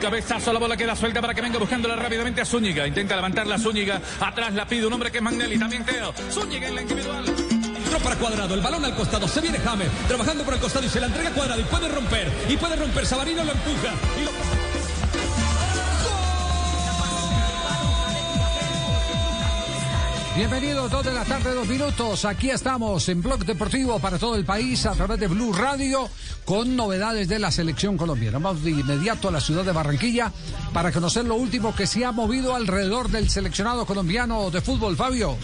Cabezazo, la bola queda suelta para que venga buscándola rápidamente a Zúñiga. Intenta levantar la Zúñiga. Atrás la pide un hombre que es Magnelli. También Teo. Zúñiga en la individual. Para cuadrado, el balón al costado, se viene James, trabajando por el costado y se la entrega a cuadrado y puede romper, y puede romper, Sabarino lo empuja y lo... Bienvenidos, dos de la tarde, dos minutos. Aquí estamos en Blog Deportivo para todo el país a través de Blue Radio con novedades de la selección colombiana. Vamos de inmediato a la ciudad de Barranquilla para conocer lo último que se ha movido alrededor del seleccionado colombiano de fútbol. Fabio.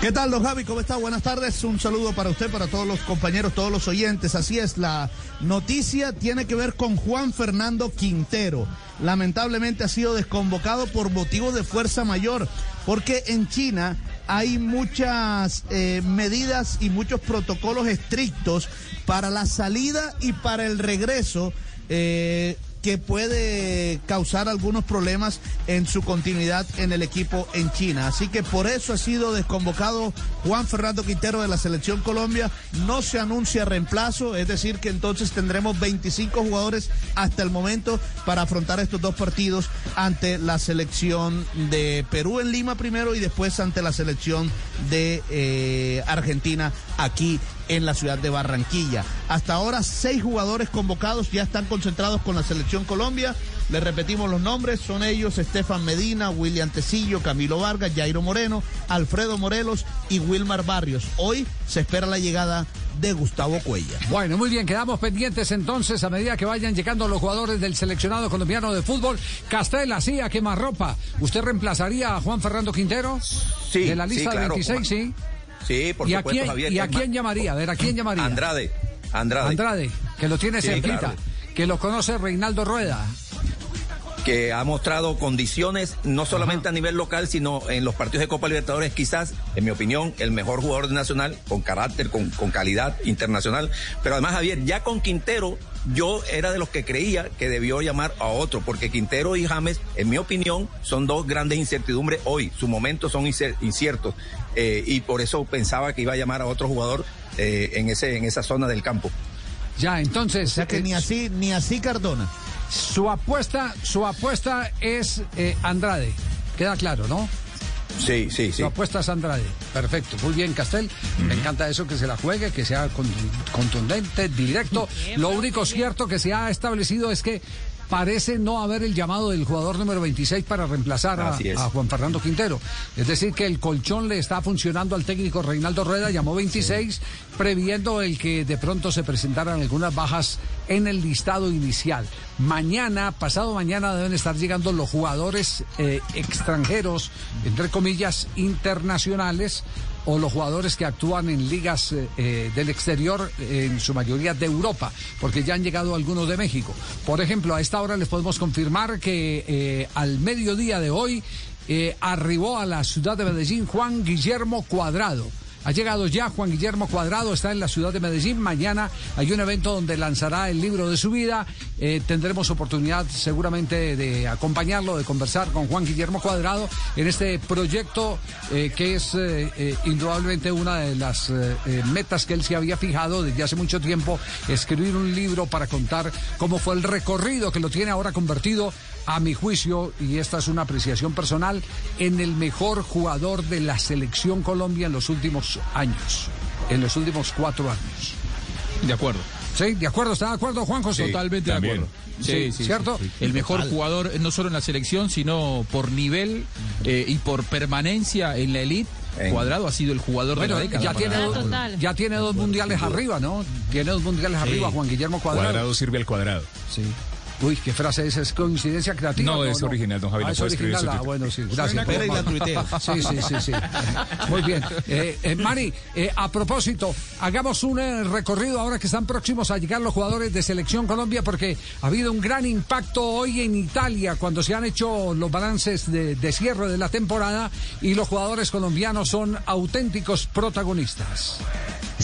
¿Qué tal, don Javi? ¿Cómo está? Buenas tardes. Un saludo para usted, para todos los compañeros, todos los oyentes. Así es, la noticia tiene que ver con Juan Fernando Quintero. Lamentablemente ha sido desconvocado por motivo de fuerza mayor, porque en China hay muchas eh, medidas y muchos protocolos estrictos para la salida y para el regreso. Eh, que puede causar algunos problemas en su continuidad en el equipo en China. Así que por eso ha sido desconvocado Juan Fernando Quintero de la Selección Colombia. No se anuncia reemplazo, es decir, que entonces tendremos 25 jugadores hasta el momento para afrontar estos dos partidos ante la selección de Perú en Lima primero y después ante la selección de eh, Argentina aquí en la ciudad de Barranquilla. Hasta ahora seis jugadores convocados ya están concentrados con la selección Colombia. Les repetimos los nombres, son ellos Estefan Medina, William Tecillo, Camilo Vargas, Jairo Moreno, Alfredo Morelos y Wilmar Barrios. Hoy se espera la llegada de Gustavo Cuella. Bueno, muy bien, quedamos pendientes entonces a medida que vayan llegando los jugadores del seleccionado colombiano de fútbol. Castela, sí, a quemarropa. ¿Usted reemplazaría a Juan Fernando Quintero? Sí. De la lista sí, claro, 26, sí. Sí, por ¿Y a supuesto, quién, Javier. ¿y a quién llamaría? A ver, ¿a quién llamaría? Andrade. Andrade. Andrade, que lo tiene Sí, cerquita, claro. que lo conoce Reinaldo Rueda. que ha mostrado condiciones no solamente a nivel local, sino en los partidos de Copa Libertadores, quizás, en mi opinión, el mejor jugador nacional, con carácter, con, con calidad internacional. Pero además, Javier, ya con Quintero, yo era de los que creía que debió llamar a otro, porque Quintero y James, en mi opinión, son dos grandes incertidumbres hoy. Sus momentos son inciertos. Eh, y por eso pensaba que iba a llamar a otro jugador eh, en, ese, en esa zona del campo. Ya, entonces, O sea que eh, ni así, ni así Cardona. su apuesta, su apuesta es eh, Andrade. Queda claro, ¿no? Sí, sí, sí. Su apuesta es Andrade. Perfecto. Muy bien, Castel. Me encanta eso que se la juegue, que sea con- contundente, directo. Lo único cierto que se ha establecido es que parece no haber el llamado del jugador número 26 para reemplazar a, Juan Fernando Quintero. Es decir, que el colchón le está funcionando al técnico Reinaldo Rueda, llamó 26, previendo el que de pronto se presentaran algunas bajas en el listado inicial. Mañana, pasado mañana, deben estar llegando los jugadores eh, extranjeros, entre comillas, internacionales o los jugadores que actúan en ligas eh, eh, del exterior, eh, en su mayoría de Europa, porque ya han llegado algunos de México. Por ejemplo, a esta hora les podemos confirmar que al mediodía de hoy arribó a la ciudad de Medellín Juan Guillermo Cuadrado. Ha llegado ya Juan Guillermo Cuadrado, está en la ciudad de Medellín. Mañana hay un evento donde lanzará el libro de su vida. Eh, tendremos oportunidad seguramente de acompañarlo, de conversar con Juan Guillermo Cuadrado en este proyecto eh, que es eh, indudablemente una de las metas que él se había fijado desde hace mucho tiempo, escribir un libro para contar cómo fue el recorrido que lo tiene ahora convertido a mi juicio, y esta es una apreciación personal, en el mejor jugador de la selección Colombia en los últimos años, en los últimos cuatro años. De acuerdo. ¿Sí? ¿De acuerdo? ¿Está de acuerdo, Juan José? Totalmente también. de acuerdo. Sí, ¿cierto? El mejor jugador, eh, no solo en la selección, sino por nivel eh, y por permanencia en la elite. En- Cuadrado ha sido el jugador Bueno, de la década. ya tiene, dos, ya tiene dos mundiales arriba, ¿no? Tiene dos mundiales arriba, Juan Guillermo Cuadrado. Cuadrado sirve al cuadrado. Sí. Uy, qué frase es, es coincidencia creativa. No, es original, don Javier, Ah, es original, ah, bueno, sí, gracias. La. Sí, sí, sí, sí. Muy bien. Eh, eh, Mari, eh, a propósito, hagamos un eh, recorrido ahora que están próximos a llegar los jugadores de Selección Colombia porque ha habido un gran impacto hoy en Italia cuando se han hecho los balances de, de cierre de la temporada y los jugadores colombianos son auténticos protagonistas.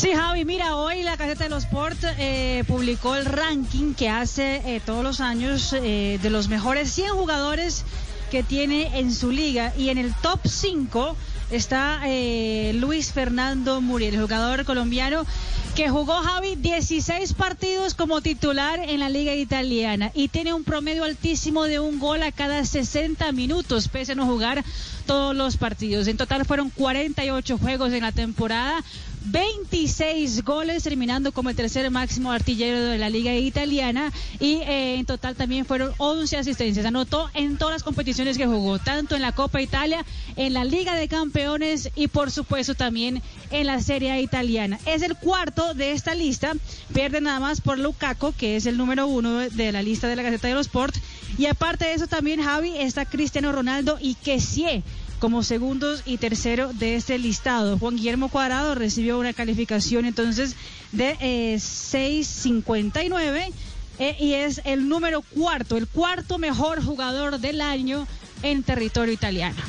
Sí, Javi, mira, hoy la Gaceta de los Sport eh, publicó el ranking que hace eh, todos los años eh, de los mejores 100 jugadores que tiene en su liga y en el top 5 está eh, Luis Fernando Muriel, el jugador colombiano que jugó Javi 16 partidos como titular en la liga italiana y tiene un promedio altísimo de un gol a cada 60 minutos, pese a no jugar todos los partidos. En total fueron 48 juegos en la temporada. 26 goles, terminando como el tercer máximo artillero de la liga italiana y eh, en total también fueron 11 asistencias. Anotó en todas las competiciones que jugó, tanto en la Copa Italia, en la Liga de Campeones y por supuesto también en la Serie italiana. Es el cuarto de esta lista, pierde nada más por Lukaku, que es el número uno de la lista de la Gaceta de los Sport. Y aparte de eso también, Javi, está Cristiano Ronaldo y Kessie como segundos y tercero de este listado. Juan Guillermo Cuadrado recibió una calificación entonces de eh, 6.59 eh, y es el número cuarto, el cuarto mejor jugador del año en territorio italiano.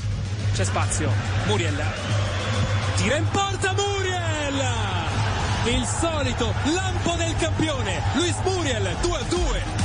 C'è spazio, Muriel. Tira in porta Muriel! Il solito lampo del campione, Luis Muriel, 2 a 2.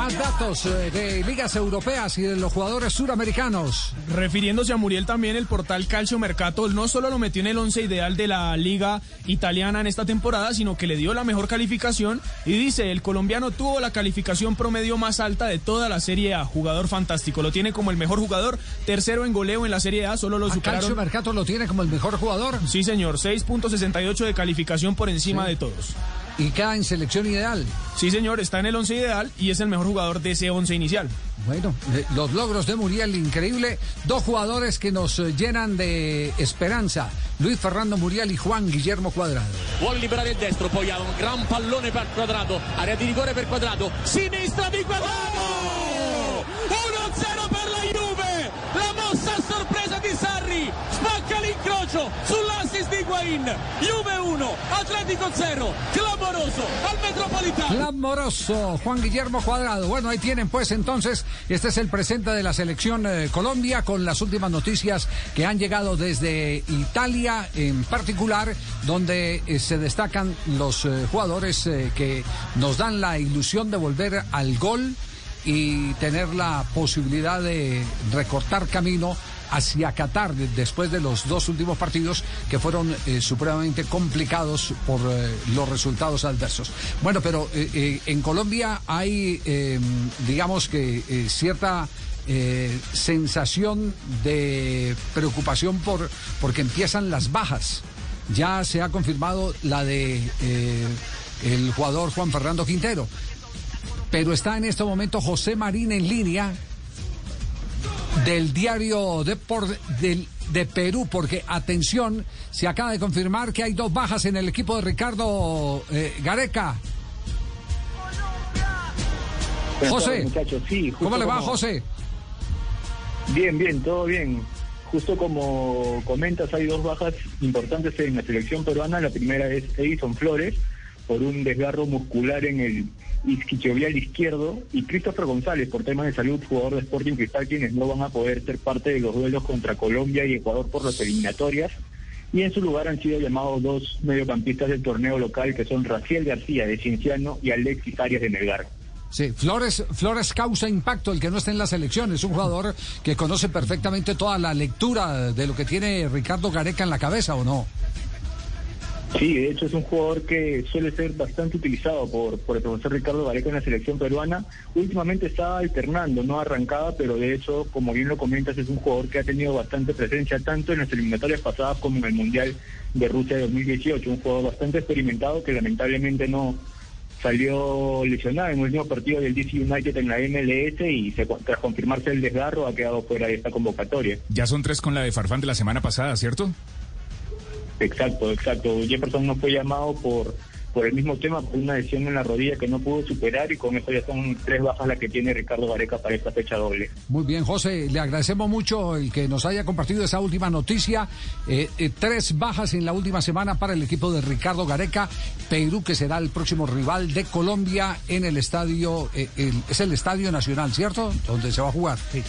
Más datos eh, de ligas europeas y de los jugadores suramericanos. Refiriéndose a Muriel también, el portal Calcio Mercato no solo lo metió en el once ideal de la liga italiana en esta temporada, sino que le dio la mejor calificación y dice, el colombiano tuvo la calificación promedio más alta de toda la Serie A, jugador fantástico, lo tiene como el mejor jugador, tercero en goleo en la Serie A, solo lo ¿A Calcio superaron. Mercato lo tiene como el mejor jugador? Sí, señor, 6.68 de calificación por encima de todos. Y queda en selección ideal. Sí, señor, está en el once ideal y es el mejor jugador de ese once inicial. Bueno, eh, los logros de Muriel, increíble. Dos jugadores que nos eh, llenan de esperanza. Luis Fernando Muriel y Juan Guillermo Cuadrado. Vuole liberare il destro, poi ha un gran pallone per Quadrato, area di rigore per Quadrado, sinistra di Quadrato! 1-0 per la Juve! La mossa sorpresa di Sarri, spacca l'incrocio sull'assist di Higuain. Juve 1, Atletico 0, clamoroso al Metropolitano. Clamoroso, Juan Guillermo Cuadrado. Bueno, ahí tienen pues entonces, este es el presente de la selección eh, Colombia con las últimas noticias que han llegado desde Italia en particular, donde eh, se destacan los eh, jugadores que nos dan la ilusión de volver al gol y tener la posibilidad de recortar camino hacia Qatar de- después de los dos últimos partidos que fueron eh, supremamente complicados por eh, los resultados adversos. Bueno, pero eh, en Colombia hay, digamos que cierta sensación de preocupación por porque empiezan las bajas. Ya se ha confirmado la de el jugador Juan Fernando Quintero. Pero está en este momento José Marín en línea del diario Deport del, de Perú, porque atención, se acaba de confirmar que hay dos bajas en el equipo de Ricardo eh, Gareca. Buenas José, tardes, muchachos. Sí, ¿cómo le va, como- José? Bien, bien, todo bien. Justo como comentas, hay dos bajas importantes en la selección peruana. La primera es Edison Flores, por un desgarro muscular en el isquiotibial izquierdo, y Christopher González, por temas de salud, jugador de Sporting Cristal, quienes no van a poder ser parte de los duelos contra Colombia y Ecuador por las eliminatorias. Y en su lugar han sido llamados dos mediocampistas del torneo local, que son Raciel García, de Cienciano, y Alexis Arias, de Melgar. Sí, Flores, Flores causa impacto el que no esté en la selección. Es un jugador que conoce perfectamente toda la lectura de lo que tiene Ricardo Gareca en la cabeza, ¿o no? Sí, de hecho es un jugador que suele ser bastante utilizado por, por el profesor Ricardo Gareca en la selección peruana. Últimamente está alternando, no arrancada, pero de hecho, como bien lo comentas, es un jugador que ha tenido bastante presencia tanto en las eliminatorias pasadas como en el Mundial de Rusia de 2018. Un jugador bastante experimentado que lamentablemente no salió lesionado en el último partido del DC United en la MLS y se, tras confirmarse el desgarro ha quedado fuera de esta convocatoria. Ya son tres con la de Farfán de la semana pasada, ¿cierto? Exacto, exacto. Jefferson no fue llamado por por el mismo tema, por una lesión en la rodilla que no pudo superar y con eso ya son tres bajas las que tiene Ricardo Gareca para esta fecha doble. Muy bien, José, le agradecemos mucho el que nos haya compartido esa última noticia. Eh, eh, tres bajas en la última semana para el equipo de Ricardo Gareca. Perú, que será el próximo rival de Colombia en el estadio, eh, el- es el Estadio Nacional, ¿cierto? Donde se va a jugar. Sí.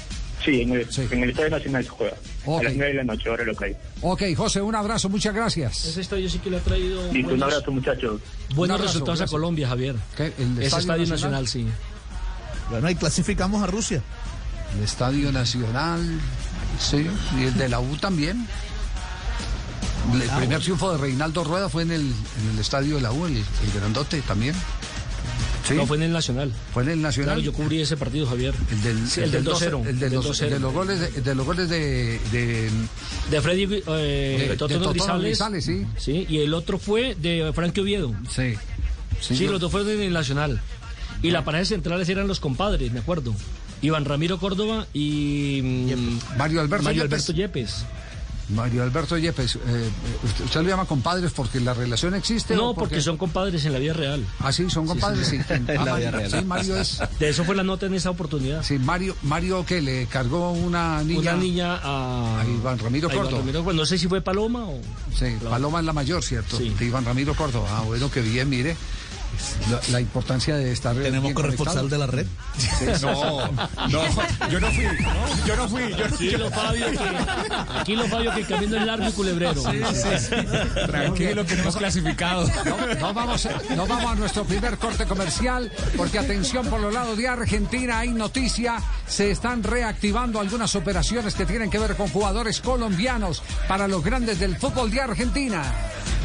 Sí, en el, en el Estadio Nacional se juega. Ok. A las 9 de la noche, ahora lo cae. Ok, José, un abrazo, muchas gracias. Ese estadio sí que le ha traído Listo, un buenos, abrazo, muchachos. buenos Un abrazo, resultados gracias. a Colombia, Javier. ¿Qué? ¿El Ese Estadio estadio Nacional? nacional, sí. Bueno, ahí clasificamos a Rusia. El Estadio Nacional, sí, y el de la U también. El primer triunfo de Reinaldo Rueda fue en el, en el estadio de la U, el, el grandote también. Sí. No, fue en el Nacional. Fue en el Nacional. Claro, yo cubrí ese partido, Javier. El del, Sí, el del 2-0. El de del los, 2-0. de los goles de, de los goles de, de, De Freddy eh, de Totono Totono Grisales. Grisales, sí. Sí, y el otro fue de Frankie Oviedo. Sí. Sí, yo- los dos fueron en el Nacional. Y la pareja centrales eran los compadres, me acuerdo. Iván Ramiro Córdoba y mm, Mario Alberto Mario Yepes. Alberto Yepes. Mario Alberto Yepes, eh, usted, usted lo llama compadres porque la relación existe? No, porque son compadres en la vida real. Ah, sí, son compadres, sí. En Ah, la Mario- vida real. Sí, Mario es... De eso fue la nota en esa oportunidad. Sí, Mario, Mario que le cargó una niña... Una niña a, a Iván Ramiro a Iván Córdoba. Ramiro Córdoba. no sé si fue Paloma o... Sí, Paloma es la mayor, ¿cierto? Sí. De Iván Ramiro Córdoba. Ah, bueno, que bien, mire. La, la importancia de estar. Tenemos corresponsal de la red. No, no, yo no fui, yo no fui, yo no Aquí lo Fabio que, aquí lo Fabio que el camino es largo y culebrero. Tranquilo que no hemos clasificado. No, no vamos, no vamos a nuestro primer corte comercial, porque atención por los lados de Argentina, hay noticia, se están reactivando algunas operaciones que tienen que ver con jugadores colombianos para los grandes del fútbol de Argentina.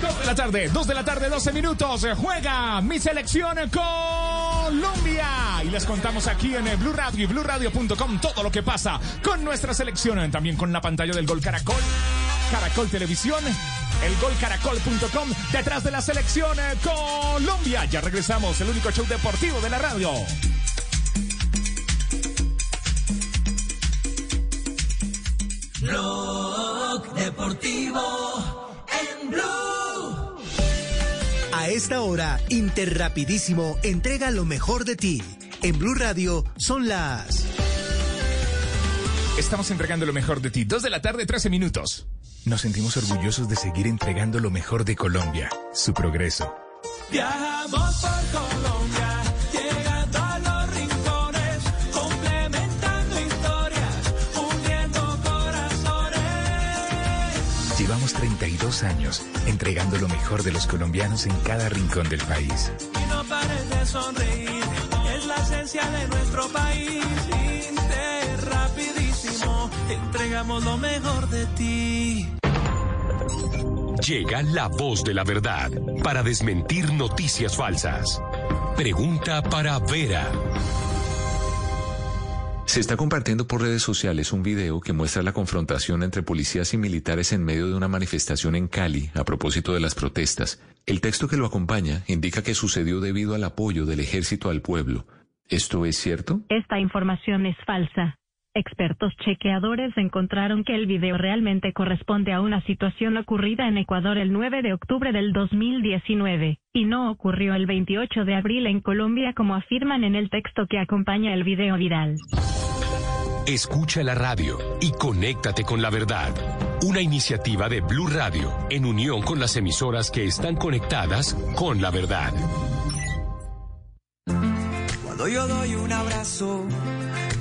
Dos de la tarde, dos de la tarde, 12 minutos. Juega mi selección Colombia. Y les contamos aquí en Blue Radio y BlueRadio.com todo lo que pasa con nuestra selección. También con la pantalla del Gol Caracol. Caracol Televisión. El golcaracol.com detrás de la selección Colombia. Ya regresamos, el único show deportivo de la radio. Blog Deportivo en Blue. A esta hora, Interrapidísimo entrega lo mejor de ti. En Blue Radio son las... Estamos entregando lo mejor de ti. Dos de la tarde, 13 minutos. Nos sentimos orgullosos de seguir entregando lo mejor de Colombia, su progreso. Viajamos por Colombia, 32 años entregando lo mejor de los colombianos en cada rincón del país. Y no pares de sonreír, es la esencia de nuestro país. Inter, rapidísimo, entregamos lo mejor de ti. Llega la voz de la verdad para desmentir noticias falsas. Pregunta para Vera. Se está compartiendo por redes sociales un video que muestra la confrontación entre policías y militares en medio de una manifestación en Cali a propósito de las protestas. El texto que lo acompaña indica que sucedió debido al apoyo del ejército al pueblo. ¿Esto es cierto? Esta información es falsa. Expertos chequeadores encontraron que el video realmente corresponde a una situación ocurrida en Ecuador el 9 de octubre del 2019, y no ocurrió el 28 de abril en Colombia como afirman en el texto que acompaña el video viral. Escucha la radio y conéctate con la verdad. Una iniciativa de Blue Radio en unión con las emisoras que están conectadas con la verdad. Cuando yo doy un abrazo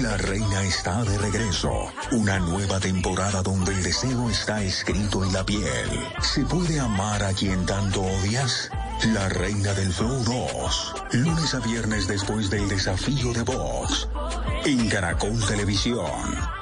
La reina está de regreso. Una nueva temporada donde el deseo está escrito en la piel. ¿Se puede amar a quien tanto odias? La reina del Flow 2. Lunes a viernes después del desafío de Vox. En Caracol Televisión.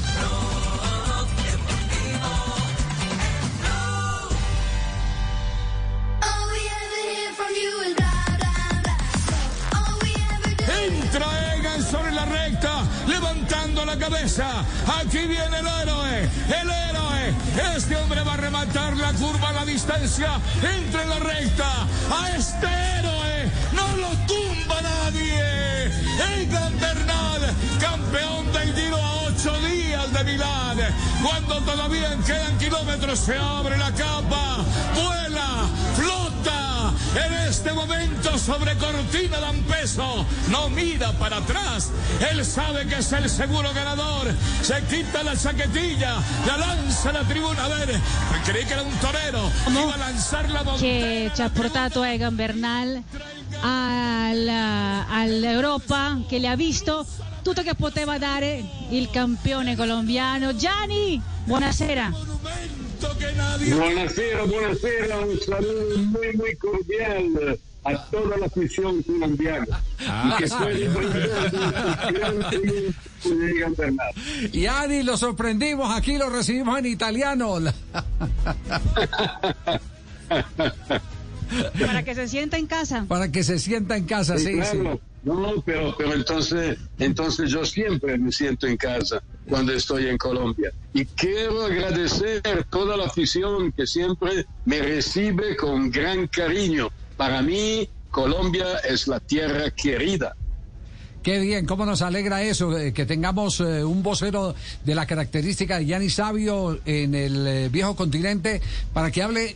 La cabeza. Aquí viene el héroe, el héroe. Este hombre va a rematar la curva la distancia. Entra en la recta. A este héroe no lo tumba nadie. Egan Bernal, campeón del Giro a ocho días de Milán. Cuando todavía quedan kilómetros, se abre la capa, vuela, flota. En este momento sobre Cortina D'Ampeso no mira para atrás. Él sabe que es el seguro ganador. Se quita la chaquetilla, la lanza a la tribuna. A ver, creí que era un torero. Iba a lanzar la che ci ha portato Egan Bernal all'Europa che le ha visto tutto che poteva dare il campione colombiano Gianni buonasera Buonasera, buonasera, un saludo muy, muy cordial a toda la afición colombiana. Ah, y que el Y Ani, lo sorprendimos, aquí lo recibimos en italiano. para que se sienta en casa Para que se sienta en casa, sí, sí. claro. No, pero, pero entonces, entonces yo siempre me siento en casa cuando estoy en Colombia. Y quiero agradecer toda la afición que siempre me recibe con gran cariño. Para mí, Colombia es la tierra querida. Qué bien, cómo nos alegra eso, eh, que tengamos eh, un vocero de la característica de Gianni Sabio en el eh, viejo continente para que hable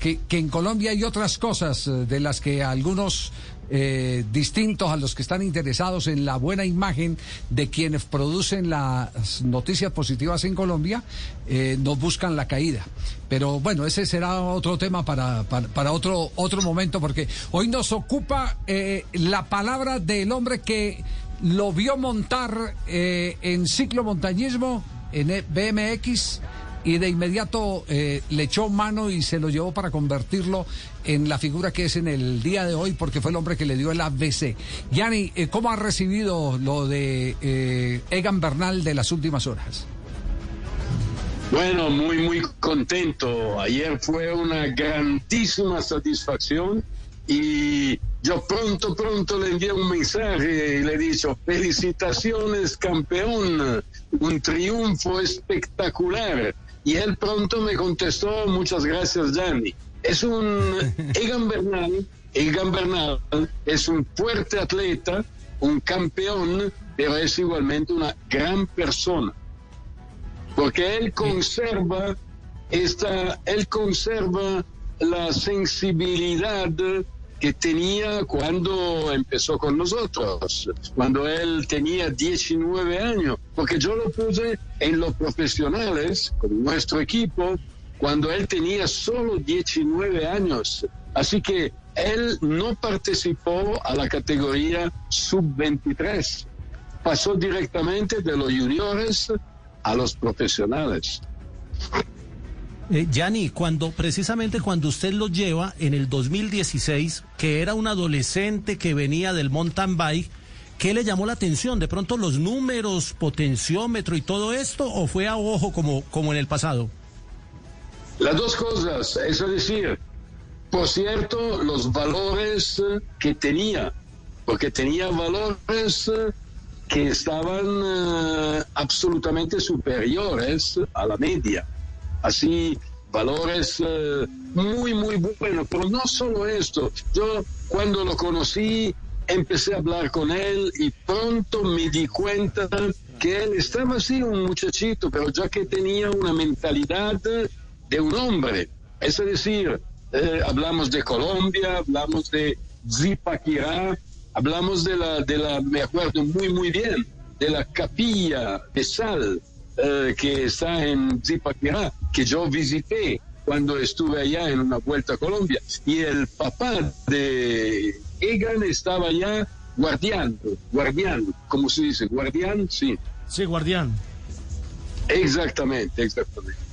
que, que en Colombia hay otras cosas de las que algunos eh, distintos a los que están interesados en la buena imagen de quienes producen las noticias positivas en Colombia, eh, nos buscan la caída. Pero bueno, ese será otro tema para, para, otro, otro momento, porque hoy nos ocupa eh, la palabra del hombre que lo vio montar en ciclomontañismo, en E- BMX, y de inmediato le echó mano y se lo llevó para convertirlo en la figura que es en el día de hoy, porque fue el hombre que le dio el ABC. Yanni, eh, ¿cómo ha recibido lo de eh, Egan Bernal de las últimas horas? Bueno, muy, muy contento. Ayer fue una grandísima satisfacción y yo pronto, pronto le envié un mensaje y le he dicho, felicitaciones campeón, un triunfo espectacular. Y él pronto me contestó, muchas gracias, Gianni. Es un Egan Bernal, Egan Bernal es un fuerte atleta, un campeón, pero es igualmente una gran persona. Porque él conserva esta, él conserva la sensibilidad que tenía cuando empezó con nosotros, cuando él tenía 19 años, porque yo lo puse en los profesionales, con nuestro equipo, cuando él tenía solo 19 años. Así que él no participó a la categoría sub-23, pasó directamente de los juniores a los profesionales. Eh, Yanni, cuando precisamente cuando usted lo lleva en el 2016, que era un adolescente que venía del mountain bike, ¿qué le llamó la atención? ¿De pronto los números, potenciómetro y todo esto o fue a ojo como, como en el pasado? Las dos cosas, es decir, por cierto, los valores que tenía, porque tenía valores que estaban eh, absolutamente superiores a la media. Así, valores eh, muy, muy buenos. Pero no solo esto. Yo cuando lo conocí, empecé a hablar con él y pronto me di cuenta que él estaba así un muchachito, pero ya que tenía una mentalidad de un hombre. Es decir, eh, hablamos de Colombia, hablamos de Zipaquirá, hablamos de la, de la, me acuerdo muy, muy bien, de la capilla de sal eh, que está en Zipaquirá, que yo visité cuando estuve allá en una vuelta a Colombia. Y el papá de Egan estaba allá guardiando, guardián, como se dice, guardián, sí, Sí, guardián. Exactamente, exactamente.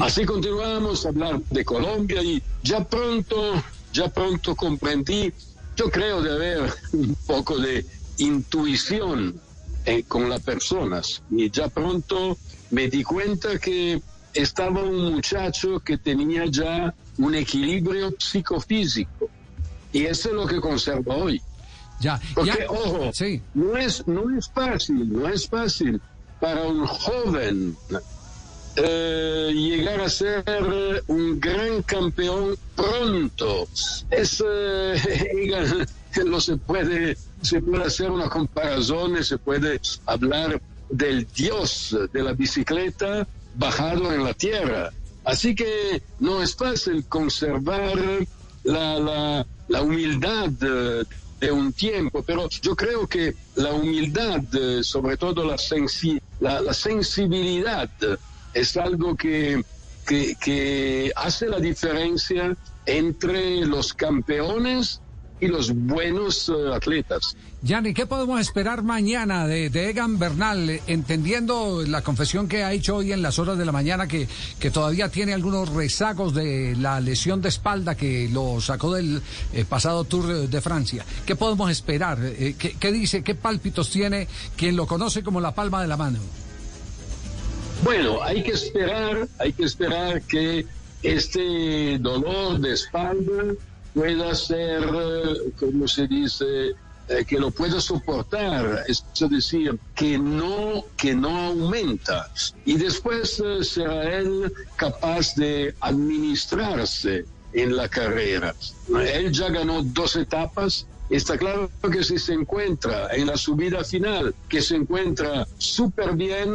Así continuamos a hablar de Colombia y ya pronto, ya pronto comprendí, yo creo de haber un poco de intuición eh, con las personas. Y ya pronto me di cuenta que estaba un muchacho que tenía ya un equilibrio psicofísico. Y eso es lo que conservo hoy. Ya, Porque, ojo, no, es, no es fácil, no es fácil para un joven eh, llegar a ser un gran campeón pronto. Es, eh, no se puede, se puede hacer una comparación, se puede hablar del dios de la bicicleta bajado en la tierra. Así que no es fácil conservar la, la, humildad de, de un tiempo, pero yo creo que la humildad, eh, sobre todo la, sensi la sensibilidad, es algo que, que, hace la diferencia entre los campeones y los buenos uh, atletas. Yanni, ¿qué podemos esperar mañana de, de, Egan Bernal? Entendiendo la confesión que ha hecho hoy en las horas de la mañana, que, que todavía tiene algunos rezagos de la lesión de espalda que lo sacó del eh, pasado Tour de Francia. ¿Qué podemos esperar? Eh, ¿qué, ¿Qué dice? ¿Qué pálpitos tiene quien lo conoce como la palma de la mano? Bueno, hay que esperar, hay que esperar que este dolor de espalda pueda ser, como se dice, eh, que lo pueda soportar, es decir, que no, que no aumenta. Y después eh, será él capaz de administrarse en la carrera. Él ya ganó dos etapas. Está claro que si se encuentra en la subida final, que se encuentra súper bien,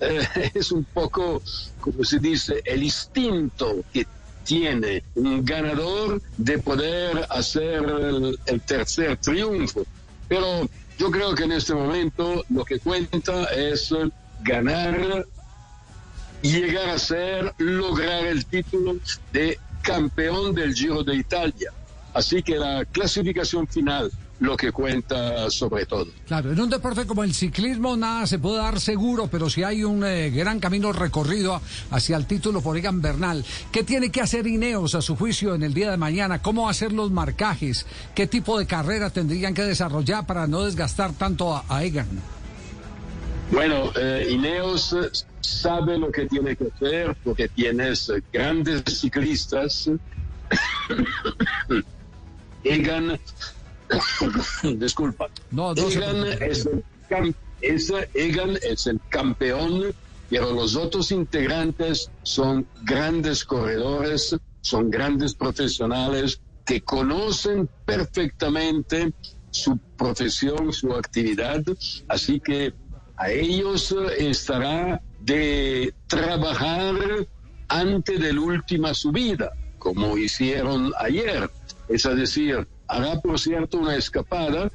eh, es un poco, como se dice, el instinto que tiene un ganador de poder hacer el, tercer triunfo. Pero yo creo que en este momento lo que cuenta es ganar llegar a ser, lograr el título de campeón del Giro de Italia. Así que la clasificación final lo que cuenta sobre todo. Claro, en un deporte como el ciclismo nada se puede dar seguro, pero si hay un eh, gran camino recorrido hacia el título por Egan Bernal. ¿Qué tiene que hacer Ineos a su juicio en el día de mañana? ¿Cómo hacer los marcajes? ¿Qué tipo de carrera tendrían que desarrollar para no desgastar tanto a, a Egan? Bueno, eh, Ineos sabe lo que tiene que hacer porque tienes grandes ciclistas. Egan Disculpa. No, no Egan, es el es, Egan es el campeón, pero los otros integrantes son grandes corredores, son grandes profesionales que conocen perfectamente su profesión, su actividad, así que a ellos estará de trabajar antes de la última subida, como hicieron ayer. Es decir, hará, por cierto, una escapada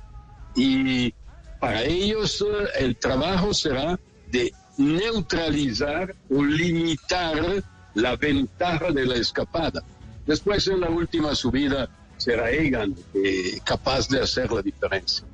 y para ellos el trabajo será de neutralizar o limitar la ventaja de la escapada. Después en la última subida será Egan eh, capaz de hacer la diferencia.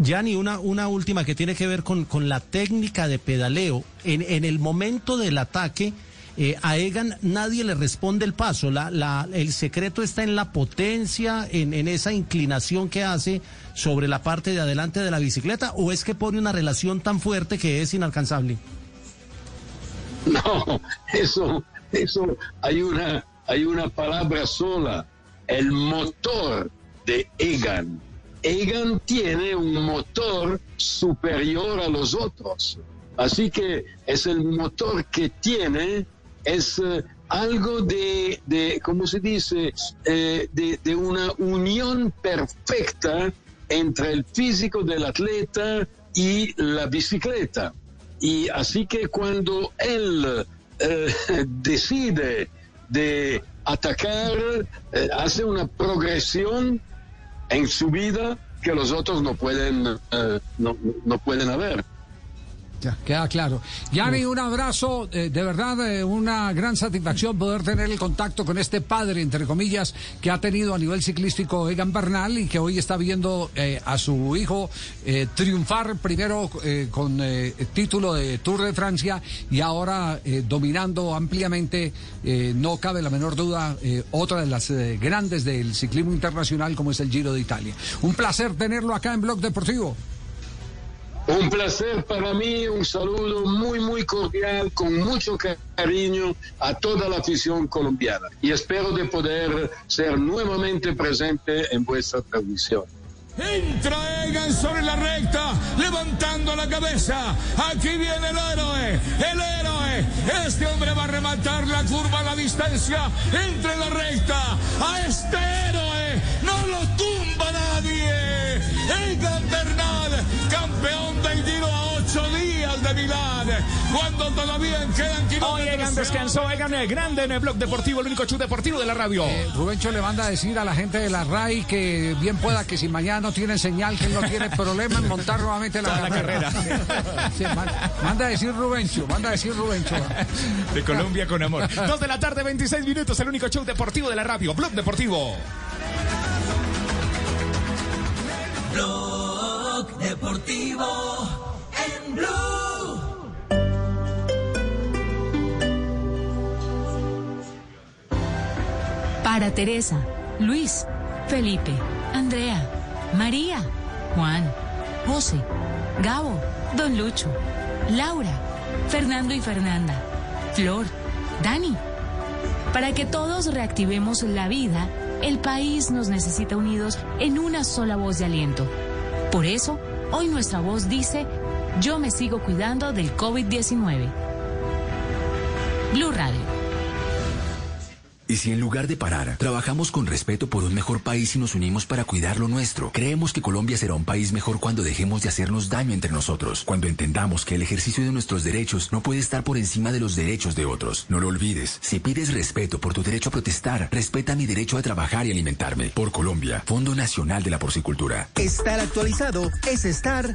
Yanni, una, una última que tiene que ver con, con la técnica de pedaleo. En, en el momento del ataque, eh, a Egan nadie le responde el paso. La, el secreto está en la potencia, en, en, esa inclinación que hace sobre la parte de adelante de la bicicleta, o es que pone una relación tan fuerte que es inalcanzable. No, eso, eso, hay una, hay una palabra sola, el motor de Egan. Egan tiene un motor superior a los otros. Así que es el motor que tiene es uh, algo de, de, ¿cómo se dice?, eh, de, de, una unión perfecta entre el físico del atleta y la bicicleta. Y así que cuando él eh, decide de atacar, eh, hace una progresión en su vida que los otros no pueden, no, no pueden haber. Queda claro. Yanni, un abrazo, eh, de verdad, eh, una gran satisfacción poder tener el contacto con este padre, entre comillas, que ha tenido a nivel ciclístico Egan Bernal y que hoy está viendo eh, a su hijo triunfar primero con título de Tour de Francia y ahora dominando ampliamente, no cabe la menor duda, otra de las grandes del ciclismo internacional como es el Giro de Italia. Un placer tenerlo acá en Blog Deportivo. Un placer para mí, un saludo muy, muy cordial, con mucho cariño a toda la afición colombiana. Y espero de poder ser nuevamente presente en vuestra transmisión. Entra Egan sobre la recta, levantando la cabeza. Aquí viene el héroe, el héroe. Este hombre va a rematar la curva a la distancia entre la recta. A este héroe no lo tumba nadie. Egan Bernal, campeón del Giro a ocho días de Milán. Cuando todavía quedan kilómetros. Hoy Egan descansó, Egan eh, grande en el blog deportivo, el único show deportivo de la radio. Rubencho le manda a decir a la gente de la RAI que bien pueda que si mañana no tienen señal, que él no tiene problema en montar nuevamente la, La carrera. Sí, man- manda a decir Rubencho, manda a decir Rubencho. De Colombia con amor. Dos de la tarde, 26 minutos, el único show deportivo de la radio, Blog Deportivo. Blog Deportivo en Blue. Para Teresa, Luis, Felipe, Andrea, María, Juan, José, Gabo, Don Lucho, Laura, Fernando y Fernanda, Flor, Dani. Para que todos reactivemos la vida, el país nos necesita unidos en una sola voz de aliento. Por eso, hoy nuestra voz dice, yo me sigo cuidando del COVID-19. Blue Radio. ¿Y si en lugar de parar, trabajamos con respeto por un mejor país y nos unimos para cuidar lo nuestro? Creemos que Colombia será un país mejor cuando dejemos de hacernos daño entre nosotros, cuando entendamos que el ejercicio de nuestros derechos no puede estar por encima de los derechos de otros. No lo olvides, si pides respeto por tu derecho a protestar, respeta mi derecho a trabajar y alimentarme. Por Colombia, Fondo Nacional de la Porcicultura. Estar actualizado es estar.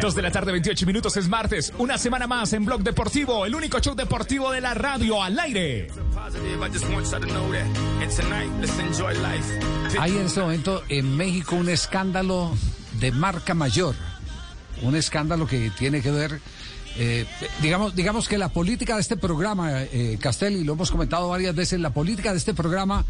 Dos de la tarde, 28 minutos, es martes. Una semana más en Blog Deportivo, el único show deportivo de la radio al aire. Hay en este momento en México un escándalo de marca mayor. Un escándalo que tiene que ver, eh, digamos, digamos que la política de este programa, eh, Castelli, lo hemos comentado varias veces, la política de este programa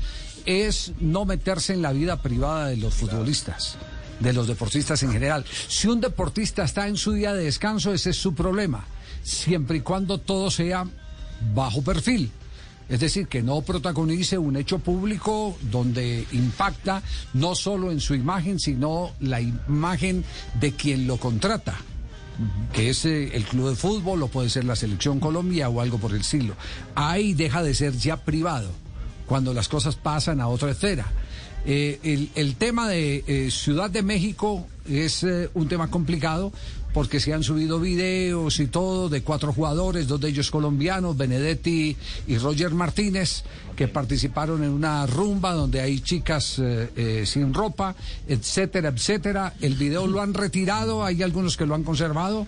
es no meterse en la vida privada de los futbolistas, de los deportistas en general. Si un deportista está en su día de descanso, ese es su problema, siempre y cuando todo sea bajo perfil. Es decir, que no protagonice un hecho público donde impacta no solo en su imagen, sino la imagen de quien lo contrata, que es eh, el club de fútbol o puede ser la selección Colombia o algo por el estilo. Ahí deja de ser ya privado, cuando las cosas pasan a otra esfera. Eh, el, tema de eh, Ciudad de México es eh, un tema complicado porque se han subido videos y todo de cuatro jugadores, dos de ellos colombianos, Benedetti y Roger Martínez, que participaron en una rumba donde hay chicas eh, eh, sin ropa, etcétera, etcétera. El video lo han retirado, hay algunos que lo han conservado.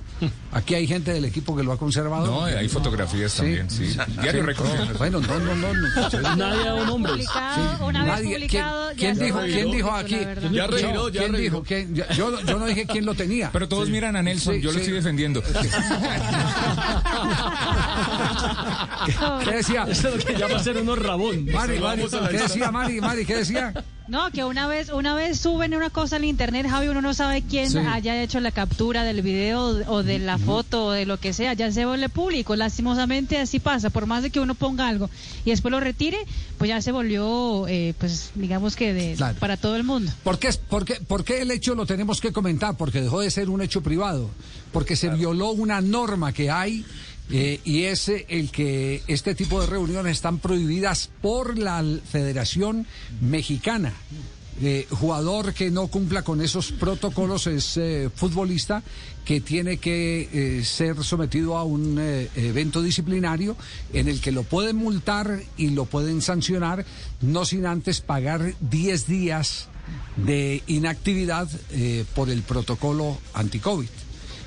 Aquí hay gente del equipo que lo ha conservado. No, hay fotografías también, sí. Diario Record. Bueno, no, no, no. no. Nadie ha dado nombres. Publicado, una vez Nadie- publicado, ¿Quién, ya quién dijo? ¿Quién dijo aquí? Ya retiró, Yo- ya ¿Quién retiró. dijo? ¿Quién? Yo, no dije quién lo tenía. Pero todos miran a Nelson, Sí, yo lo sí. estoy defendiendo. ¿Qué decía? Eso es lo que llama ser unos Mari, Mari, ¿qué decía Mari? Mari, ¿qué decía? No, que una vez, una vez suben una cosa en internet, Javi, uno no sabe quién Sí. haya hecho la captura del video o de la foto o de lo que sea, ya se vuelve público. Lastimosamente así pasa, por más de que uno ponga algo y después lo retire, pues ya se volvió, eh, pues digamos que de, Claro. para todo el mundo. ¿Por qué, por, qué, por qué el hecho lo tenemos que comentar? Porque dejó de ser un hecho privado, porque se violó una norma que hay eh, y es eh, el que este tipo de reuniones están prohibidas por la Federación Mexicana. Eh, jugador que no cumpla con esos protocolos es futbolista que tiene que ser sometido a un evento disciplinario en el que lo pueden multar y lo pueden sancionar, no sin antes pagar 10 días de inactividad por el protocolo anti-COVID.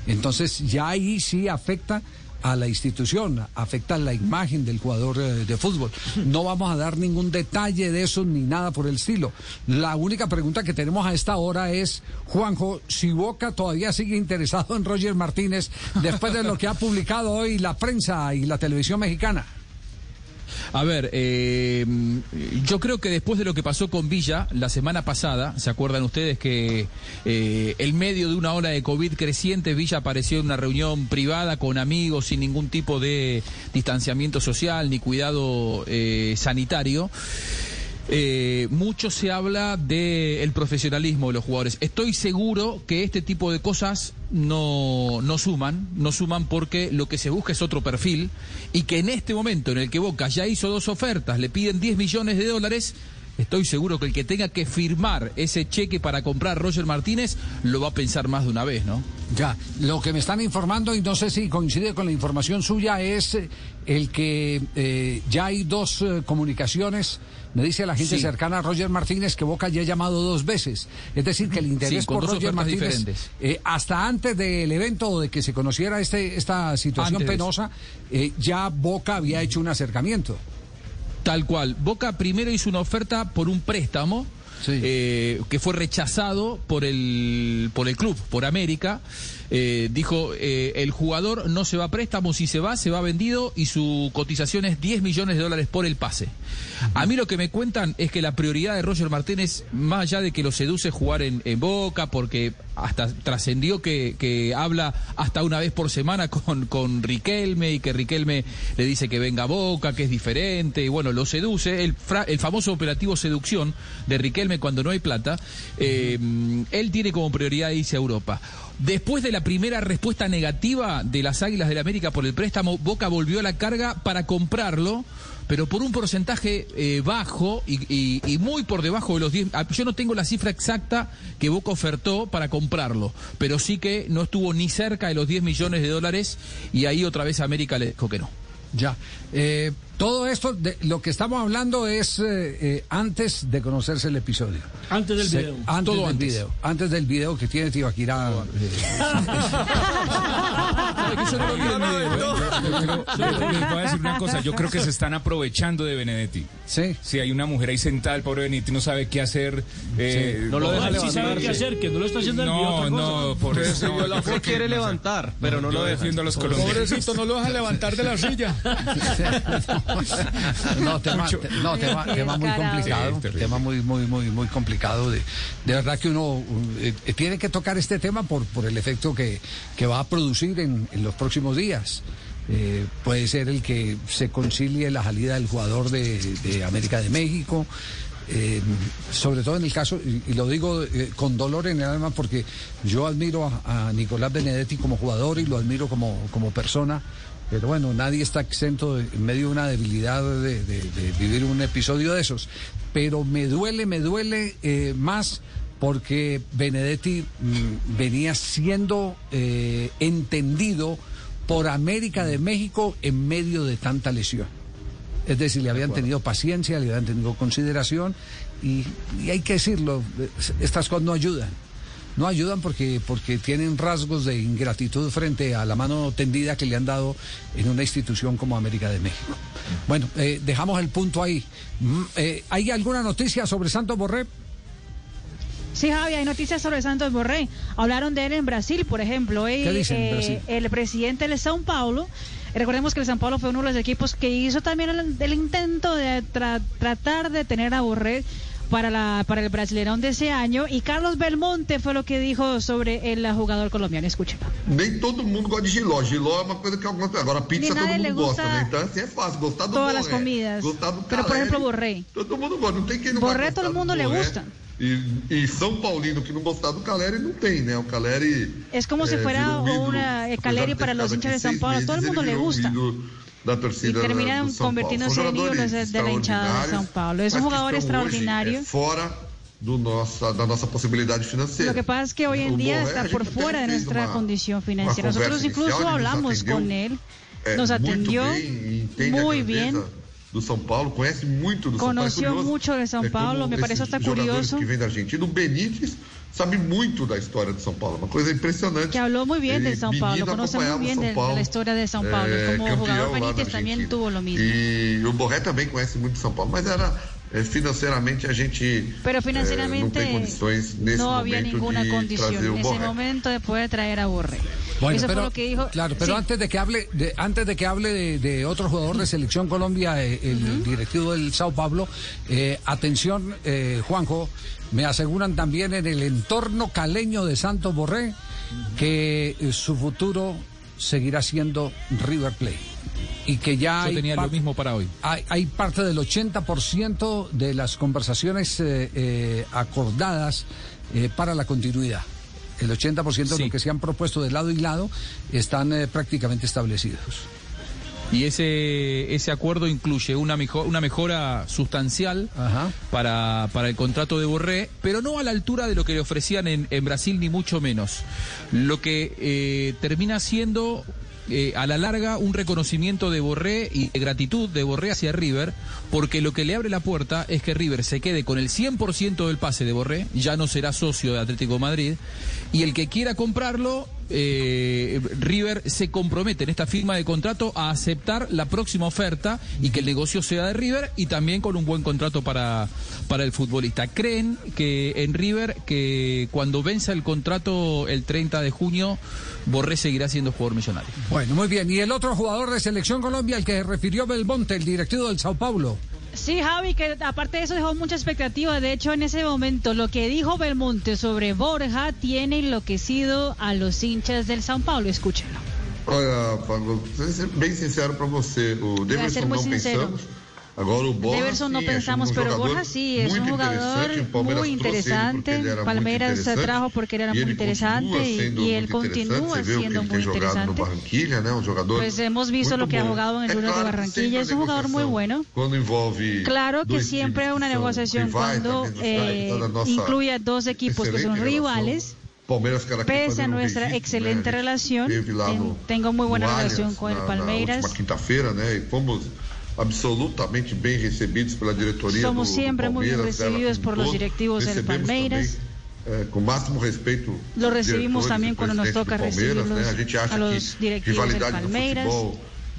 Entonces ya ahí sí afecta a la institución, afecta la imagen del jugador eh, de fútbol. No vamos a dar ningún detalle de eso ni nada por el estilo. La única pregunta que tenemos a esta hora es, Juanjo, si Boca todavía sigue interesado en Roger Martínez después de lo que ha publicado hoy la prensa y la televisión mexicana. A ver, eh, yo creo que después de lo que pasó con Villa la semana pasada, ¿se acuerdan ustedes que eh, en medio de una ola de COVID creciente, Villa apareció en una reunión privada con amigos sin ningún tipo de distanciamiento social ni cuidado eh, sanitario? Eh, mucho se habla del profesionalismo de los jugadores. Estoy seguro que este tipo de cosas no, no suman, no suman porque lo que se busca es otro perfil y que en este momento en el que Boca ya hizo dos ofertas, le piden 10 millones de dólares, estoy seguro que el que tenga que firmar ese cheque para comprar a Roger Martínez lo va a pensar más de una vez, ¿no? Ya, lo que me están informando, y no sé si coincide con la información suya, es el que eh, ya hay dos eh, comunicaciones. Me dice la gente Sí. cercana a Roger Martínez que Boca ya ha llamado dos veces. Es decir, que el interés Sí, con por Roger Martínez, eh, hasta antes del evento o de que se conociera este, esta situación Antes penosa, eh, ya Boca había hecho un acercamiento. Tal cual. Boca primero hizo una oferta por un préstamo eh, que fue rechazado por el, por el club, por América. Eh, dijo, eh, el jugador no se va a préstamo, si se va, se va vendido y su cotización es 10 millones de dólares por el pase. A mí lo que me cuentan es que la prioridad de Roger Martínez, más allá de que lo seduce jugar en, Boca, porque hasta trascendió que, que habla hasta una vez por semana con, con Riquelme y que Riquelme le dice que venga a Boca, que es diferente, y bueno, lo seduce, el, el famoso operativo seducción de Riquelme cuando no hay plata, eh, él tiene como prioridad irse a Europa. Después de la primera respuesta negativa de las Águilas del América por el préstamo, Boca volvió a la carga para comprarlo, pero por un porcentaje eh, bajo y muy por debajo de los 10. ah, Yo no tengo la cifra exacta que Boca ofertó para comprarlo, pero sí que no estuvo ni cerca de los 10 millones de dólares y ahí otra vez América le dijo que no. Ya. Eh, todo esto, de lo que estamos hablando es eh, eh, antes de conocerse el episodio. Antes del video. Antes Todo del antes. video. Antes del video que tiene Tibaquirá. Les voy a decir una cosa, yo creo que se están aprovechando de Benedetti. Sí. Si hay una mujer ahí sentada, el pobre Benedetti no sabe qué hacer. eh, No lo deja sí sabe qué hacer, que no lo está haciendo el No, video, otra cosa. no, por eso. no, quiere levantar, pero no lo deja. defiendo a los colombianos. Pobrecito, no lo vas a levantar de la silla. No, tema, te- no, tema, tema muy complicado. tema muy, muy, muy, muy complicado. De, de verdad que uno eh, eh, tiene que tocar este tema por, por el efecto que, que va a producir en, en los próximos días. Eh, puede ser el que se concilie la salida del jugador de, de América de México. eh, sobre todo en el caso, y, y lo digo eh, con dolor en el alma porque yo admiro a, a Nicolás Benedetti como jugador y lo admiro como, como persona. Pero bueno, nadie está exento de- en medio de una debilidad de, de- de vivir un episodio de esos. Pero me duele, me duele eh, más porque Benedetti mm, venía siendo eh, entendido por América de México en medio de tanta lesión. Es decir, le habían tenido paciencia, le habían tenido consideración y, y hay que decirlo, estas cosas no ayudan. No ayudan porque, porque tienen rasgos de ingratitud frente a la mano tendida que le han dado en una institución como América de México. Bueno, eh, dejamos el punto ahí. Mm, eh, ¿Hay alguna noticia sobre Santos Borré? Sí, Javi, hay noticias sobre Santos Borré. Hablaron de él en Brasil, por ejemplo. Hoy, ¿Qué dicen eh, Brasil? El presidente del São Paulo, eh, recordemos que el São Paulo fue uno de los equipos que hizo también el, el intento de tra- tratar de tener a Borré para, la, para el Brasileirão de ese año. Y Carlos Belmonte fue lo que dijo sobre el jugador colombiano. Escúchelo. Nem todo mundo gosta de giló. Giló é uma coisa que algumas Agora, pizza todo mundo gosta, né? Então, assim, é fácil. Gostar do Todas las borré, comidas. Gostar do Pero por ejemplo, Borré. Todo mundo gosta. Não tem quem não Borré todo mundo do le gusta. E, e São Paulino que não gostar do Caleri não tem, né? O Caleri. Es como si fuera virou um una eh, Caleri para los hinchas de São Paulo. Todo el mundo le um gusta. Da Y terminan convirtiéndose en ídolos de, la hinchada de São Paulo. Es un jugador extraordinario. é, fora do nossa, da nossa possibilidade financeira. Lo que pasa es que hoy en día está por fuera de nuestra uma- condición financiera. Nosotros incluso hablamos atendeu, con él, é, nos atendió muy bien. do São Paulo, conhece muito do São Paulo. É Conoció mucho de São é Paulo, me esses pareció hasta curioso. que vem da Argentina, o Benítez sabe muito da história de São Paulo, uma coisa impressionante. que muy bien Ele, de São Paulo, conoce muy acompanhava o bien São de, Paulo, São Paulo. é, Como lá na Benítez Argentina. tuvo lo mismo. E o Borré também conhece muito São Paulo, mas era financeiramente a gente Pero não tem condições nesse no había momento ninguna de condición trazer o en ese Borré. momento de poder traer a Borré. Bueno, Eso pero, fue lo que dijo. Claro, pero Sí. antes de que hable, de, antes de que hable de, de otro jugador de selección Colombia, eh, el directivo del Sao Paulo, eh, atención, eh, Juanjo, me aseguran también en el entorno caleño de Santos Borré que eh, su futuro seguirá siendo River Plate y que ya Yo hay tenía lo mismo para hoy. hay, hay parte del 80% de las conversaciones eh, eh, acordadas eh, para la continuidad. El 80% de lo que se han propuesto de lado y lado están eh, prácticamente establecidos. Y ese, ese acuerdo incluye una, mejo- una mejora sustancial para, para el contrato de Borré, pero no a la altura de lo que le ofrecían en, en Brasil, ni mucho menos. Lo que eh, termina siendo eh, a la larga un reconocimiento de Borré y de gratitud de Borré hacia River, porque lo que le abre la puerta es que River se quede con el 100% del pase de Borré, ya no será socio de Atlético Madrid, y el que quiera comprarlo, eh, River se compromete en esta firma de contrato a aceptar la próxima oferta y que el negocio sea de River y también con un buen contrato para, para el futbolista. ¿Creen que en River que cuando venza el contrato el 30 de junio, Borré seguirá siendo jugador millonario? Bueno, muy bien. Y el otro jugador de Selección Colombia, el que se refirió Belmonte, el directivo del Sao Paulo. Sí, Javi, que aparte de eso dejó mucha expectativa. De hecho, en ese momento, lo que dijo Belmonte sobre Borja tiene enloquecido a los hinchas del Sao Paulo. Escúchenlo. Olha, Pablo, bem sincero para você. O ser Deverson muy não sincero. pensamos. Agora o Borja, Deverson no sim, pensamos, pero Borja sí, es un jugador muy interesante. Palmeiras trajo porque era muy interesante y, él continúa siendo muy no interesante. Pues hemos visto lo que ha jugado en el Junior de Barranquilla. Es un jugador muy bueno. Claro que siempre times una negociación cuando eh, incluye a dos equipos que son rivales. Pese a nuestra excelente relación, no, tengo muy buena no relación con el Palmeiras. Absolutamente bem recebidos pela diretoria Somos do, siempre do muy bien Palmeiras, recibidos como por los directivos del Palmeiras. também, eh, com o máximo respeito. Lo os recibimos también cuando nos toca recibirlos né? A gente acha a los que directivos del Palmeiras.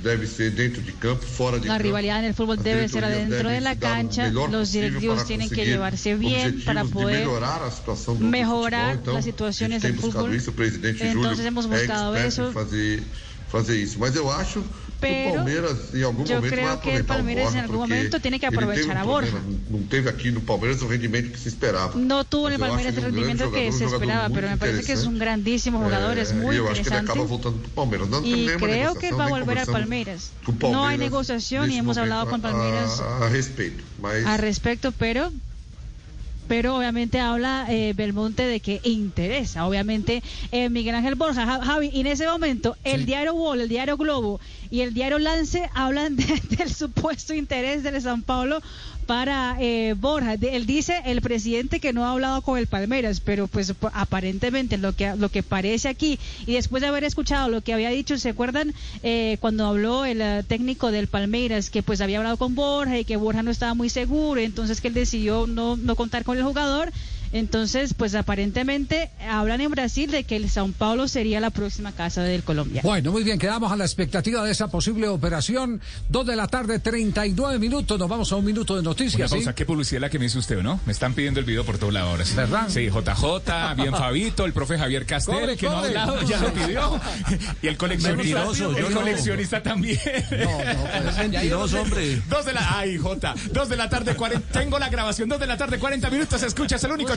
deve ser dentro de campo, fora de La campo. rivalidad en el fútbol debe ser adentro de la cancha. Los directivos tienen que llevarse bien para poder melhorar a situação do, do mejorar futebol. Então, las situaciones del fútbol. Isso, Entonces Júlio hemos buscado expert eso. em fazer, fazer isso. Mas eu acho Pero o Palmeiras, em algum yo momento, que el aproveitar Palmeiras o en algún porque momento tiene que um a Borja. Não teve aqui no Palmeiras o rendimento que se esperava. No tuvo en el Mas eu Palmeiras um grande rendimiento que jogador, se um jogador esperaba, muito pero me parece que es un interessante. grandísimo jugador, es É, muy e eu acho que ele interesante. acaba voltando para o Palmeiras. Nós Y temos creo que va a volver al Palmeiras. No hay negociación y hemos hablado con Palmeiras a, a respeito. Mas pero pero obviamente habla eh, Belmonte de que interesa, obviamente eh, Miguel Ángel Borja, Ja- Javi, y en ese momento el diario Wall, el diario Globo y el diario Lance hablan de- del supuesto interés del San Paulo para eh, Borja. Él dice el presidente que no ha hablado con el Palmeiras, pero pues aparentemente lo que lo que parece aquí y después de haber escuchado lo que había dicho, ¿se acuerdan eh, cuando habló el eh, técnico del Palmeiras que pues había hablado con Borja y que Borja no estaba muy seguro, entonces que él decidió no, no contar con el jugador? Entonces, pues aparentemente hablan en Brasil de que el Sao Paulo sería la próxima casa del Colombia. Bueno, muy bien, quedamos a la expectativa de esa posible operación. Dos de la tarde, 39 minutos. Nos vamos a un minuto de Una noticias. ¿sí? pausa, ¿qué publicidad la que me hizo usted, no? Me están pidiendo el video por todos lados ahora. sí. ¿Verdad? Sí, JJ, bien Fabito, el profe Javier Castel, Cobre, que no ha hablado, ya lo pidió. Y el coleccionista, Mentiroso, yo el no. coleccionista también. Es mentiroso, hombre. Dos de la, ay, Jota, dos de la tarde, 40, tengo la grabación, dos de la tarde, 40 minutos, escuchas el único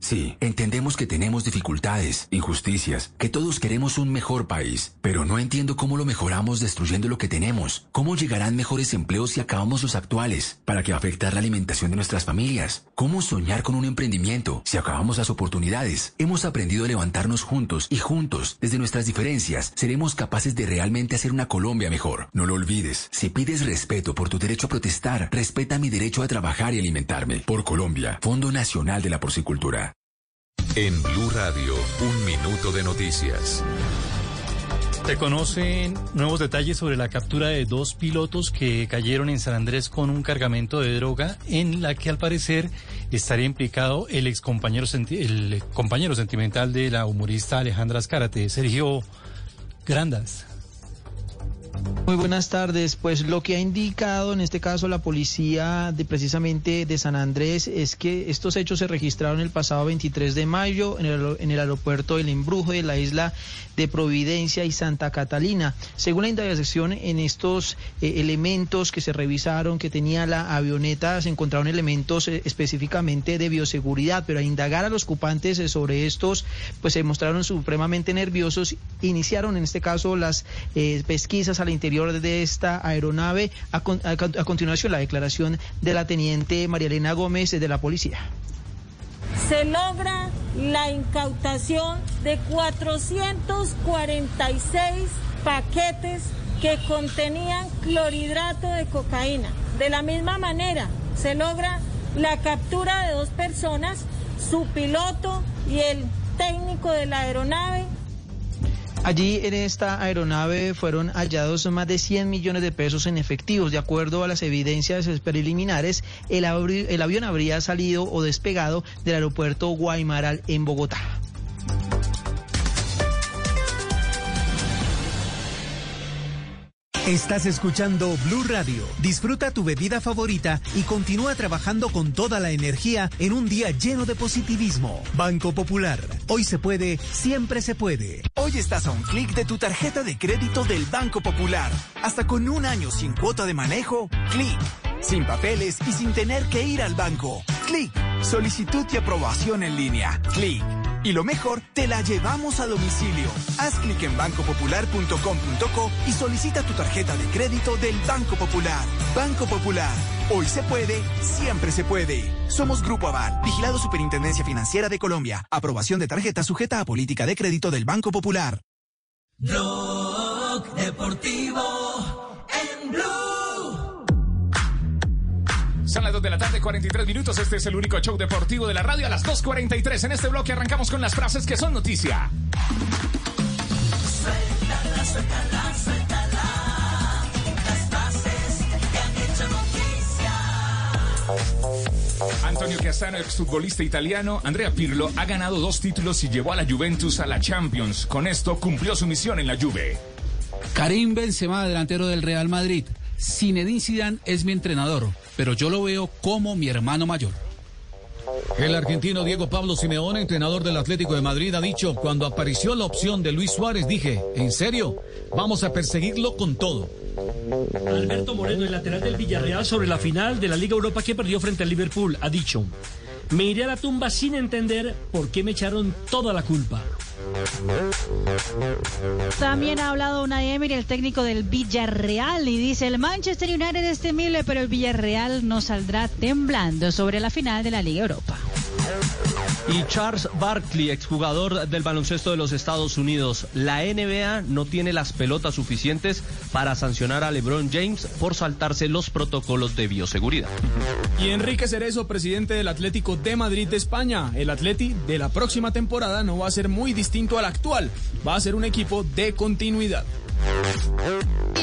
Sí, entendemos que tenemos dificultades, injusticias, que todos queremos un mejor país, pero no entiendo cómo lo mejoramos destruyendo lo que tenemos. ¿Cómo llegarán mejores empleos si acabamos los actuales? ¿Para qué afectar la alimentación de nuestras familias? ¿Cómo soñar con un emprendimiento si acabamos las oportunidades? Hemos aprendido a levantarnos juntos y juntos, desde nuestras diferencias, seremos capaces de realmente hacer una Colombia mejor. No lo olvides, si pides respeto por tu derecho a protestar, respeta mi derecho a trabajar y alimentarme. Por Colombia, Fondo Nacional de la Porcicultura. En Blue Radio, un minuto de noticias. Se conocen nuevos detalles sobre la captura de dos pilotos que cayeron en San Andrés con un cargamento de droga en la que al parecer estaría implicado el ex compañero, el compañero sentimental de la humorista Alejandra Azcárate, Sergio Grandas. Muy buenas tardes. Pues lo que ha indicado en este caso la policía de precisamente de San Andrés es que estos hechos se registraron el pasado 23 de mayo en el, en el aeropuerto del Embrujo de la isla de Providencia y Santa Catalina. Según la indagación en estos eh, elementos que se revisaron que tenía la avioneta se encontraron elementos eh, específicamente de bioseguridad, pero a indagar a los ocupantes eh, sobre estos pues se mostraron supremamente nerviosos, iniciaron en este caso las pesquisas al interior de esta aeronave. A, a con- a continuación, la declaración de la teniente María Elena Gómez de la policía. Se logra la incautación de 446 paquetes que contenían clorhidrato de cocaína. De la misma manera, se logra la captura de dos personas, su piloto y el técnico de la aeronave, Allí en esta aeronave fueron hallados más de 100 millones de pesos en efectivos. De acuerdo a las evidencias preliminares, el, el avión habría salido o despegado del aeropuerto Guaymaral en Bogotá. Estás escuchando Blue Radio. Disfruta tu bebida favorita y continúa trabajando con toda la energía en un día lleno de positivismo. Banco Popular. Hoy se puede, siempre se puede. Hoy estás a un clic de tu tarjeta de crédito del Banco Popular. Hasta con un año sin cuota de manejo, clic. Sin papeles y sin tener que ir al banco. Clic. Solicitud y aprobación en línea. Clic. Y lo mejor, te la llevamos a domicilio. Haz clic en bancopopular.com.co y solicita tu tarjeta de crédito del Banco Popular. Banco Popular. Hoy se puede, siempre se puede. Somos Grupo Aval, vigilado Superintendencia Financiera de Colombia. Aprobación de tarjeta sujeta a política de crédito del Banco Popular. Deportivo en. Son las 2 de la tarde, 43 minutos. Este es el único show deportivo de la radio a las 2.43. En este bloque arrancamos con las frases que son noticia. Suéltala, suéltala, suéltala. Las frases que han hecho noticia. Antonio Castano, exfutbolista italiano, Andrea Pirlo ha ganado dos títulos y llevó a la Juventus a la Champions. Con esto cumplió su misión en la Juve. Karim Benzema, delantero del Real Madrid. Zinedine Zidane es mi entrenador, pero yo lo veo como mi hermano mayor. El argentino Diego Pablo Simeone, entrenador del Atlético de Madrid, ha dicho, cuando apareció la opción de Luis Suárez, dije, ¿en serio? Vamos a perseguirlo con todo. Alberto Moreno, el lateral del Villarreal, sobre la final de la Liga Europa que perdió frente al Liverpool, ha dicho: Me iré a la tumba sin entender por qué me echaron toda la culpa. También ha hablado una Emery, el técnico del Villarreal, y dice el Manchester United es temible, pero el Villarreal no saldrá temblando sobre la final de la Liga Europa. Y Charles Barkley, exjugador del baloncesto de los Estados Unidos. La NBA no tiene las pelotas suficientes para sancionar a LeBron James por saltarse los protocolos de bioseguridad. Y Enrique Cerezo, presidente del Atlético de Madrid de España. El Atleti de la próxima temporada no va a ser muy distinto al actual. Va a ser un equipo de continuidad.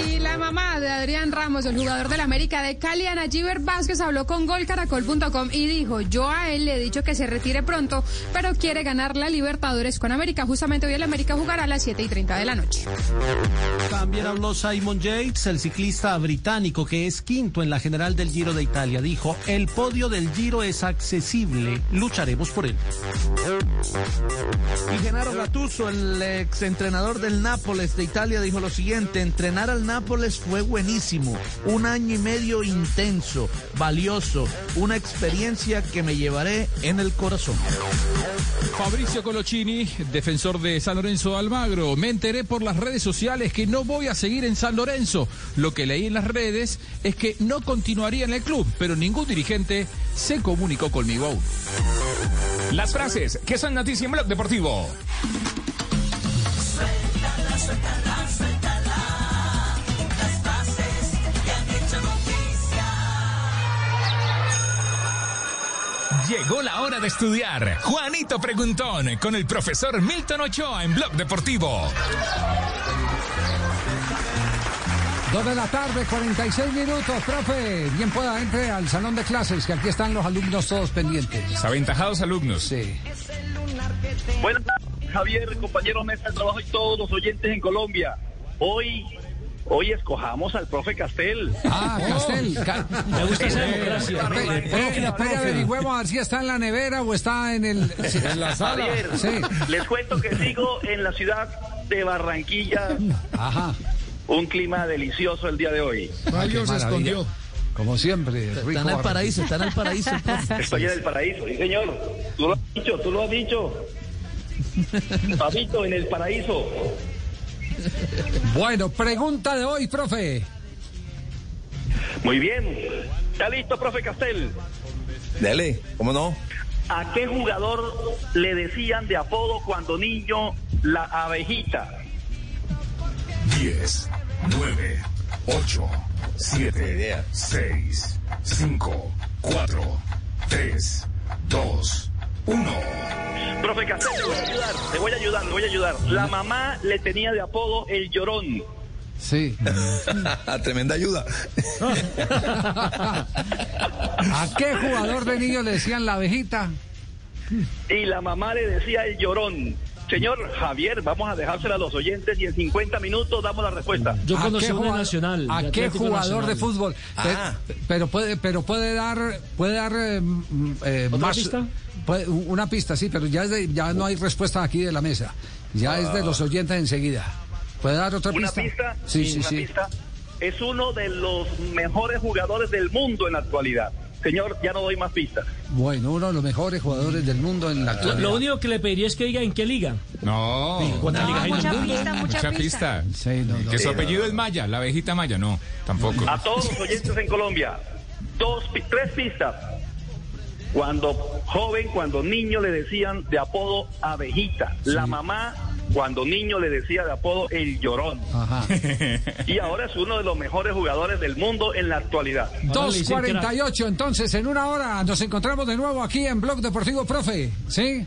Y la mamá de Adrián Ramos, el jugador del América de Cali, Ana Giver Vázquez, habló con golcaracol.com y dijo, yo a él le he dicho que se retire pronto, pero quiere ganar la Libertadores con América. Justamente hoy el América jugará a las 7 y 30 de la noche. También habló Simon Yates, el ciclista británico que es quinto en la general del Giro de Italia. Dijo, el podio del Giro es accesible, lucharemos por él. Y Genaro Gattuso, el exentrenador del Nápoles de Italia, dijo lo siguiente, entrenar al Nápoles fue buenísimo, un año y medio intenso, valioso, una experiencia que me llevaré en el corazón. Fabricio Colocini, defensor de San Lorenzo Almagro. Me enteré por las redes sociales que no voy a seguir en San Lorenzo. Lo que leí en las redes es que no continuaría en el club, pero ningún dirigente se comunicó conmigo aún. Las frases que son noticia en Blog Deportivo. Suéltala, suéltala, suéltala. Llegó la hora de estudiar. Juanito Preguntón con el profesor Milton Ochoa en Blog Deportivo. Dos de la tarde, 46 minutos, profe. Bien pueda, entre al salón de clases, que aquí están los alumnos todos pendientes. Aventajados alumnos. Sí. Buenas tardes, Javier, compañero mesa de trabajo y todos los oyentes en Colombia. Hoy, hoy escojamos al profe Castel. Ah, Castel. Ca- Me gusta esa Eh, democracia. espere, averigüemos a ver si está en la nevera o está en el... En la sala. Javier, Sí. les cuento que sigo en la ciudad de Barranquilla. Ajá. Un clima delicioso el día de hoy. Ah, qué maravilla. Como siempre, rico. en el paraíso, está en el paraíso, el profe. Estoy en el paraíso, sí señor. Tú lo has dicho, tú lo has dicho. Papito, en el paraíso. Bueno, pregunta de hoy, profe. Muy bien. ¿Está listo, profe Castel? Dele, ¿cómo no? ¿A qué jugador le decían de apodo cuando niño la abejita? 10, 9, 8, 7, 6, 5, 4, 3, 2, 1. Profe Castel, te voy a ayudar, te voy a ayudar, te voy a ayudar. La mamá le tenía de apodo el llorón. Sí. Tremenda ayuda. ¿A qué jugador de niño le decían la abejita? Y la mamá le decía el llorón. Señor Javier, vamos a dejársela a los oyentes y en 50 minutos damos la respuesta. Yo ¿A conocí qué una nacional. ¿A qué jugador de fútbol? Ah. Pero puede, pero puede dar, puede dar eh, eh, ¿Otra más. pista? Puede- una pista, sí, pero ya es de- ya no hay respuesta aquí de la mesa. Ya es de los oyentes enseguida. ¿Puede dar otra Una pista? pista, Sí, sí, una sí. pista. Es uno de los mejores jugadores del mundo en la actualidad. Señor, ya no doy más pistas. Bueno, uno de los mejores jugadores del mundo en la Lo, actualidad. lo único que le pediría es que diga en qué liga. No. ¿Cuántas ligas hay en el mucha mundo? pista, mucha Mucha pista. pista. Sí, no, no. Que su apellido es Maya, la abejita Maya, no, tampoco. A todos los oyentes en Colombia, dos, tres pistas. Cuando joven, cuando niño le decían de apodo abejita. La mamá, cuando niño le decía de apodo el llorón. Ajá. Y ahora es uno de los mejores jugadores del mundo en la actualidad. Ahora le dicen que era- 2.48, entonces en una hora nos encontramos de nuevo aquí en Blog Deportivo, profe. ¿Sí?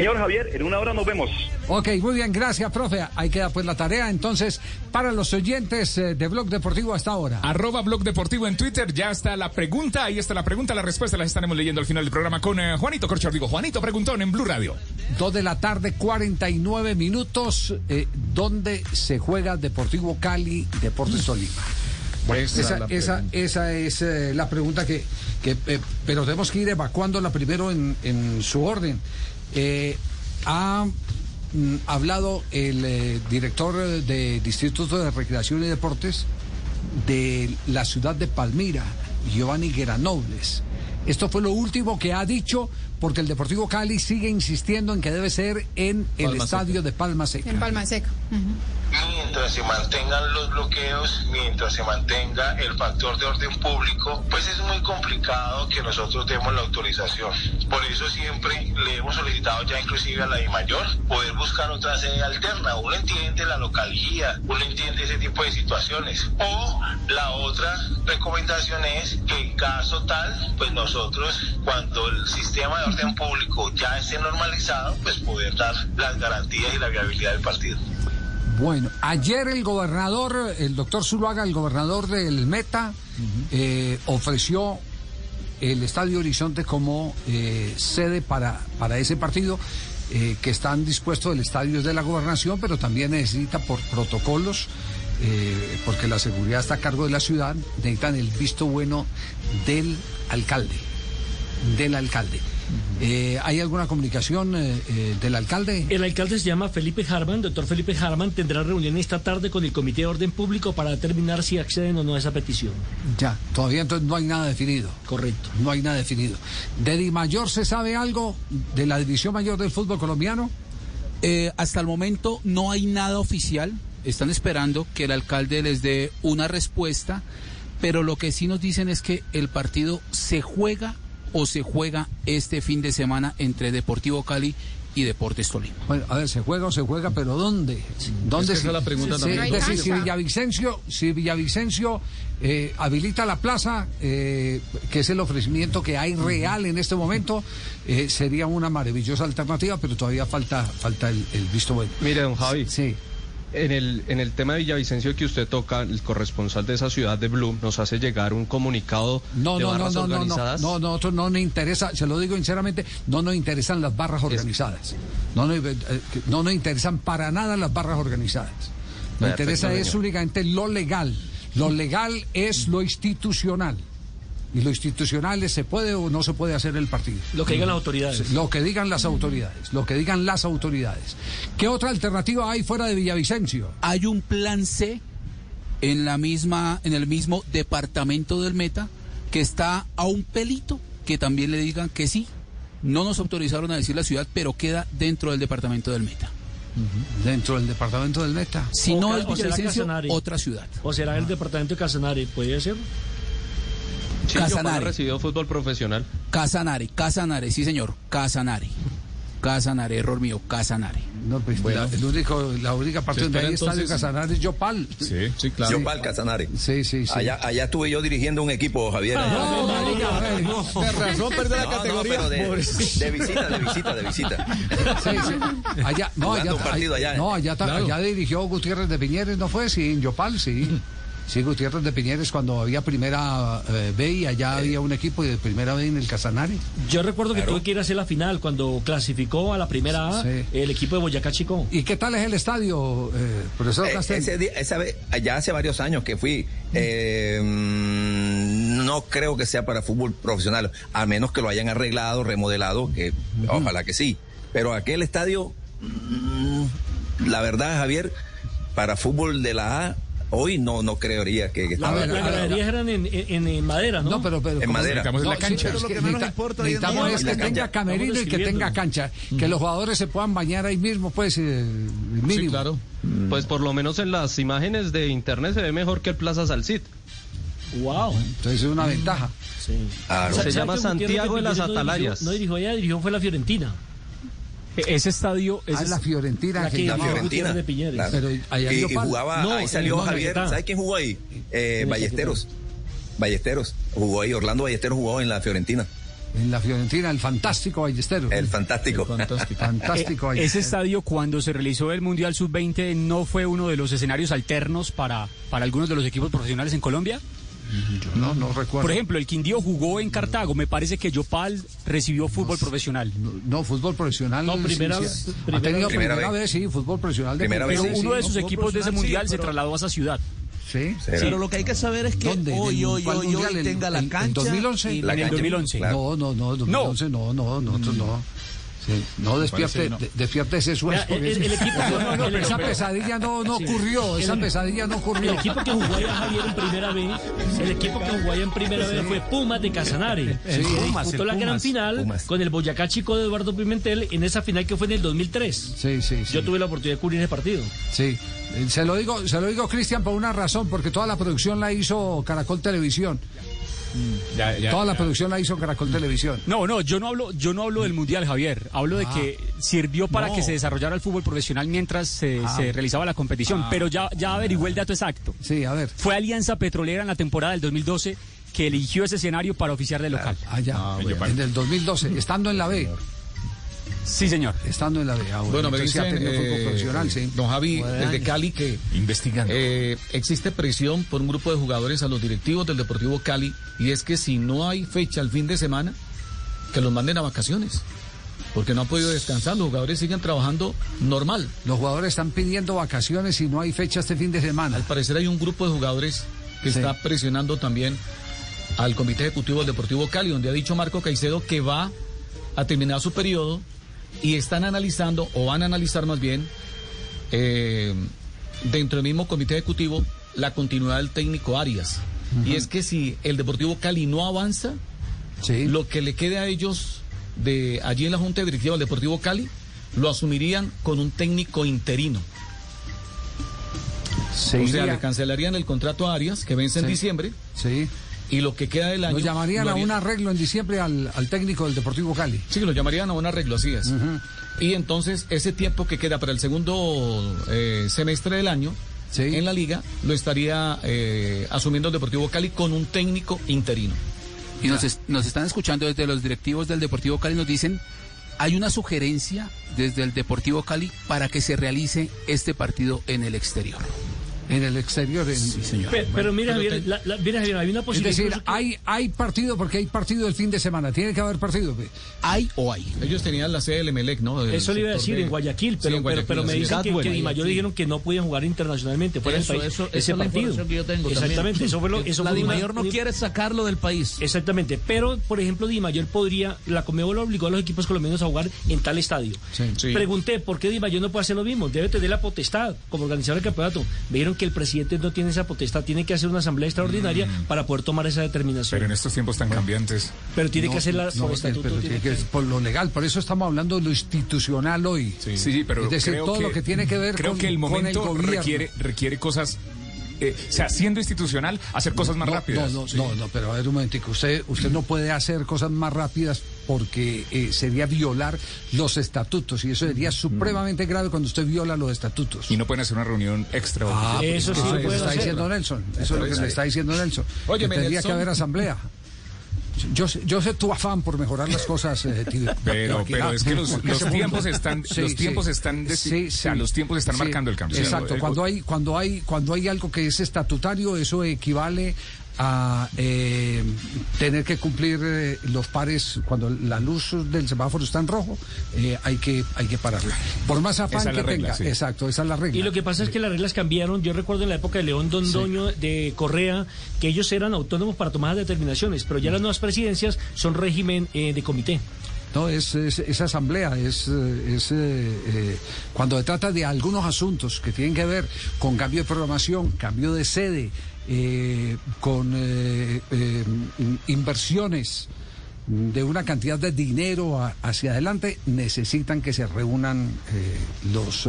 Señor Javier, en una hora nos vemos. Ok, muy bien, gracias, profe. Ahí queda pues la tarea entonces para los oyentes eh, de Blog Deportivo hasta ahora. Arroba Blog Deportivo en Twitter, ya está la pregunta, ahí está la pregunta, la respuesta las estaremos leyendo al final del programa con eh, Juanito Corchor, digo, Juanito Preguntón en Blue Radio. Dos de la tarde, 49 minutos, eh, donde se juega Deportivo Cali, Deportes Tolima. Esa, esa, esa es eh, la pregunta que, que eh, pero tenemos que ir evacuándola primero en, en su orden. Eh, ha mm, hablado el eh, director de Instituto de Recreación y Deportes de la ciudad de Palmira, Giovanni Granobles. Esto fue lo último que ha dicho porque el Deportivo Cali sigue insistiendo en que debe ser en el Palma estadio Seca. de Palma Seca. En Palma Seca. Mientras se mantengan los bloqueos, mientras se mantenga el factor de orden público, pues es muy complicado que nosotros demos la autorización. Por eso siempre le hemos solicitado ya inclusive a la DIMAYOR poder buscar otra sede alterna. Uno entiende la localía, uno entiende ese tipo de situaciones. O la otra recomendación es que en caso tal, pues nosotros cuando el sistema de orden público ya esté normalizado, pues poder dar las garantías y la viabilidad del partido. Bueno, ayer el gobernador, el doctor Zuluaga, el gobernador del Meta, eh, ofreció el Estadio Horizonte como eh, sede para, para ese partido, eh, que están dispuestos el estadio de la gobernación, pero también necesita por protocolos, eh, porque la seguridad está a cargo de la ciudad, necesitan el visto bueno del alcalde, del alcalde. Eh, ¿Hay alguna comunicación eh, eh, del alcalde? El alcalde se llama Felipe Harman. Doctor Felipe Harman tendrá reunión esta tarde con el Comité de Orden Público para determinar si acceden o no a esa petición. Ya, todavía entonces no hay nada definido. Correcto. No hay nada definido. ¿De Di Mayor se sabe algo de la división mayor del fútbol colombiano? Eh, hasta el momento no hay nada oficial. Están esperando que el alcalde les dé una respuesta, pero lo que sí nos dicen es que el partido se juega o se juega este fin de semana entre Deportivo Cali y Deportes Tolima. Bueno, a ver, se juega o se juega, pero ¿dónde? ¿Dónde Es que esa es la pregunta también. si. Villavicencio, si Villavicencio eh, habilita la plaza, eh, que es el ofrecimiento que hay real en este momento, eh, sería una maravillosa alternativa, pero todavía falta, falta el, el visto bueno. Mire, don Javi. Sí. En el, en el tema de Villavicencio que usted toca, el corresponsal de esa ciudad de Bloom nos hace llegar un comunicado No, de no, no, barras no, no, no, no, nosotros no nos interesa, se lo digo sinceramente, no nos interesan las barras organizadas. No nos, eh, no nos interesan para nada las barras organizadas. Nos interesa es únicamente lo legal. Lo legal es lo institucional. Y lo institucional es se puede o no se puede hacer el partido. Lo que digan las autoridades. Lo que digan las autoridades. Lo que digan las autoridades. ¿Qué otra alternativa hay fuera de Villavicencio? Hay un plan C en la misma, en el mismo departamento del Meta que está a un pelito que también le digan que sí. No nos autorizaron a decir la ciudad, pero queda dentro del departamento del Meta. Dentro del departamento del Meta. Si O no es Villavicencio, otra ciudad. ¿O será el departamento de Casanare? ¿Puede ser? Yo Casanare. he recibido fútbol profesional. Casanare, Casanare, sí señor, Casanare. Casanare, error mío, Casanare. No, pues la, el único, la única parte donde hay estadio Casanare es Yopal. Sí, sí, claro. Yopal Casanare. Sí, sí, sí. Allá, allá estuve yo dirigiendo un equipo, Javier. allá. No, a ver, no. De razón perdió la No, no, categoría. pero de, de visita, de visita, de visita. Sí, sí. Allá, no, allá, un partido allá. no, allá, Claro. allá dirigió Gutiérrez de Piñeres, ¿no fue? Sí, en Yopal, sí. Sí, Gutiérrez de Piñeres cuando había primera eh, B y allá había un equipo de primera B en el Casanare. Yo recuerdo que tuve que ir a hacer la final cuando clasificó a la primera A Sí. el equipo de Boyacá Chico. ¿Y qué tal es el estadio, eh, profesor Eh, ese día- esa vez, ya hace varios años que fui, eh, mm, no creo que sea para fútbol profesional, a menos que lo hayan arreglado, remodelado, que ojalá que sí. Pero aquel estadio, mm, la verdad, Javier, para fútbol de la A, hoy no, no creería que, La-. Las graderías eran en, en- en madera, ¿no? No, pero, pero En madera. Necesitamos la cancha. Pero lo que no importa necesitamos es que tenga camerino y que tenga cancha. Que los jugadores se puedan bañar ahí mismo, pues, eh, mínimo. Sí, claro. Pues por lo menos en las imágenes de internet se ve mejor que el Plaza Salcid. Wow. Entonces es una ventaja. Sí. Claro. Se ¿Sabe llama Santiago de las Piñeres no dirigió- Atalayas. No dirigió allá, dirigió fue la Fiorentina. E- Ese estadio Ah, es la Fiorentina. La que La. Fiorentina. De Piñeres. claro. Pero allá y, jugaba, No, ahí salió el Javier, Caquetá. ¿sabe quién jugó ahí? Eh, el Ballesteros. Ballesteros. Jugó ahí, Orlando Ballesteros jugó en la Fiorentina. En la Fiorentina, el fantástico Ballesteros. El fantástico. fantástico E- ese Ballesteros. estadio cuando se realizó el Mundial Sub-20 no fue uno de los escenarios alternos para, para algunos de los equipos profesionales en Colombia. Yo no, no recuerdo. Por ejemplo, el Quindío jugó en Cartago. Me parece que Yopal recibió fútbol profesional. No, fútbol profesional. No, primera sí, vez, sí. primera ha tenido vez. primera, Primera vez, vez. sí, fútbol profesional. De Primera Pero vez, sí, uno de sí. sus equipos de ese sí, mundial se pero- trasladó a esa ciudad. Sí. Será. Pero lo que hay que saber es que ¿Dónde? hoy, ¿En hoy, hoy, hoy ¿En- tenga la en- en cancha. 2011? y La en el cancha, 2011. claro. No, no, no, 2011 no, no, nosotros no. Sí, No, despierte, no. despierte ese sueño. El- el- el equipo- No, no, no, el- pero esa pesadilla no, no Sí. ocurrió, esa El- pesadilla no ocurrió. El equipo que jugó allá Javier en primera vez, el equipo que jugó allá en primera vez fue Pumas de Casanare. Sí. Pumas, disputó la gran final Pumas. con el Boyacá Chico de Eduardo Pimentel en esa final que fue en el 2003. Sí, sí, Yo tuve la oportunidad de cubrir ese partido. Sí, Eh, se lo digo, se lo digo Cristian por una razón, porque toda la producción la hizo Caracol Televisión. Ya, ya, toda la producción la hizo Caracol Televisión. No, no, yo no hablo, yo no hablo del mundial, Javier. Hablo de Ah. que sirvió para No. que se desarrollara el fútbol profesional mientras se, Ah. se realizaba la competición. Ah. Pero ya, ya averigué el dato exacto. Sí, a ver. Fue Alianza Petrolera en la temporada del 2012 que eligió ese escenario para oficiar de local. Ah, ya, en el 2012, estando en la B. Sí, señor. Estando en la B. ah, Bueno, me dicen, eh, profesional, sí. don Javi, desde. Cali, que investigando. existe presión por un grupo de jugadores a los directivos del Deportivo Cali, y es que si no hay fecha el fin de semana, que los manden a vacaciones, porque no han podido descansar, los jugadores siguen trabajando normal. Los jugadores están pidiendo vacaciones y no hay fecha este fin de semana. Al parecer hay un grupo de jugadores que está presionando también al Comité Ejecutivo del Deportivo Cali, donde ha dicho Marco Caicedo que va a terminar su periodo y están analizando, o van a analizar más bien, eh, dentro del mismo Comité Ejecutivo, la continuidad del técnico Arias. Y es que si el Deportivo Cali no avanza, lo que le quede a ellos de allí en la Junta Directiva del Deportivo Cali, lo asumirían con un técnico interino. O sea, le cancelarían el contrato a Arias, que vence en diciembre. Sí. Y lo que queda del año. Lo llamarían lo a un arreglo en diciembre al, al técnico del Deportivo Cali. Sí, lo llamarían a un arreglo, así es. Y entonces, ese tiempo que queda para el segundo eh, semestre del año en la liga, lo estaría eh, asumiendo el Deportivo Cali con un técnico interino. Y nos, es- nos están escuchando desde los directivos del Deportivo Cali, nos dicen, hay una sugerencia desde el Deportivo Cali para que se realice este partido en el exterior. En el exterior, sí, señor. Pe- pero mira, Pero Javier, te- la- la- mira, Javier, hay una Es posibilidad. decir, incluso que- hay, hay partido porque hay partido el fin de semana. Tiene que haber partido. ¿Hay o hay? Ellos tenían la sede del Emelec, ¿no? Del Eso le iba a decir de- en Guayaquil, Sí, pero, en pero, Guayaquil, pero me es. dicen que, que Di Mayor Guayaquil. dijeron que no podían jugar internacionalmente fuera Eso, del país. eso- ese es la partido. que yo tengo también. Exactamente, eso fue lo eso La fue Di una- Mayor no quiere sacarlo del país. Exactamente, pero por ejemplo Di Mayor podría, la Comebol obligó a los equipos colombianos a jugar en tal estadio. Sí. Pregunté por qué Di Mayor no puede hacer lo mismo, debe tener la potestad como organizador del campeonato. Me dijeron que el presidente no tiene esa potestad, tiene que hacer una asamblea extraordinaria para poder tomar esa determinación. Pero en estos tiempos tan cambiantes. Pero tiene que hacerla no, por estatuto. tiene que- que- por lo legal. Por eso estamos hablando de lo institucional hoy. Sí, sí, pero es decir, creo todo lo que tiene que ver creo con, que el con momento gobierno. requiere requiere cosas eh, o sea, siendo institucional, hacer cosas más no, rápidas. No, no, no, no, pero a ver un momentico. Usted, usted no puede hacer cosas más rápidas porque eh, sería violar los estatutos y eso sería supremamente grave cuando usted viola los estatutos. Y no pueden hacer una reunión extra. Ah, eso es lo que le está diciendo Nelson. Eso es lo que le está diciendo Nelson. Óyeme, que tendría Nelson. que haber asamblea. Yo, sé- yo sé tu afán por mejorar las cosas, eh, Tibio. Pero, pero es que los, tiempos están, Sí, los sí. tiempos están, desti- Sí, o sea, sí. los tiempos están Sí, marcando el cambio. Exacto. Eh, Cuando hay, cuando hay, cuando hay algo que es estatutario, eso equivale a eh, tener que cumplir eh, los pares cuando la luz del semáforo está en rojo, eh, hay que, hay que pararla. Por más afán Esa que regla, tenga. sí. Exacto, esa es la regla. Y lo que pasa es que las reglas cambiaron. Yo recuerdo en la época de León Dondoño, de Correa, que ellos eran autónomos para tomar las determinaciones, pero ya las nuevas presidencias son régimen eh, de comité. No, es, es, es asamblea, es, es eh, eh, cuando se trata de algunos asuntos que tienen que ver con cambio de programación, cambio de sede, eh, con eh, eh, inversiones de una cantidad de dinero hacia adelante, necesitan que se reúnan los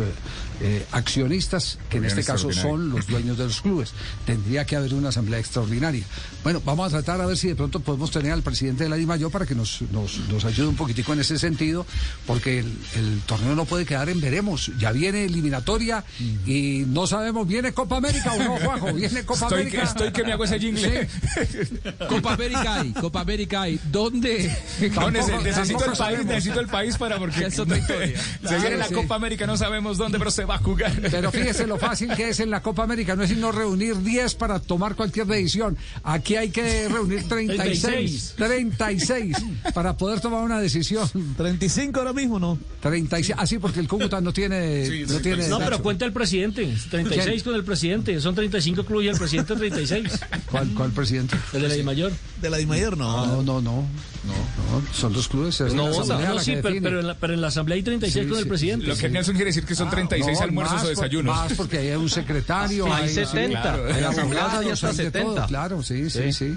eh, accionistas, que en este caso son los dueños de los clubes. Tendría que haber una asamblea extraordinaria. Bueno, vamos a tratar a ver si de pronto podemos tener al presidente de la DIMAYO para que nos, nos, nos ayude un poquitico en ese sentido, porque el, el torneo no puede quedar en veremos. Ya viene eliminatoria y no sabemos, ¿viene Copa América o no, Juanjo? ¿Viene Copa Estoy América? que- estoy que me hago ese jingle. Copa América hay, Copa América hay. ¿Dónde? No, nece- necesito el país, necesito el país para porque Es otra historia. se viene la. Copa América, no sabemos dónde, pero se va a jugar. Pero fíjese lo fácil que es en la Copa América, no es sino reunir 10 para tomar cualquier decisión. Aquí hay que reunir 36, 36 para poder tomar una decisión. 35 ahora mismo, ¿no? 36, así porque el Cúcuta no tiene no tiene No, pero cuenta el presidente. 36 ¿Quién? con el presidente. Son 35 clubes y el presidente 36. ¿Cuál, cuál presidente? El de la Di Mayor. De la Di Mayor, no. No, no, no. son dos clubes. es No, no, la sí, pero, pero en la, pero en la asamblea hay 36 Sí, con el sí, presidente. Lo que Nelson quiere decir que son 36 No, almuerzos más o por- desayunos. Más porque hay un secretario. Hay sí, 70. claro, En la hay asamblea abogados, hay hasta hay de todo, 70. Claro, sí, sí, sí.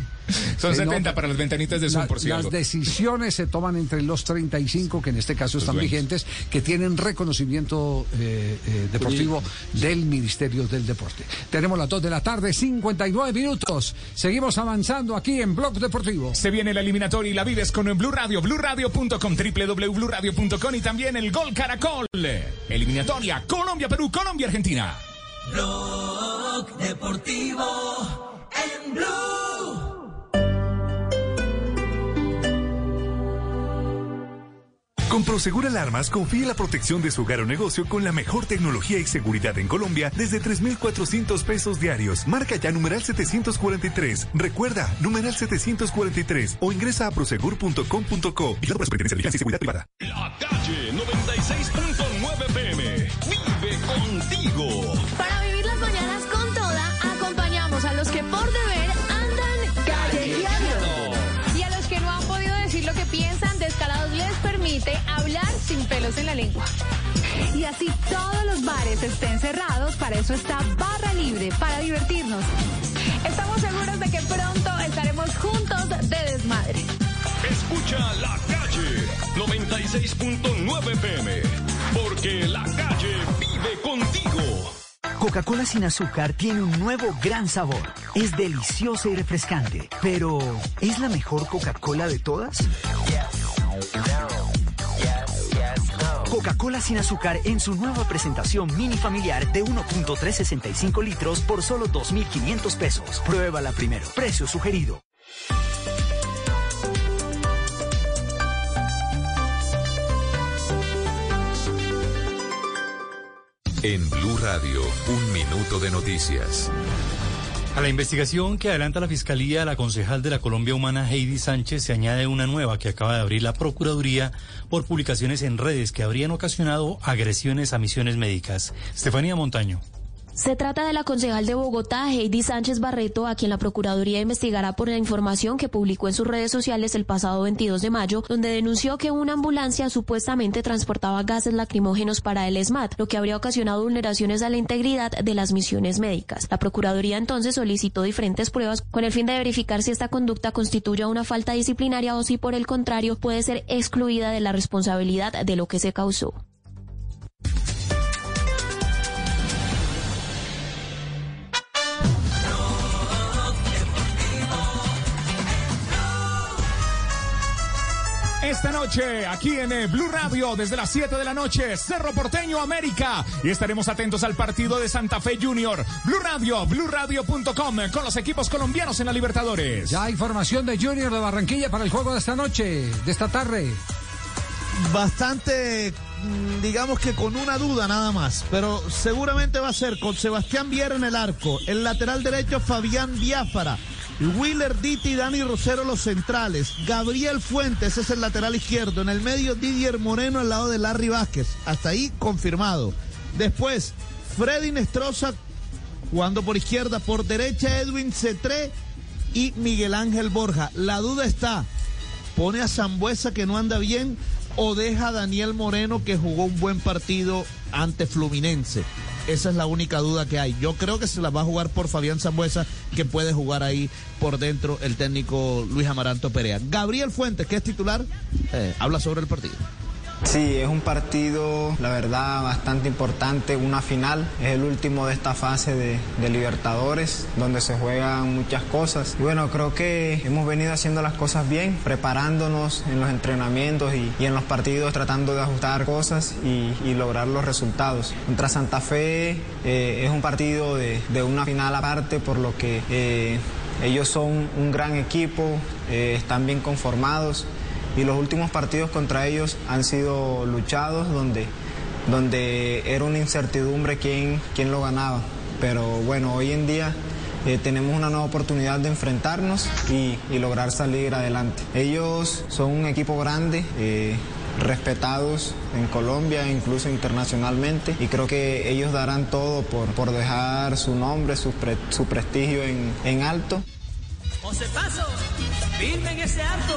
Son Sí, no, 70 para las ventanitas de Zoom, La- por cierto. Las decisiones se toman entre los 35, que en este caso están dueños. vigentes, que tienen reconocimiento eh, eh, deportivo del Ministerio del Deporte. Tenemos las 2 de la tarde, 59 minutos. Seguimos avanzando aquí en Blog Deportivo. Se viene la eliminatoria y la vives con Blue Radio, BlueRadio.com, www.bluradio.com y también el Gol Caracol. Eliminatoria Colombia-Perú, Colombia-Argentina. Blog Deportivo en Blue. Con Prosegur Alarmas, confíe en la protección de su hogar o negocio con la mejor tecnología y seguridad en Colombia desde 3,400 pesos diarios. Marca ya numeral 743. Recuerda, numeral 743 o ingresa a prosegur.com.co. Por la Superintendencia de y Seguridad Privada. La calle 96.9 PM. Contigo. Para vivir las mañanas con toda, acompañamos a los que por deber andan callejeando. Y a los que no han podido decir lo que piensan, Descarados les permite hablar sin pelos en la lengua. Y así todos los bares estén cerrados, para eso está Barra Libre, para divertirnos. Estamos seguros de que pronto estaremos juntos de desmadre. Escucha La Calle 96.9 PM. Porque la calle vive contigo. Coca-Cola sin azúcar tiene un nuevo gran sabor. Es deliciosa y refrescante. Pero, ¿es la mejor Coca-Cola de todas? Coca-Cola sin azúcar en su nueva presentación mini familiar de 1.365 litros por solo 2.500 pesos. Pruébala primero. Precio sugerido. En Blue Radio, un minuto de noticias. A la investigación que adelanta la Fiscalía, la concejal de la Colombia Humana, Heidi Sánchez, se añade una nueva que acaba de abrir la Procuraduría por publicaciones en redes que habrían ocasionado agresiones a misiones médicas. Estefanía Montaño. Se trata de la concejal de Bogotá, Heidi Sánchez Barreto, a quien la Procuraduría investigará por la información que publicó en sus redes sociales el pasado 22 de mayo, donde denunció que una ambulancia supuestamente transportaba gases lacrimógenos para el ESMAD, lo que habría ocasionado vulneraciones a la integridad de las misiones médicas. La Procuraduría entonces solicitó diferentes pruebas con el fin de verificar si esta conducta constituye una falta disciplinaria o si por el contrario puede ser excluida de la responsabilidad de lo que se causó. Esta noche, aquí en eh, Blue Radio, desde las 7 de la noche, Cerro Porteño, América. Y estaremos atentos al partido de Santa Fe Junior. Blue Radio, BlueRadio.com, con los equipos colombianos en la Libertadores. Ya información de Junior de Barranquilla para el juego de esta noche, de esta tarde. Bastante, mm, digamos que con una duda nada más, pero seguramente va a ser con Sebastián Viera en el arco, el lateral derecho Fabián Biafara, Willer Ditti y Dani Rosero los centrales, Gabriel Fuentes es el lateral izquierdo, en el medio Didier Moreno al lado de Larry Vázquez, hasta ahí confirmado. Después, Freddy Nestroza jugando por izquierda, por derecha Edwin Cetré y Miguel Ángel Borja. La duda está, pone a Zambuesa que no anda bien o deja a Daniel Moreno que jugó un buen partido ante Fluminense. Esa es la única duda que hay. Yo creo que se la va a jugar por Fabián Zambuesa, que puede jugar ahí por dentro el técnico Luis Amaranto Perea. Gabriel Fuentes, que es titular, eh, habla sobre el partido. Sí, es un partido, la verdad, bastante importante, una final. Es el último de esta fase de, Libertadores, donde se juegan muchas cosas. Y bueno, creo que hemos venido haciendo las cosas bien, preparándonos en los entrenamientos y, en los partidos, tratando de ajustar cosas y, lograr los resultados. Contra Santa Fe eh, es un partido de, de, una final aparte, por lo que eh, ellos son un gran equipo, eh, están bien conformados y los últimos partidos contra ellos han sido luchados donde, donde era una incertidumbre quién, quién lo ganaba. Pero bueno, hoy en día eh, tenemos una nueva oportunidad de enfrentarnos y, lograr salir adelante. Ellos son un equipo grande. Eh, respetados en Colombia, incluso internacionalmente, y creo que ellos darán todo por, por dejar su nombre, su, pre, su prestigio en, alto. José Paso, firme en ese arco.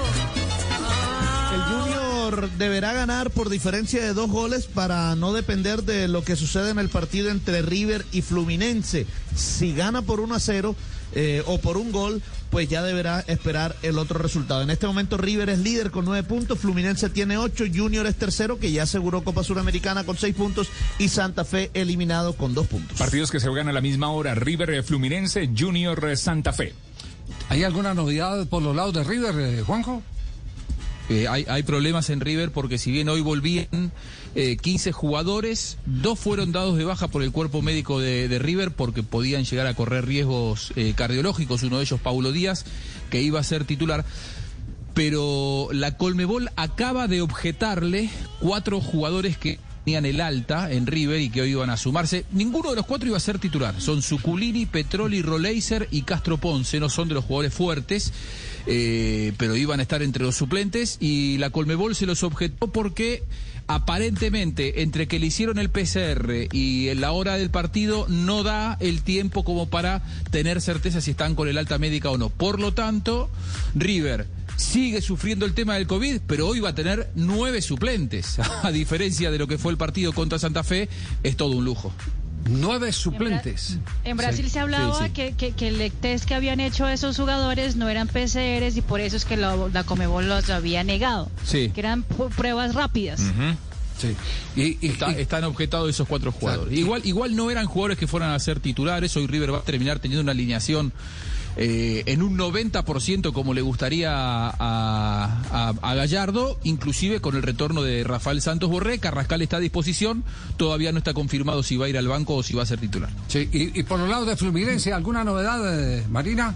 El Junior deberá ganar por diferencia de dos goles para no depender de lo que sucede en el partido entre River y Fluminense. Si gana por 1 a 0 eh, o por un gol, pues ya deberá esperar el otro resultado. En este momento River es líder con nueve puntos, Fluminense tiene ocho, Junior es tercero, que ya aseguró Copa Suramericana con seis puntos, y Santa Fe eliminado con dos puntos. Partidos que se juegan a la misma hora, River eh, Fluminense, Junior eh, Santa Fe. ¿Hay alguna novedad por los lados de River, Juanjo? Eh, hay, problemas en River porque si bien hoy volvían eh, 15 jugadores, dos fueron dados de baja por el cuerpo médico de, de River porque podían llegar a correr riesgos eh, cardiológicos, uno de ellos Paulo Díaz, que iba a ser titular. Pero la Colmebol acaba de objetarle cuatro jugadores que tenían el alta en River y que hoy iban a sumarse. Ninguno de los cuatro iba a ser titular. Son Suculini, Petroli, Roleiser y Castro Ponce. No son de los jugadores fuertes, eh, pero iban a estar entre los suplentes. Y la Colmebol se los objetó porque aparentemente entre que le hicieron el PCR y en la hora del partido no da el tiempo como para tener certeza si están con el alta médica o no. Por lo tanto, River sigue sufriendo el tema del COVID, pero hoy va a tener nueve suplentes. A diferencia de lo que fue el partido contra Santa Fe, es todo un lujo. Nueve suplentes. En Brasil Sí. se hablaba Sí, sí. Que, que, que el test que habían hecho esos jugadores no eran PCRs y por eso es que la, la Comebol los había negado. Sí. Que eran pruebas rápidas. Sí. Y, Está- están objetados esos cuatro jugadores. Igual, igual no eran jugadores que fueran a ser titulares. Hoy River va a terminar teniendo una alineación eh, en un 90% como le gustaría a, a- Gallardo, inclusive con el retorno de Rafael Santos Borré. Carrascal está a disposición. Todavía no está confirmado si va a ir al banco o si va a ser titular. Sí, y, y por los lados de Fluminense, ¿alguna novedad, eh, Marina?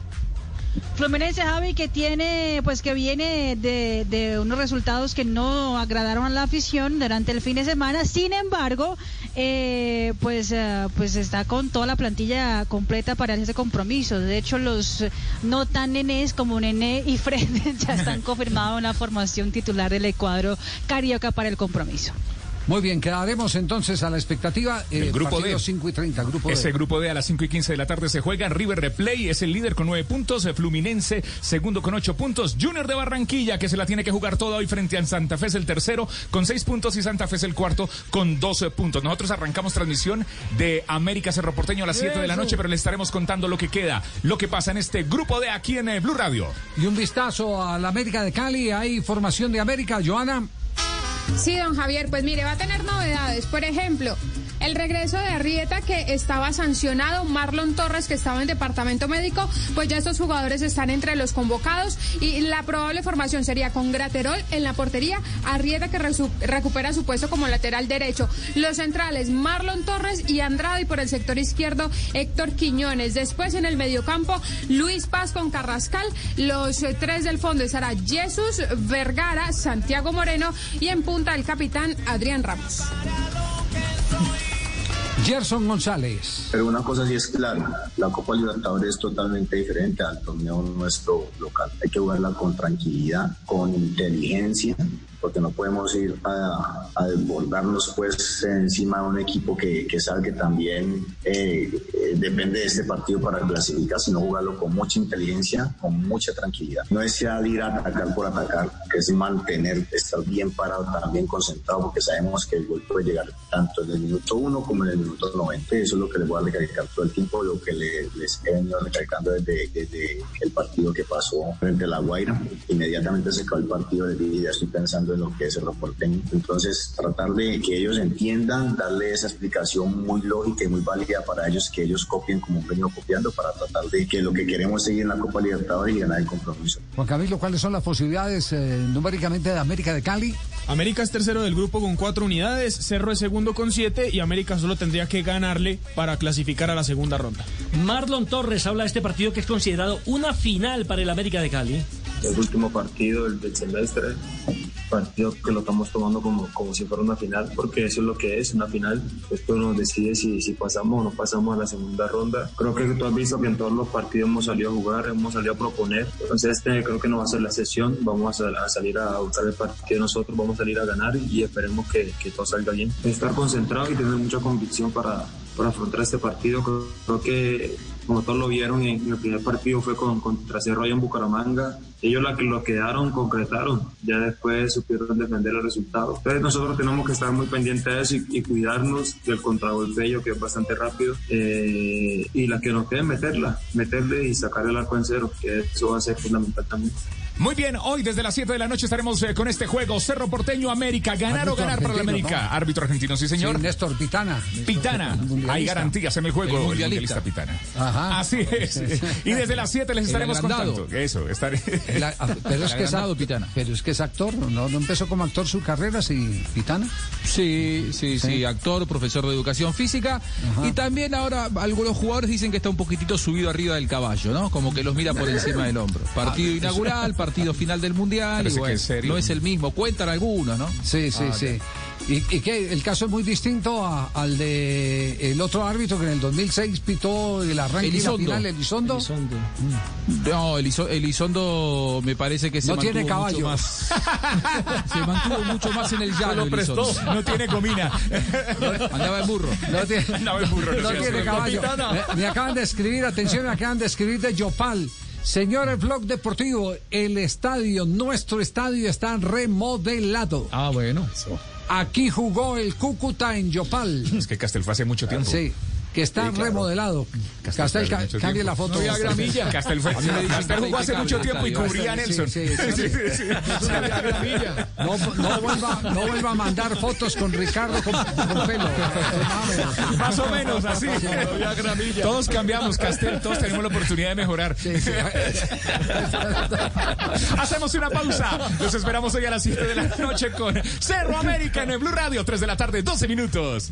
Fluminense Javi que tiene, pues que viene de, de unos resultados que no agradaron a la afición durante el fin de semana. Sin embargo, eh, pues, eh, pues está con toda la plantilla completa para ese compromiso. De hecho, los no tan nenes como Nene y Fred ya están confirmados en la formación titular del cuadro carioca para el compromiso. Muy bien, quedaremos entonces a la expectativa. eh, El grupo D. 5 y 30, grupo Ese D. grupo D a las 5 y 15 de la tarde se juega. River Replay es el líder con 9 puntos. Fluminense, segundo con 8 puntos. Junior de Barranquilla, que se la tiene que jugar toda hoy frente a Santa Fe, es el tercero con 6 puntos. Y Santa Fe es el cuarto con 12 puntos. Nosotros arrancamos transmisión de América Cerro Porteño a las 7 de la noche, pero le estaremos contando lo que queda, lo que pasa en este grupo D aquí en eh, Blue Radio. Y un vistazo a la América de Cali. Hay formación de América, Joana. Sí, don Javier, pues mire, va a tener novedades. Por ejemplo, el regreso de Arrieta que estaba sancionado, Marlon Torres que estaba en departamento médico, pues ya estos jugadores están entre los convocados y la probable formación sería con Graterol en la portería, Arrieta que recupera su puesto como lateral derecho, los centrales Marlon Torres y Andrade y por el sector izquierdo Héctor Quiñones. Después en el mediocampo Luis Paz con Carrascal, los eh, tres del fondo estará Jesús Vergara, Santiago Moreno y en punta el capitán Adrián Ramos. Gerson González. Pero una cosa sí es clara, la Copa Libertadores es totalmente diferente al torneo nuestro local. Hay que jugarla con tranquilidad, con inteligencia, porque no podemos ir a, a desbordarnos pues encima de un equipo que, que sabe que también eh, eh, depende de este partido para clasificar, sino jugarlo con mucha inteligencia, con mucha tranquilidad. No es ir a atacar por atacar, es mantener, estar bien parado, también concentrado, porque sabemos que el gol puede llegar tanto en el minuto uno como en el minuto 90. Eso es lo que les voy a recalcar todo el tiempo, lo que le- les he venido recalcando desde, desde el partido que pasó frente a La Guaira. Inmediatamente se acabó el partido y ya estoy pensando en lo que es el reporteño. Entonces, tratar de que ellos entiendan, darle esa explicación muy lógica y muy válida para ellos, que ellos copien como han venido copiando, para tratar de que lo que queremos es seguir en la Copa Libertadores y ganar el compromiso. Juan Camilo, ¿cuáles son las posibilidades eh, numéricamente de América de Cali? América es tercero del grupo con cuatro unidades, Cerro es segundo con siete y América solo tendría que ganarle para clasificar a la segunda ronda. Marlon Torres habla de este partido que es considerado una final para el América de Cali. el último partido del semestre, partido que lo estamos tomando como, como si fuera una final, porque eso es lo que es, una final. Después uno decide si, si pasamos o no pasamos a la segunda ronda. Creo que tú has visto que en todos los partidos hemos salido a jugar, hemos salido a proponer. Entonces este creo que no va a ser la sesión, vamos a, a salir a buscar el partido nosotros, vamos a salir a ganar y esperemos que, que todo salga bien. Estar concentrado y tener mucha convicción para, para afrontar este partido. Creo que como todos lo vieron en, el primer partido fue con, contra Cerro en Bucaramanga. Ellos la lo quedaron, concretaron, ya después supieron defender el resultado. Entonces nosotros tenemos que estar muy pendientes de eso y, cuidarnos del contragolpeo que es bastante rápido eh, y la que nos quede meterla, meterle y sacar el arco en cero, que eso va a ser fundamental también. Muy bien, hoy desde las 7 de la noche estaremos eh, con este juego Cerro Porteño América. Ganar o ganar para la América. Árbitro argentino, sí, señor. Néstor Pitana. Pitana. Hay garantías en el juego. El mundialista, Pitana. Ajá. Así es. Y desde las 7 les estaremos contando. Eso, estaré. Pero, es que es, Pitana. pero es que es actor. ¿no? ¿No empezó como actor su carrera, sí, Pitana? Sí, sí, sí, actor, profesor de educación física. Y también ahora algunos jugadores dicen que está un poquitito subido arriba del caballo, ¿no? Como que los mira por encima del hombro. Partido ah, inaugural, partido partido final del Mundial. Y no es el mismo, cuentan algunos, ¿no? Sí, sí, ah, sí. ¿Y, ¿Y, qué? El caso es muy distinto al de el otro árbitro que en el 2006 pitó el arranque Elizondo. la final, Elizondo. Elizondo. Mm. No, Elizondo me parece que se no tiene caballo. Mucho más. se mantuvo mucho más en el llano. Prestó. No tiene comina. Andaba en burro. No tiene, Andaba en burro. No, tiene caballo. Me, me, acaban de escribir, atención, me acaban de escribir de Yopal. Señores, Blog Deportivo, el estadio, nuestro estadio está remodelado. Ah, bueno. Aquí jugó el Cúcuta en Yopal. Es que Castel fue hace mucho tiempo. Sí que está remodelado. Castel, cambie la foto. No gramilla. Castel, fue, Castel jugó hace mucho tiempo y cubría a Nelson. Sí, sí, sí. No, no, vuelva, no vuelva a mandar fotos con Ricardo con, pelo. Más o menos así. Todos cambiamos, Castel, todos tenemos la oportunidad de mejorar. Hacemos una pausa. Los esperamos hoy a las 7 de la noche con Cerro América en el Blue Radio, 3 de la tarde, 12 minutos.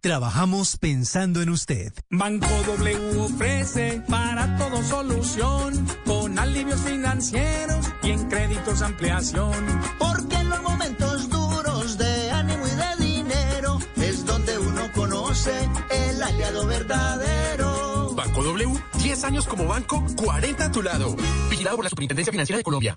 Trabajamos pensando en usted. Banco W ofrece para todo solución, con alivios financieros y en créditos ampliación. Porque en los momentos duros de ánimo y de dinero es donde uno conoce el aliado verdadero. Banco W 10 años como banco, 40 a tu lado. Vigilado por la Superintendencia Financiera de Colombia.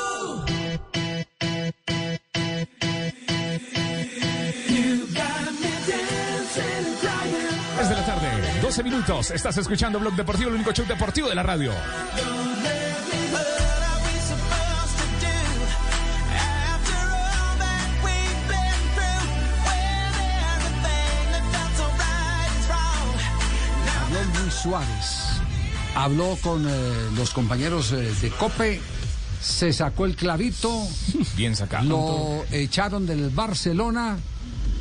12 minutos. Estás escuchando Blog Deportivo, el único show deportivo de la radio. Habló Luis Suárez. Habló con eh, los compañeros eh, de COPE se sacó el clavito. Bien sacado. Lo echaron del Barcelona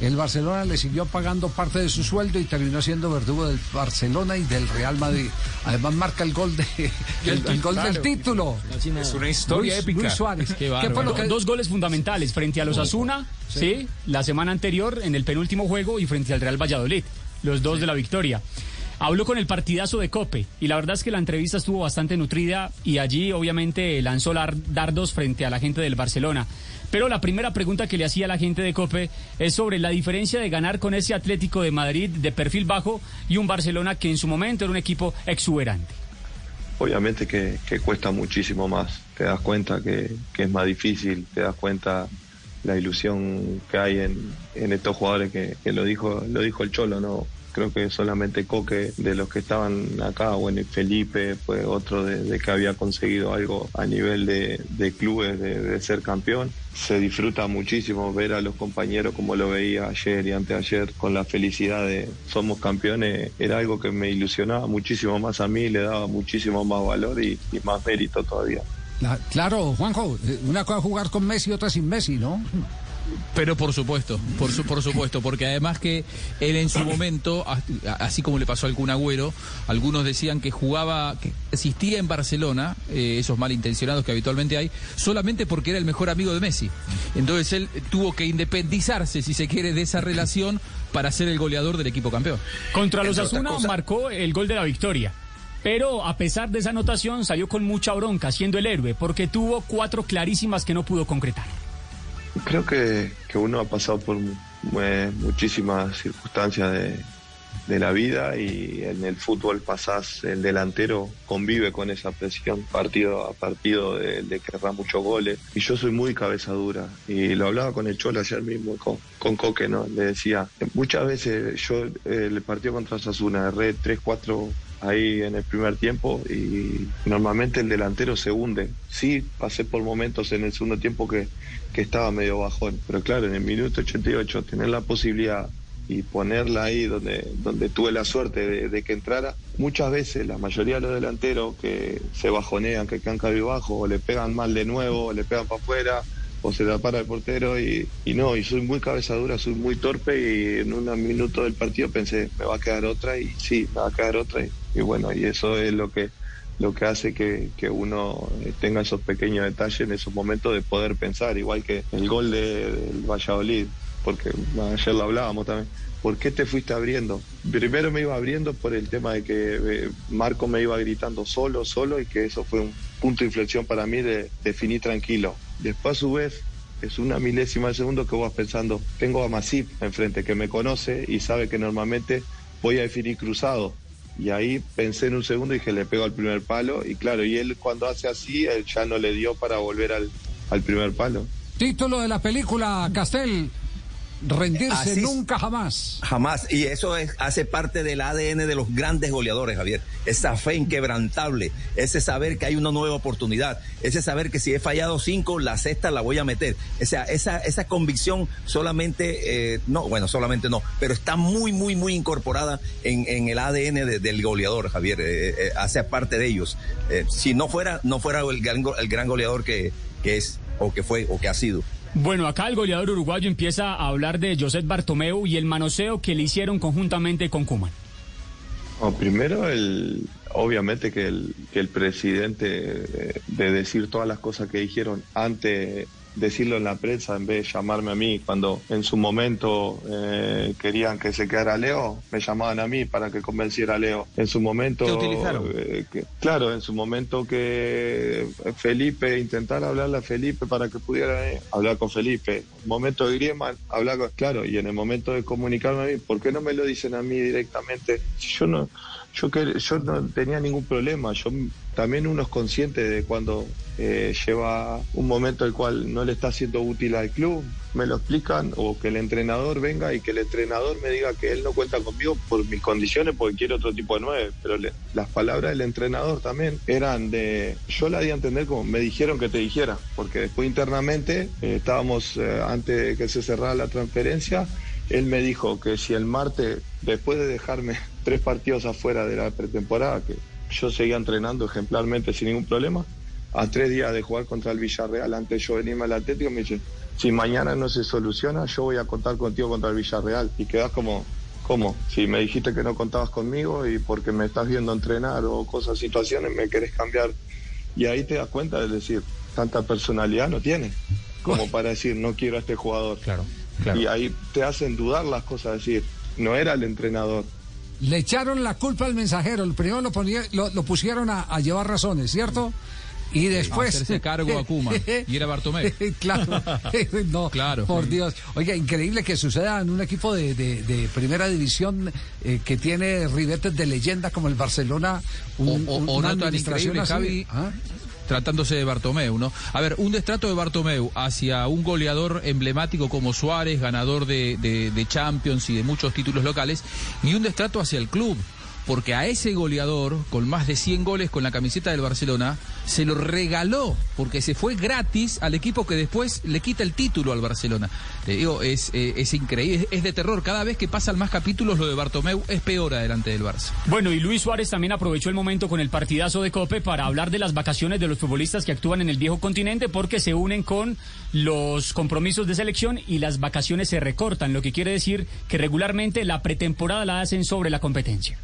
el Barcelona le siguió pagando parte de su sueldo y terminó siendo verdugo del Barcelona y del Real Madrid. Además marca el gol de el, gol del título. Es una historia épica. Luis Suárez. Dos goles fundamentales frente a los Asuna, sí. la semana anterior en el penúltimo juego y frente al Real Valladolid, los dos de la victoria. Habló con el partidazo de Cope y la verdad es que la entrevista estuvo bastante nutrida y allí obviamente lanzó dardos frente a la gente del Barcelona. Pero la primera pregunta que le hacía la gente de COPE es sobre la diferencia de ganar con ese Atlético de Madrid de perfil bajo y un Barcelona que en su momento era un equipo exuberante. Obviamente que, cuesta muchísimo más, te das cuenta que, es más difícil, te das cuenta la ilusión que hay en, estos jugadores que, lo dijo lo dijo el Cholo, ¿no? Creo que solamente Coque de los que estaban acá, bueno, Felipe fue otro de, que había conseguido algo a nivel de, clubes de, ser campeón. Se disfruta muchísimo ver a los compañeros como lo veía ayer y anteayer con la felicidad de somos campeones. Era algo que me ilusionaba muchísimo más a mí, le daba muchísimo más valor y, más mérito todavía. La- claro, Juanjo, eh, una cosa jugar con Messi otra sin Messi, ¿no? Pero por supuesto, por, su, por supuesto, porque además que él en su momento, así como le pasó al Kun Agüero, algunos decían que jugaba, que existía en Barcelona, eh, esos malintencionados que habitualmente hay, solamente porque era el mejor amigo de Messi. Entonces él tuvo que independizarse, si se quiere, de esa relación para ser el goleador del equipo campeón. Contra los Asuna marcó el gol de la victoria. Pero a pesar de esa anotación salió con mucha bronca siendo el héroe porque tuvo cuatro clarísimas que no pudo concretar. Creo que, que uno ha pasado por mu- muchísimas circunstancias de, de la vida y en el fútbol pasás, el delantero convive con esa presión partido a partido de, de muchos goles. Y yo soy muy cabeza dura y lo hablaba con el Cholo ayer mismo, con, con Coque, ¿no? Le decía, muchas veces yo eh, el partido contra Sasuna erré 3, 4 ahí en el primer tiempo y normalmente el delantero se hunde. Sí, pasé por momentos en el segundo tiempo que, estaba medio bajón, pero claro, en el minuto 88 tener la posibilidad y ponerla ahí donde, donde tuve la suerte de, que entrara, muchas veces la mayoría de los delanteros que se bajonean, que quedan cabizbajo, o le pegan mal de nuevo, o le pegan para afuera, o se la para el portero y, y no, y soy muy cabeza dura, soy muy torpe y en un minuto del partido pensé, me va a quedar otra y sí, me va a quedar otra y bueno, y eso es lo que lo que hace que, que uno eh, tenga esos pequeños detalles en esos momentos de poder pensar, igual que el gol de- del Valladolid, porque ayer lo hablábamos también. ¿Por qué te fuiste abriendo? Primero me iba abriendo por el tema de que eh, Marco me iba gritando solo, solo, y que eso fue un punto de inflexión para mí de definir tranquilo. Después, a su vez, es una milésima de segundo que vas pensando, tengo a Masip enfrente que me conoce y sabe que normalmente voy a definir cruzado. Y ahí pensé en un segundo y dije, le pego al primer palo. Y claro, y él cuando hace así, él ya no le dio para volver al, al primer palo. Título de la película, Castel. Rendirse Así- nunca jamás. Jamás. Y eso es, hace parte del ADN de los grandes goleadores, Javier. Esa fe inquebrantable, ese saber que hay una nueva oportunidad, ese saber que si he fallado cinco, la sexta la voy a meter. O sea, esa, esa convicción solamente, eh, no, bueno, solamente no, pero está muy, muy, muy incorporada en, en el ADN de- del goleador, Javier. Eh, eh, hace parte de ellos. Si no fuera, no fuera el gran, el gran goleador que, que es, o que fue, o que ha sido. Bueno, acá el goleador uruguayo empieza a hablar de José Bartomeu y el manoseo que le hicieron conjuntamente con Kuman. No, primero, el, obviamente que el, que el presidente eh, de decir todas las cosas que dijeron antes decirlo en la prensa en vez de llamarme a mí cuando en su momento eh, querían que se quedara Leo me llamaban a mí para que convenciera a Leo. En su momento Te utilizaron. eh, que- claro en su momento que Felipe intentara hablarle a Felipe para que pudiera eh, hablar con Felipe. Momento de Griezmann hablar con claro y en el momento de comunicarme a mí ¿por qué no me lo dicen a mí directamente Si yo no yo que yo no tenía ningún problema. Yo también uno es consciente de cuando eh, lleva un momento el cual no le está siendo útil al club me lo explican o que el entrenador venga y que el entrenador me diga que él no cuenta conmigo por mis condiciones porque quiere otro tipo de nueve. Pero le- las palabras del entrenador también eran de yo la di a entender como me dijeron que te dijera porque después internamente eh, estábamos eh, antes de que se cerrara la transferencia él me dijo que si el martes, después de dejarme tres partidos afuera de la pretemporada, que yo seguía entrenando ejemplarmente sin ningún problema, a tres días de jugar contra el Villarreal, antes yo venirme al Atlético, me dice, si mañana no se soluciona, yo voy a contar contigo contra el Villarreal. Y quedas como, ¿cómo? Si me dijiste que no contabas conmigo y porque me estás viendo entrenar o cosas, situaciones, me querés cambiar. Y ahí te das cuenta de decir, tanta personalidad no tiene como para decir, no quiero a este jugador. Claro. Y ahí te hacen dudar las cosas, decir, no era el entrenador. Le echaron la culpa al mensajero. El primero lo, ponía- lo, lo pusieron a, a llevar razones, ¿cierto? Y después. hacerse cargo a Koeman. Y era Bartomeu. claro. no, Claro. Por Dios. Oiga, increíble que suceda en un equipo de, de- de primera división eh, que tiene ribetes de leyenda como el Barcelona. un- O- o- un- o una tan administración increíble, así. Javi, ¿Ah? Tratándose de Bartomeu, ¿no? A ver, un destrato de Bartomeu hacia un goleador emblemático como Suárez, ganador de, de, de Champions y de muchos títulos locales, y un destrato hacia el club porque a ese goleador, con más de 100 goles con la camiseta del Barcelona, se lo regaló, porque se fue gratis al equipo que después le quita el título al Barcelona. Te digo, es, eh, es increíble, es de terror. Cada vez que pasan más capítulos, lo de Bartomeu es peor adelante del Barça. Bueno, y Luis Suárez también aprovechó el momento con el partidazo de Cope para hablar de las vacaciones de los futbolistas que actúan en el viejo continente, porque se unen con los compromisos de selección y las vacaciones se recortan, lo que quiere decir que regularmente la pretemporada la hacen sobre la competencia.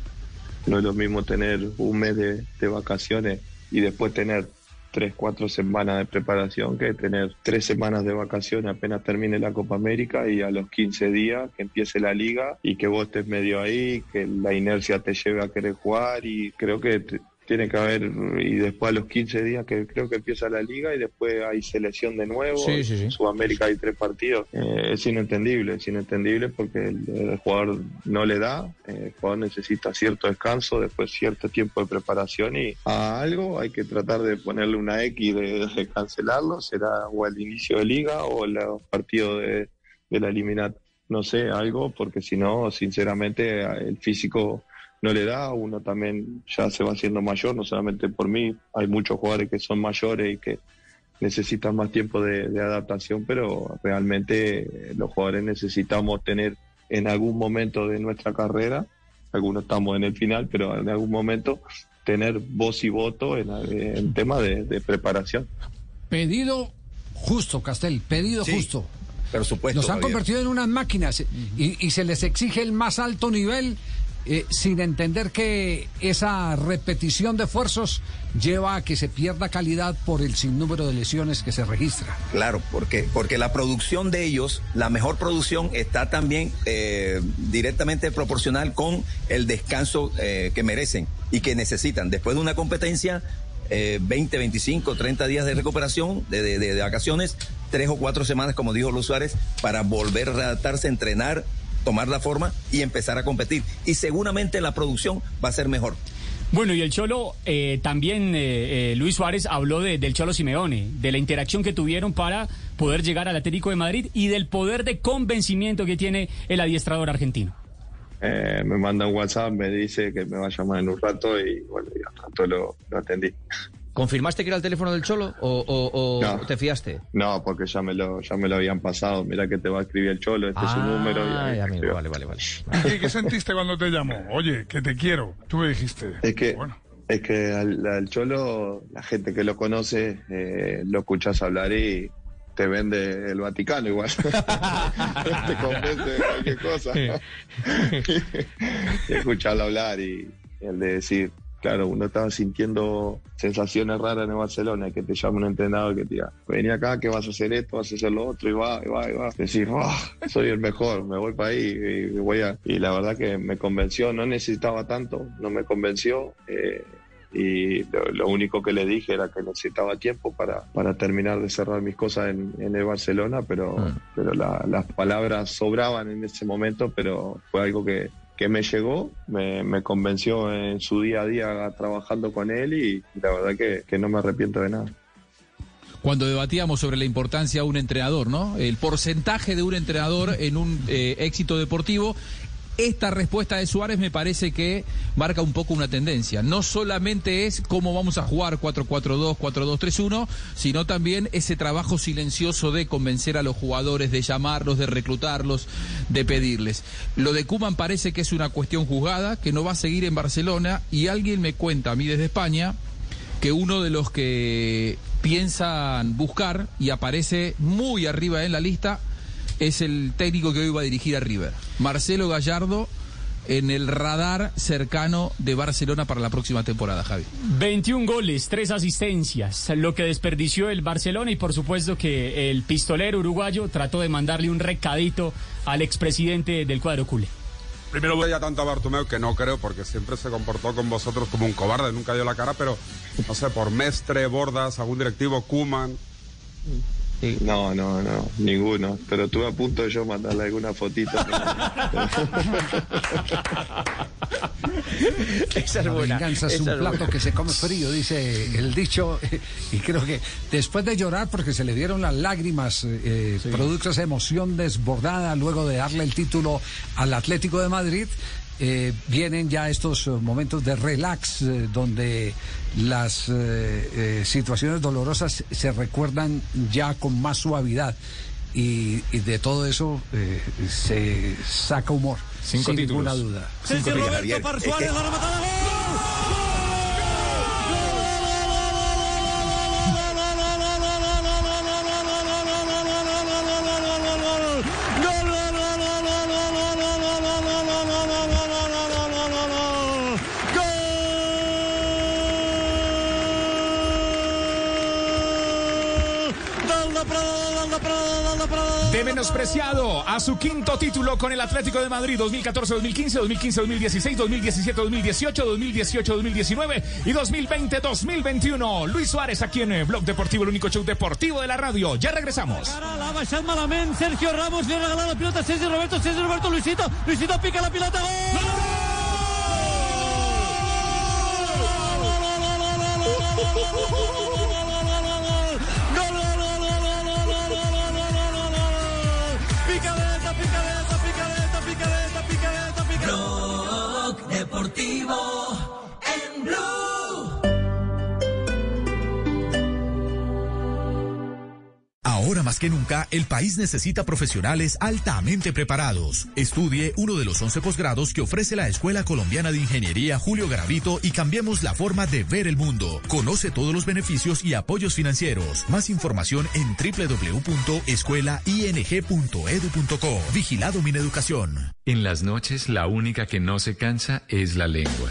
No es lo mismo tener un mes de, vacaciones y después tener tres, cuatro semanas de preparación que tener tres semanas de vacaciones apenas termine la Copa América y a los 15 días que empiece la liga y que vos estés medio ahí, que la inercia te lleve a querer jugar y creo que tiene que haber, y después a los 15 días que creo que empieza la liga y después hay selección de nuevo. Sí, sí, sí. En Sudamérica hay tres partidos. Eh, es inentendible, es inentendible porque el, el jugador no le da, eh, el jugador necesita cierto descanso, después cierto tiempo de preparación y a algo hay que tratar de ponerle una X de, de cancelarlo, será o el inicio de liga o los partidos de, de la eliminatoria. No sé, algo, porque si no, sinceramente, el físico no le da, uno también ya se va haciendo mayor, no solamente por mí, hay muchos jugadores que son mayores y que necesitan más tiempo de, de adaptación, pero realmente los jugadores necesitamos tener en algún momento de nuestra carrera, algunos estamos en el final, pero en algún momento tener voz y voto en, en tema de, de, preparación. Pedido justo, Castel, pedido Sí. justo. Por supuesto. Nos han Javier. convertido en unas máquinas y, y se les exige el más alto nivel eh, sin entender que esa repetición de esfuerzos lleva a que se pierda calidad por el sinnúmero de lesiones que se registra. Claro, porque, porque la producción de ellos, la mejor producción está también eh, directamente proporcional con el descanso eh, que merecen y que necesitan. Después de una competencia, eh, 20, 25, 30 días de recuperación, de, de vacaciones, tres o cuatro semanas, como dijo Luis Suárez, para volver a adaptarse, entrenar, tomar la forma y empezar a competir. Y seguramente la producción va a ser mejor. Bueno, y el Cholo, eh, también eh, eh, Luis Suárez habló de- del Cholo Simeone, de la interacción que tuvieron para poder llegar al Atlético de Madrid y del poder de convencimiento que tiene el adiestrador argentino. Eh, me manda un WhatsApp, me dice que me va a llamar en un rato y bueno, y al rato lo, lo atendí. ¿Confirmaste que era el teléfono del Cholo o, o- o No. te fiaste? No, porque ya me lo, ya me lo habían pasado. Mira que te va a escribir el cholo, este es su número. Y amigo, vale, vale, vale. ¿Qué, qué sentiste cuando te llamó? Oye, que te quiero. Tú me dijiste. Es que, es que al, al cholo, la gente que lo conoce, eh, lo escuchas hablar y te vende el Vaticano igual. te convence de cualquier cosa. y escucharlo hablar y, y el de decir, claro, uno estaba sintiendo sensaciones raras en el Barcelona, que te llama un entrenador que te diga, vení acá, que vas a hacer esto, vas a hacer lo otro, y va, y va, y va. Decir, "Ah, soy el mejor, me voy para ahí y, voy a... Y la verdad que me convenció, no necesitaba tanto, no me convenció. eh, y lo, lo único que le dije era que necesitaba tiempo para, para terminar de cerrar mis cosas en, en el Barcelona, pero, pero la- las palabras sobraban en ese momento, pero fue algo que, que me llegó, me, me convenció en su día a día trabajando con él y la verdad que, no me arrepiento de nada. Cuando debatíamos sobre la importancia de un entrenador, ¿no? El porcentaje de un entrenador en un eh, éxito deportivo. Esta respuesta de Suárez me parece que marca un poco una tendencia. No solamente es cómo vamos a jugar 4-4-2, 4-2-3-1, sino también ese trabajo silencioso de convencer a los jugadores, de llamarlos, de reclutarlos, de pedirles. Lo de Kuman parece que es una cuestión juzgada, que no va a seguir en Barcelona, y alguien me cuenta a mí desde España que uno de los que piensan buscar y aparece muy arriba en la lista es el técnico que hoy va a dirigir a River, Marcelo Gallardo, en el radar cercano de Barcelona para la próxima temporada, Javi. 21 goles, 3 asistencias, lo que desperdició el Barcelona y por supuesto que el pistolero uruguayo trató de mandarle un recadito al expresidente del cuadro culé. Primero voy a tanto a Bartomeu que no creo porque siempre se comportó con vosotros como un cobarde, nunca dio la cara, pero no sé, por Mestre, Bordas, algún directivo, Kuman, No, no, no, ninguno. Pero estuve a punto de yo mandarle alguna fotito. Esa es La buena. venganza es esa un es plato buena. que se come frío, dice el dicho. Y creo que después de llorar, porque se le dieron las lágrimas, eh, producto de esa emoción desbordada luego de darle el título al Atlético de Madrid, eh, vienen ya estos eh, momentos de relax, eh, donde las eh, eh, situaciones dolorosas se recuerdan ya con más suavidad. Y, y de todo eso eh, se saca humor, Cinco sin títulos. ninguna duda. Cinco títulos. Javier, es que- De menospreciado a su quinto título con el Atlético de Madrid 2014-2015, 2015-2016, 2017-2018, 2018-2019 y 2020-2021. Luis Suárez aquí en eh, Blog Deportivo, el único show deportivo de la radio. Ya regresamos. Sergio Ramos li ha regalat la pilota a Sergio Roberto, Sergio Roberto, Luisito, Luisito pica la pilota, Picadeta, Deportivo que nunca, el país necesita profesionales altamente preparados. Estudie uno de los 11 posgrados que ofrece la Escuela Colombiana de Ingeniería Julio Garavito y cambiemos la forma de ver el mundo. Conoce todos los beneficios y apoyos financieros. Más información en www.escuelaing.edu.co. Vigilado Mineducación. En las noches la única que no se cansa es la lengua.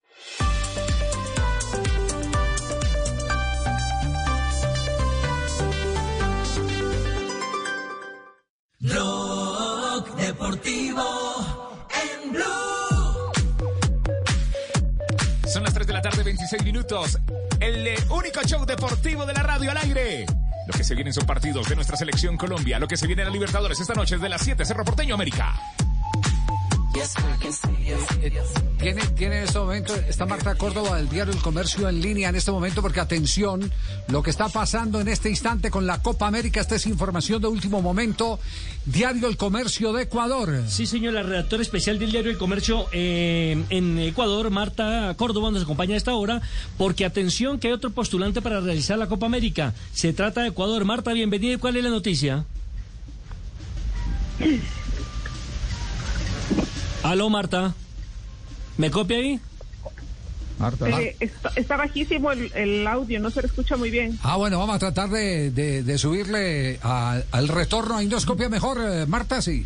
Deportivo en Blue. Son las 3 de la tarde, 26 minutos. El eh, único show deportivo de la radio al aire. Lo que se vienen son partidos de nuestra selección Colombia. Lo que se viene a Libertadores esta noche es de las 7, Cerro Porteño, América. Tiene, tiene en este momento, está Marta Córdoba del diario El Comercio en línea en este momento, porque atención, lo que está pasando en este instante con la Copa América, esta es información de último momento. Diario El Comercio de Ecuador. Sí, señor, la redactora especial del diario El Comercio eh, en Ecuador, Marta Córdoba, nos acompaña a esta hora, porque atención que hay otro postulante para realizar la Copa América. Se trata de Ecuador. Marta, bienvenida. ¿Y ¿Cuál es la noticia? Aló, Marta. ¿Me copia ahí? Marta. Eh, está, está bajísimo el, el audio, no se le escucha muy bien. Ah, bueno, vamos a tratar de, de- de subirle a- al retorno a Indoscopia mejor, eh, Marta, sí.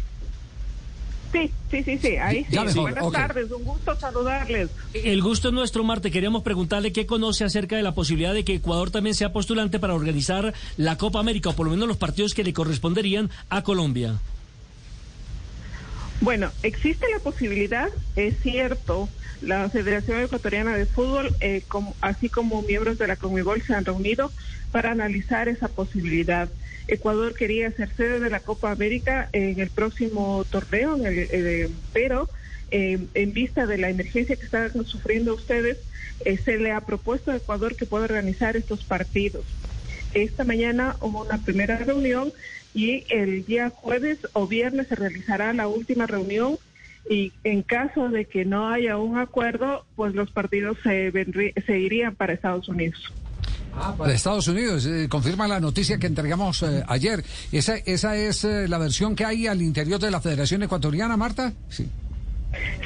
Sí, sí, sí, sí, ahí sí. Mejor, Buenas tardes, un gusto saludarles. El gusto es nuestro, Marta. Queríamos preguntarle qué conoce acerca de la posibilidad de que Ecuador también sea postulante para organizar la Copa América, o por lo menos los partidos que le corresponderían a Colombia. Bueno, existe la posibilidad, es cierto, la Federación Ecuatoriana de Fútbol, eh, como- así como miembros de la Conmebol se han reunido para analizar esa posibilidad. Ecuador quería ser sede de la Copa América en el próximo torneo, en el- pero eh, en vista de la emergencia que están sufriendo ustedes, eh, se le ha propuesto a Ecuador que pueda organizar estos partidos. Esta mañana hubo una primera reunión y el día jueves o viernes se realizará la última reunión y en caso de que no haya un acuerdo, pues los partidos se, vendrí- se irían para Estados Unidos. De Estados Unidos, eh, confirma la noticia que entregamos eh, ayer. ¿Esa, esa es eh, la versión que hay al interior de la Federación Ecuatoriana, Marta? Sí.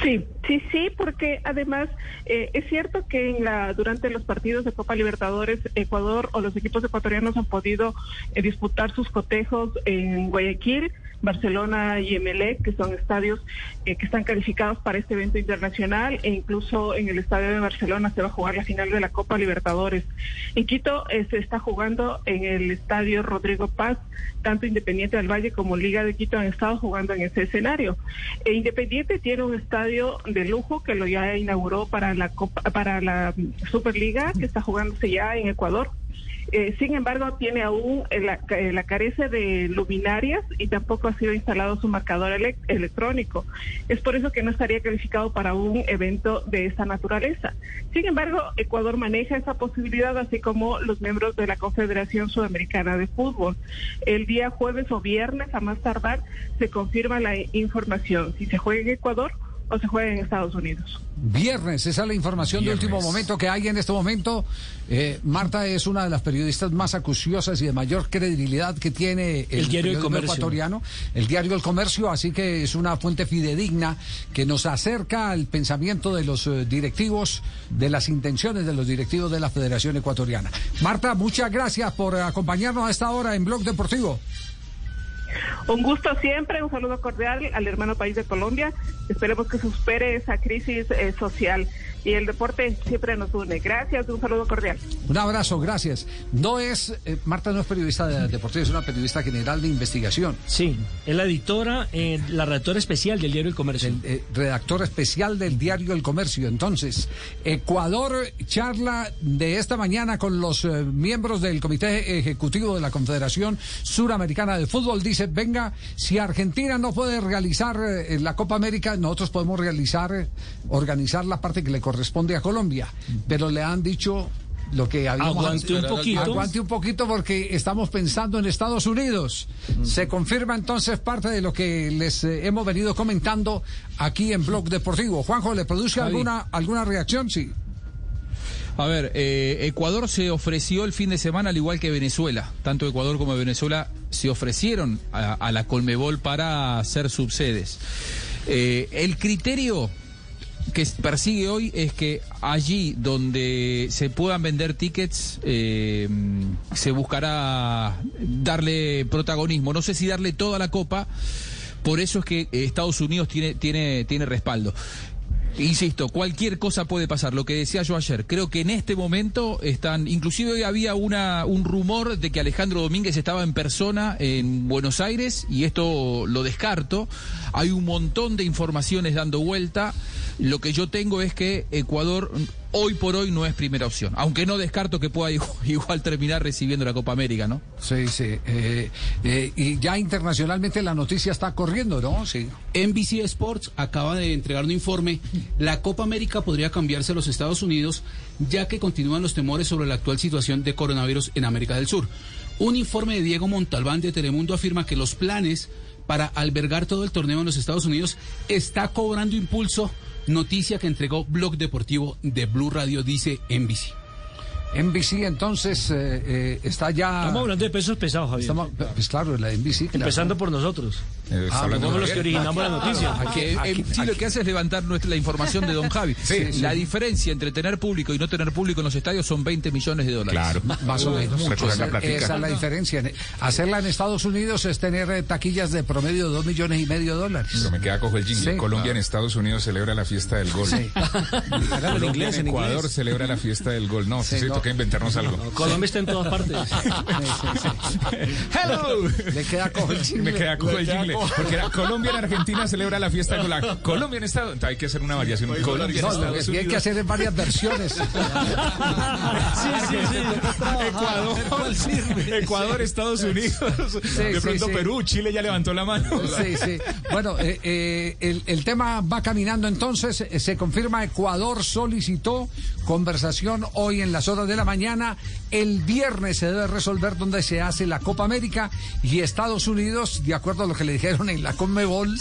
Sí, sí, sí, porque además eh, es cierto que en la durante los partidos de Copa Libertadores Ecuador o los equipos ecuatorianos han podido eh, disputar sus cotejos en Guayaquil, Barcelona y Emelec, que son estadios eh, que están calificados para este evento internacional e incluso en el estadio de Barcelona se va a jugar la final de la Copa Libertadores. En Quito eh, se está jugando en el estadio Rodrigo Paz, tanto Independiente del Valle como Liga de Quito han estado jugando en ese escenario. E Independiente tiene un estadio de lujo que lo ya inauguró para la Copa, para la Superliga que está jugándose ya en Ecuador. Eh, sin embargo, tiene aún eh, la, eh, la carece de luminarias y tampoco ha sido instalado su marcador elec- electrónico. Es por eso que no estaría calificado para un evento de esa naturaleza. Sin embargo, Ecuador maneja esa posibilidad, así como los miembros de la Confederación Sudamericana de Fútbol. El día jueves o viernes, a más tardar, se confirma la información si se juega en Ecuador o se juega en Estados Unidos. Viernes, esa es la información de último momento que hay en este momento. Eh, Marta es una de las periodistas más acuciosas y de mayor credibilidad que tiene el, El diario El Comercio. ecuatoriano, el diario El Comercio, así que es una fuente fidedigna que nos acerca al pensamiento de los eh, directivos, de las intenciones de los directivos de la Federación Ecuatoriana. Marta, muchas gracias por acompañarnos a esta hora en Blog Deportivo. Un gusto siempre, un saludo cordial al hermano país de Colombia. Esperemos que supere esa crisis eh, social y el deporte siempre nos une. Gracias, un saludo cordial. Un abrazo, gracias. No es, eh, Marta no es periodista de deportivo, es una periodista general de investigación. Sí, es la editora, eh, la redactora especial del diario El Comercio. eh, redactor especial del diario El Comercio. Entonces, Ecuador charla de esta mañana con los eh, miembros del Comité Ejecutivo de la Confederación Suramericana de Fútbol. Dice, venga, si Argentina no puede realizar eh, la Copa América, nosotros podemos realizar, eh, organizar la parte que le corresponde a Colombia. Pero le han dicho lo que habíamos Aguante un poquito. Aguante un poquito porque estamos pensando en Estados Unidos. Se confirma entonces parte de lo que les eh, hemos venido comentando aquí en Blog Deportivo. Juanjo, ¿le produce Javi. alguna, alguna reacción? Sí. A ver, eh, Ecuador se ofreció el fin de semana al igual que Venezuela. Tanto Ecuador como Venezuela se ofrecieron a, a la Colmebol para ser subsedes. Eh, el criterio que persigue hoy es que allí donde se puedan vender tickets eh, se buscará darle protagonismo. No sé si darle toda la copa, por eso es que Estados Unidos tiene, tiene, tiene respaldo. Insisto, cualquier cosa puede pasar. Lo que decía yo ayer, creo que en este momento están, inclusive hoy había una, un rumor de que Alejandro Domínguez estaba en persona en Buenos Aires y esto lo descarto. Hay un montón de informaciones dando vuelta. Lo que yo tengo es que Ecuador hoy por hoy no es primera opción, aunque no descarto que pueda igual, terminar recibiendo la Copa América, ¿no? Sí, sí. eh, eh, y ya internacionalmente la noticia está corriendo, ¿no? Sí. NBC Sports acaba de entregar un informe. La Copa América podría cambiarse a los Estados Unidos, ya que continúan los temores sobre la actual situación de coronavirus en América del Sur. Un informe de Diego Montalbán de Telemundo afirma que los planes para albergar todo el torneo en los Estados Unidos está cobrando impulso. Noticia que entregó Blog Deportivo de Blue Radio, dice NBC. NBC entonces eh, eh, está ya... Estamos hablando de pesos pesados, Javier. Estamos- pues claro, la NBC. claro. Empezando por nosotros. Ah, Ah, somos los que originamos la noticia. Aquí, en sí lo que hace es levantar nuestra, la información de Don Javi. Sí, sí. La diferencia entre tener público y no tener público en los estadios son 20 millones de dólares. Claro. Más o menos. Mucho, Esa, esa es la diferencia. Hacerla en Estados Unidos es tener eh, taquillas de promedio de dos millones y medio de dólares. Pero me queda cojo el jingle. Sí. Colombia en Estados Unidos celebra la fiesta del gol. Sí. Colombia en inglés, en Ecuador celebra la fiesta del gol. No, sí, no. Toca inventarnos algo. Colombia está en todas partes. Hello. Le queda cojo el jingle. Me queda cojo el jingle. Porque era Colombia en Argentina celebra la fiesta del gol. Colombia en Estados Unidos. Hay que hacer una variación. Colombia en No, Estados que hay que Unidos. hacer es varias versiones. Sí, sí, sí. Ecuador, Ecuador, Estados Unidos. de pronto sí. Perú, Chile ya levantó la mano. Sí, sí. Bueno, eh, eh, el, el tema va caminando entonces. eh, Se confirma Ecuador solicitó conversación hoy en las horas de la mañana. El viernes se debe resolver dónde se hace la Copa América y Estados Unidos, de acuerdo a lo que le dijeron en la Conmebol,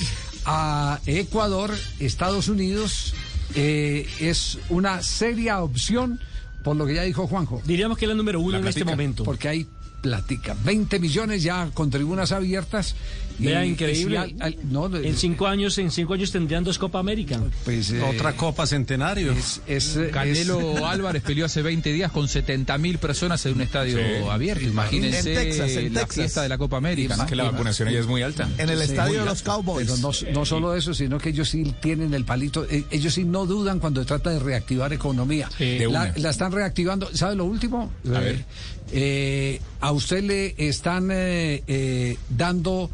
a Ecuador, Estados Unidos eh, es una seria opción por lo que ya dijo Juanjo. Diríamos que es la número uno en este momento. Porque hay platica. 20 millones ya con tribunas abiertas. Vea, increíble. y si al- al- no, en cinco años, en cinco años tendrían dos Copa América. Pues, eh, Otra Copa Centenario. Es, es, Canelo es- Álvarez peleó hace 20 días con 70 mil personas en un estadio Sí. abierto. Imagínense En Texas, en la Texas. fiesta de la Copa América. Es que la vacunación allá es muy alta. En el Sí, estadio de los. Cowboys. Pero no, no solo eso, sino que ellos sí tienen el palito. eh, Ellos sí no dudan cuando se trata de reactivar economía. La, están reactivando. ¿Sabe lo último? A Eh, ver. eh, a usted le están eh, eh, dando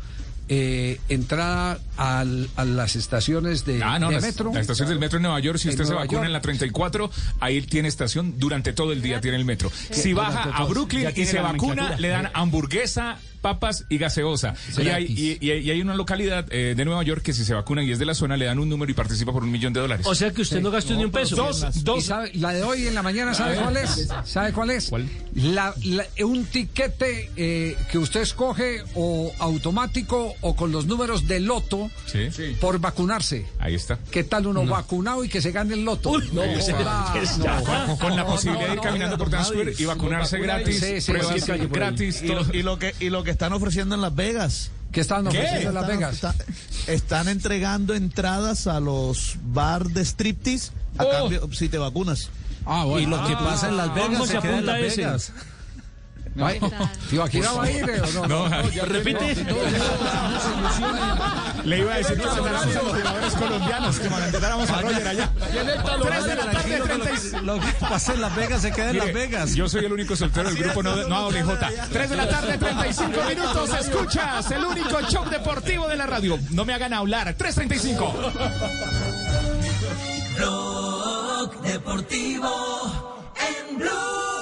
eh, entrada al- a las estaciones de, Ah, no, de las- metro. la estación del metro en Nueva York, si En usted se vacuna York. en la 34, ahí tiene estación durante todo el día, tiene el metro. Si baja a. Brooklyn y se vacuna, le dan hamburguesa, papas y gaseosa. Y hay, gratis. y- y- y hay una localidad eh, de Nueva York que si se vacuna y es de la zona, le dan un número y participa por un millón de dólares. O sea que usted no gastó ni un peso. Dos, ¿Y dos. sabe- la de hoy en la mañana, ¿sabe cuál es? ¿Sabe cuál es? ¿Cuál? La- la- un tiquete eh, que usted escoge o automático o con los números de loto Sí. por vacunarse. Ahí está. ¿Qué tal uno vacunado y que se gane el loto? no, Ahí está. ya. Con, la posibilidad de ir caminando por Times Square y vacunarse gratis, Sí, sí, pruebas sí, sí, por ahí. gratis, Y lo, todo. y lo que y lo que están ofreciendo en Las Vegas. ¿Qué ¿Qué? ofreciendo en Las Están- Vegas? está- están entregando entradas a los bar de striptease a Oh. cambio si te vacunas. Ah, bueno. Y lo que pasa en Las ¿Cómo Vegas se se queda en Las ese? Ay, ¿Tío, va a ir o no? No, Repite. Le iba a decir que mandáramos a los jugadores colombianos, que mandáramos a Roger allá. Tres de la tarde, Tranquilo, que lo 36. que- Lo que pasa en Las Vegas se queda en Las Vegas. Yo soy el único soltero del grupo, no, no OBJ. 3 de la tarde, 35 minutos. Escuchas el único show deportivo de la radio. No me hagan hablar. 3.35. Blog Deportivo en Blue.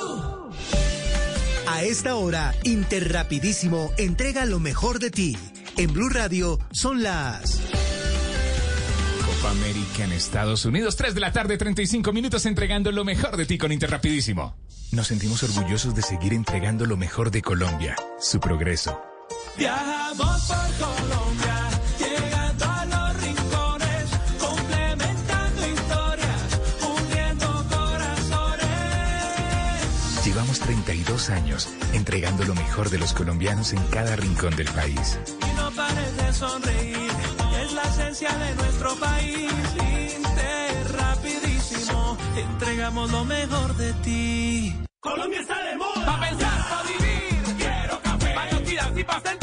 A esta hora, Interrapidísimo entrega lo mejor de ti. En Blue Radio son las... Copa América en Estados Unidos. 3 de la tarde, 35 minutos entregando lo mejor de ti con Interrapidísimo. Nos sentimos orgullosos de seguir entregando lo mejor de Colombia, su progreso. Viajamos por Colombia, Llevamos 32 años entregando lo mejor de los colombianos en cada rincón del país. Y no pares de sonreír, es la esencia de nuestro país. Inter, rapidísimo, entregamos lo mejor de ti. Colombia está de moda. Pa' pensar, pa' vivir. Quiero café. Pa' y pa' sentir.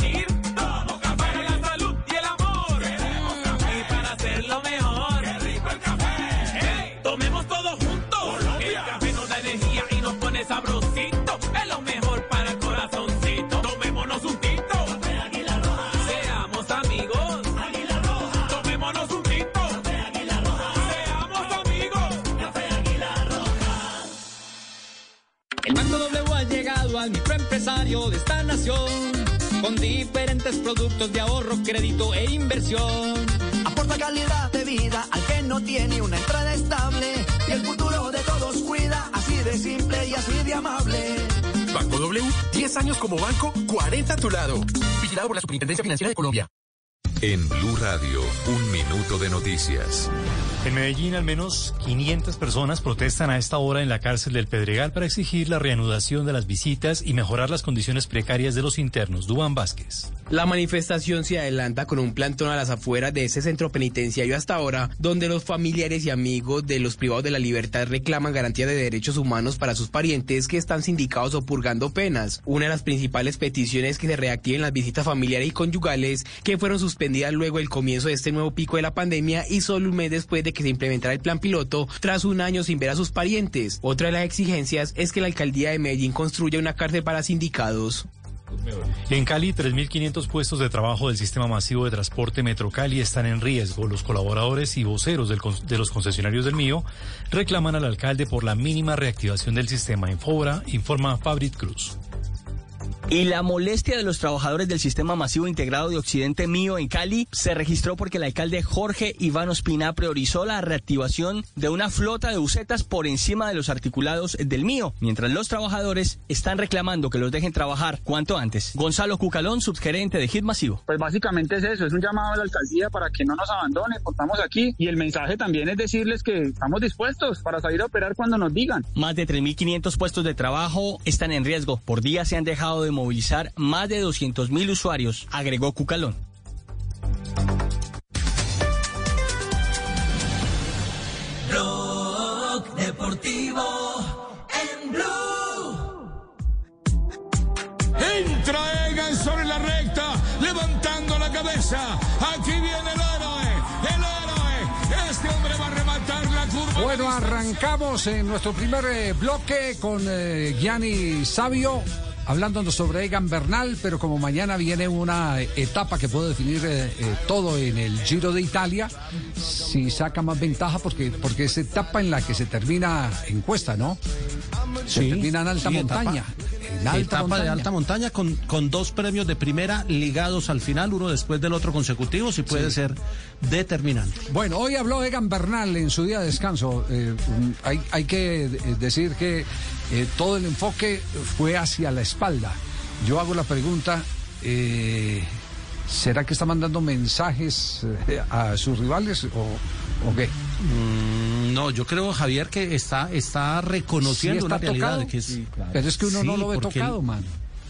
Al microempresario de esta nación con diferentes productos de ahorro, crédito e inversión. Aporta calidad de vida al que no tiene una entrada estable y el futuro de todos cuida, así de simple y así de amable. Banco W, 10 años como banco, 40 a tu lado. Vigilado por la Superintendencia Financiera de Colombia. En Blue Radio, un minuto de noticias. En Medellín, al menos 500 personas protestan a esta hora en la cárcel del Pedregal para exigir la reanudación de las visitas y mejorar las condiciones precarias de los internos. Dubán Vázquez. La manifestación se adelanta con un plantón a las afueras de ese centro penitenciario hasta ahora, donde los familiares y amigos de los privados de la libertad reclaman garantía de derechos humanos para sus parientes que están sindicados o purgando penas. Una de las principales peticiones es que se reactiven las visitas familiares y conyugales que fueron suspendidas luego del comienzo de este nuevo pico de la pandemia y solo un mes después de que se implementara el plan piloto tras un año sin ver a sus parientes. Otra de las exigencias es que la alcaldía de Medellín construya una cárcel para sindicados. En Cali, 3.500 puestos de trabajo del sistema masivo de transporte Metro Cali están en riesgo. Los colaboradores y voceros de los concesionarios del mío reclaman al alcalde por la mínima reactivación del sistema. En Fobra, informa Fabrit Cruz. Y la molestia de los trabajadores del Sistema Masivo Integrado de Occidente Mío en Cali se registró porque el alcalde Jorge Iván Ospina priorizó la reactivación de una flota de bucetas por encima de los articulados del Mío, mientras los trabajadores están reclamando que los dejen trabajar cuanto antes. Gonzalo Cucalón, subgerente de Hit Masivo. Pues básicamente es eso, es un llamado a la alcaldía para que no nos abandone, estamos aquí y el mensaje también es decirles que estamos dispuestos para salir a operar cuando nos digan. Más de 3.500 puestos de trabajo están en riesgo. Por día se han dejado de movilizar más de 200.000 usuarios, agregó Cucalón. Blog Deportivo en Blue. Entra Egan sobre la recta, levantando la cabeza. Aquí viene el héroe, el héroe. Este hombre va a rematar la curva. Bueno, arrancamos en nuestro primer eh, bloque con eh, Gianni Sabio. Hablándonos sobre Egan Bernal, pero como mañana viene una etapa que puede definir eh, eh, todo en el Giro de Italia, si saca más ventaja, porque, porque es etapa en la que se termina en cuesta, ¿no? Se termina en alta sí, montaña. etapa- en alta etapa montaña. de alta montaña con, con dos premios de primera ligados al final, uno después del otro consecutivos y puede Sí. ser determinante. Bueno, hoy habló Egan Bernal en su día de descanso. Eh, hay, hay que decir que eh, todo el enfoque fue hacia la espalda. Yo hago la pregunta, eh, ¿será que está mandando mensajes eh, a sus rivales o, o qué? Mm, no, yo creo, Javier, que está, está reconociendo Sí está una realidad tocado. que es. Sí, claro. Pero es que uno no lo ve tocado, él- mano.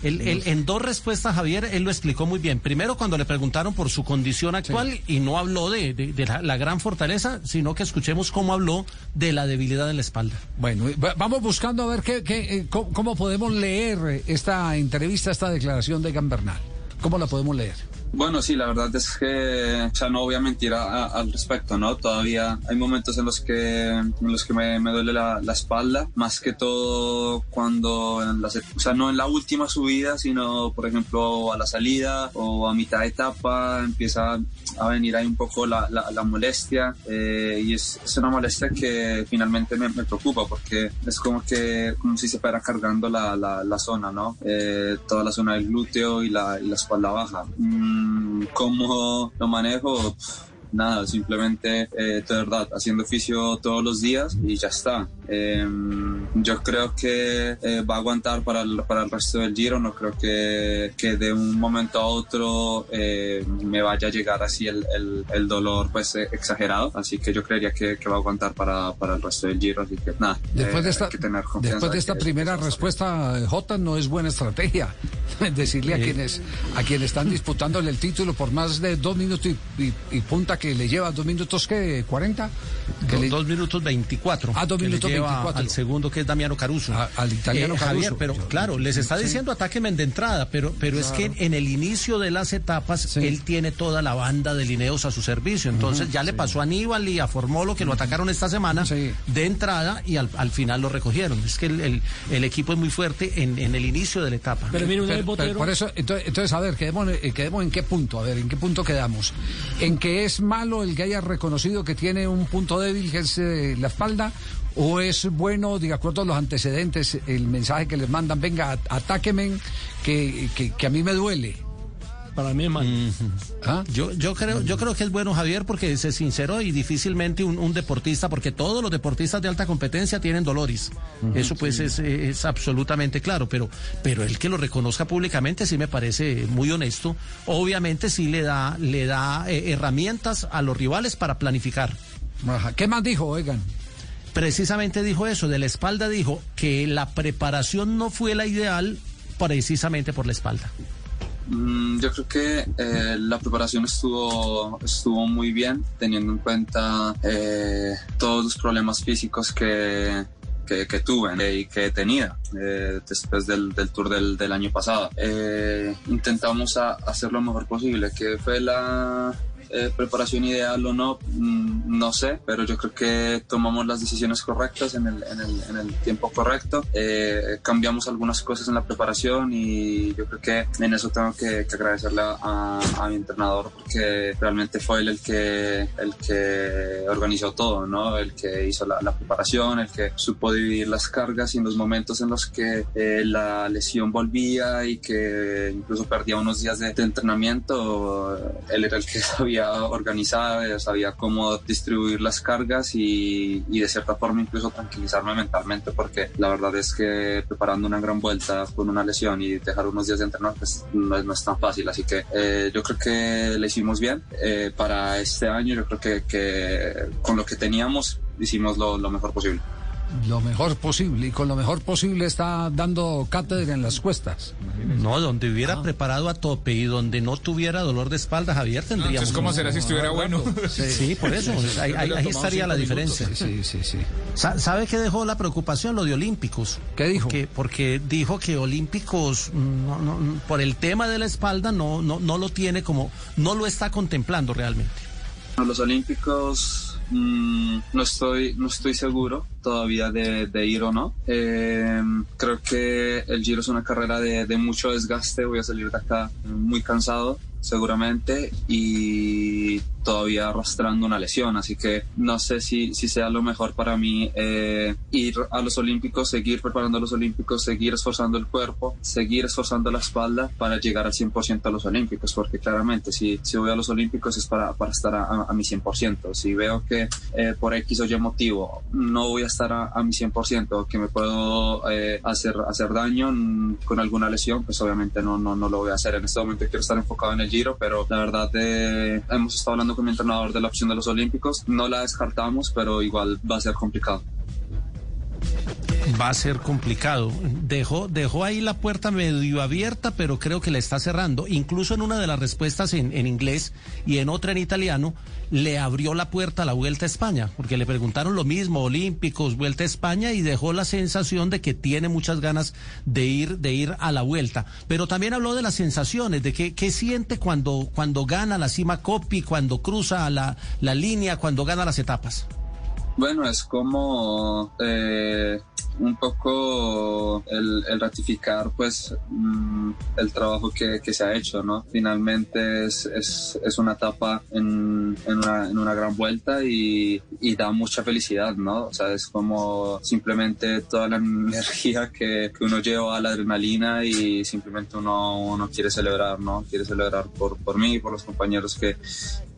Él- él- en dos respuestas, Javier, él lo explicó muy bien. Primero, cuando le preguntaron por su condición actual y no habló de, de- de la, la gran fortaleza, sino que escuchemos cómo habló de la debilidad de la espalda. Bueno, va- vamos buscando a ver qué, qué, eh, cómo, cómo podemos leer esta entrevista, esta declaración de Egan Bernal. ¿Cómo la podemos leer? Bueno, sí, la verdad es que, sea, no voy a mentir a- a- al respecto, ¿no? Todavía hay momentos en los que, en los que me, me duele la, la espalda, más que todo cuando, en la, o sea, no en la última subida, sino, por ejemplo, a la salida o a mitad de etapa empieza a venir ahí un poco la, la, molestia eh, y es, es una molestia que finalmente me, me preocupa porque es como que, como si se fuera cargando la, zona, ¿no? Eh, toda la zona del glúteo y la, y espalda baja. Mm, ¿Cómo lo manejo? Nada, simplemente, eh, de verdad, haciendo oficio todos los días y ya está. Eh, yo creo que eh, va a aguantar para el, para el resto del giro, no creo que, que de un momento a otro eh, me vaya a llegar así el, el, el dolor pues eh, exagerado, así que yo creería que, que va a aguantar para, para el resto del giro, así que nada, Después eh, de esta, hay que tener confianza después de esta que- primera respuesta, Jota, no es buena estrategia decirle a Sí. quienes a quienes están disputándole el título por más de dos minutos y, y- y punta que le lleva dos minutos que 40 que Do- le- Dos minutos 24. Ah, dos minutos 24. Al segundo, que es Damiano Caruso. al italiano Eh, Javier, Caruso. pero Yo- claro, les está sí. diciendo atáquenme de entrada, pero, pero es que en el inicio de las etapas él tiene toda la banda de lineos a su servicio. Entonces ya le sí. pasó a Aníbal y a Formolo que lo atacaron esta semana de entrada y al, al final lo recogieron. Es que el, el- el equipo es muy fuerte en, en el inicio de la etapa. Pero, pero por eso, entonces, entonces, a ver, quedemos, eh, quedemos en qué punto, a ver, en qué punto quedamos. En que es malo el que haya reconocido que tiene un punto débil, que es eh, la espalda, o es bueno, de acuerdo a los antecedentes, el mensaje que les mandan, venga, at- atáqueme, que, que, que a mí me duele. Para mí es malo. ¿Ah? Yo, yo creo, yo creo que es bueno Javier porque se sinceró y difícilmente un, un deportista, porque todos los deportistas de alta competencia tienen dolores. Eso pues sí. es, es absolutamente claro, pero, pero el que lo reconozca públicamente sí me parece muy honesto. Obviamente sí le da, le da eh, herramientas a los rivales para planificar. Ajá. ¿Qué más dijo, oigan? Precisamente dijo eso, de la espalda dijo que la preparación no fue la ideal precisamente por la espalda. Mm, Yo creo que eh, la preparación estuvo, estuvo muy bien, teniendo en cuenta eh, todos los problemas físicos que, que, tuve y que tenido eh, después del, del tour del, del año pasado. Eh, intentamos hacer lo mejor posible, que fue la eh, preparación ideal o no, mm, no sé, pero yo creo que tomamos las decisiones correctas en el, tiempo correcto. Eh, cambiamos algunas cosas en la preparación y yo creo que en eso tengo que, agradecerle a, mi entrenador porque realmente fue él el que, organizó todo, ¿no? El que hizo la, la preparación, el que supo dividir las cargas y en los momentos en los que eh, la lesión volvía y que incluso perdía unos días de, de entrenamiento, él era el que sabía organizar, sabía cómo distribuir las cargas y, de cierta forma incluso tranquilizarme mentalmente porque la verdad es que preparando una gran vuelta con una lesión y dejar unos días de entrenar pues no es, tan fácil. Así que eh, yo creo que le hicimos bien. Eh, para este año yo creo que, con lo que teníamos hicimos lo mejor posible lo mejor posible y con lo mejor posible está dando cátedra en las cuestas. No, donde hubiera ah. preparado a tope y donde no tuviera dolor de espalda, Javier, tendríamos. Entonces, ¿cómo será si estuviera bueno? Sí, sí por eso. Ahí, ahí estaría la diferencia. Sí, sí, sí. ¿Sabe qué dejó la preocupación? Lo de Olímpicos. ¿Qué dijo? Que, porque dijo que Olímpicos, no, no, por el tema de la espalda, no, no, no lo tiene como. No lo está contemplando realmente. Los Olímpicos Mm, no estoy no estoy seguro todavía de, de ir o no. Eh, creo que el Giro es una carrera de, de, mucho desgaste. Voy a salir de acá muy cansado seguramente y todavía arrastrando una lesión, así que no sé si, si sea lo mejor para mí eh, ir a los Olímpicos, seguir preparando a los Olímpicos, seguir esforzando el cuerpo, seguir esforzando la espalda para llegar al 100% a los Olímpicos, porque claramente si, si voy a los Olímpicos es para, para estar a, a mi 100%. Si veo que eh, por X o Y motivo no voy a estar a, a mi 100%, que me puedo eh, hacer, hacer daño con alguna lesión, pues obviamente no, no, no lo voy a hacer. En este momento quiero estar enfocado en el Giro, pero la verdad eh, hemos estado hablando con mi entrenador de la opción de los Olímpicos. No la descartamos, pero igual va a ser complicado va a ser complicado. Dejó, dejó ahí la puerta medio abierta, pero creo que la está cerrando. Incluso en una de las respuestas en, inglés y en otra en italiano, le abrió la puerta a la Vuelta a España, porque le preguntaron lo mismo, Olímpicos, Vuelta a España, y dejó la sensación de que tiene muchas ganas de ir, de ir a la Vuelta. Pero también habló de las sensaciones, de que, qué siente cuando, cuando gana la cima Copi, cuando cruza la, la línea, cuando gana las etapas. Bueno, es como eh, un poco el, ratificar pues mm, el trabajo que, que, se ha hecho, ¿no? Finalmente es, es, es una etapa en, en, una, gran vuelta y, y, da mucha felicidad, ¿no? O sea, es como simplemente toda la energía que, que uno lleva a la adrenalina y simplemente uno, uno quiere celebrar, ¿no? Quiere celebrar por, por mí, por los compañeros que,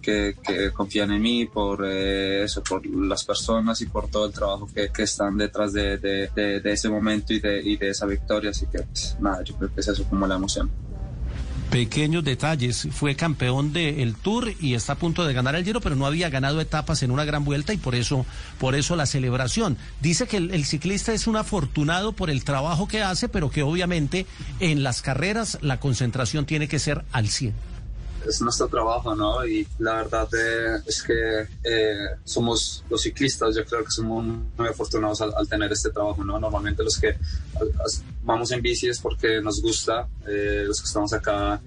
que, que, confían en mí, por eh, eso, por las personas y por todo el trabajo que, que están detrás de, de, de, de, ese momento y y de esa victoria. Así que, pues, nada, yo creo que es eso como la emoción pequeños detalles. Fue campeón del Tour y está a punto de ganar el Giro, pero no había ganado etapas en una gran vuelta y por eso, por eso la celebración. Dice que el, el, ciclista es un afortunado por el trabajo que hace, pero que obviamente en las carreras la concentración tiene que ser al 100 es nuestro trabajo, ¿no? Y la verdad eh, es que eh, somos los ciclistas, yo creo que somos muy afortunados al, al, tener este trabajo, ¿no? Normalmente los que vamos en bici es porque nos gusta, eh, los que estamos acá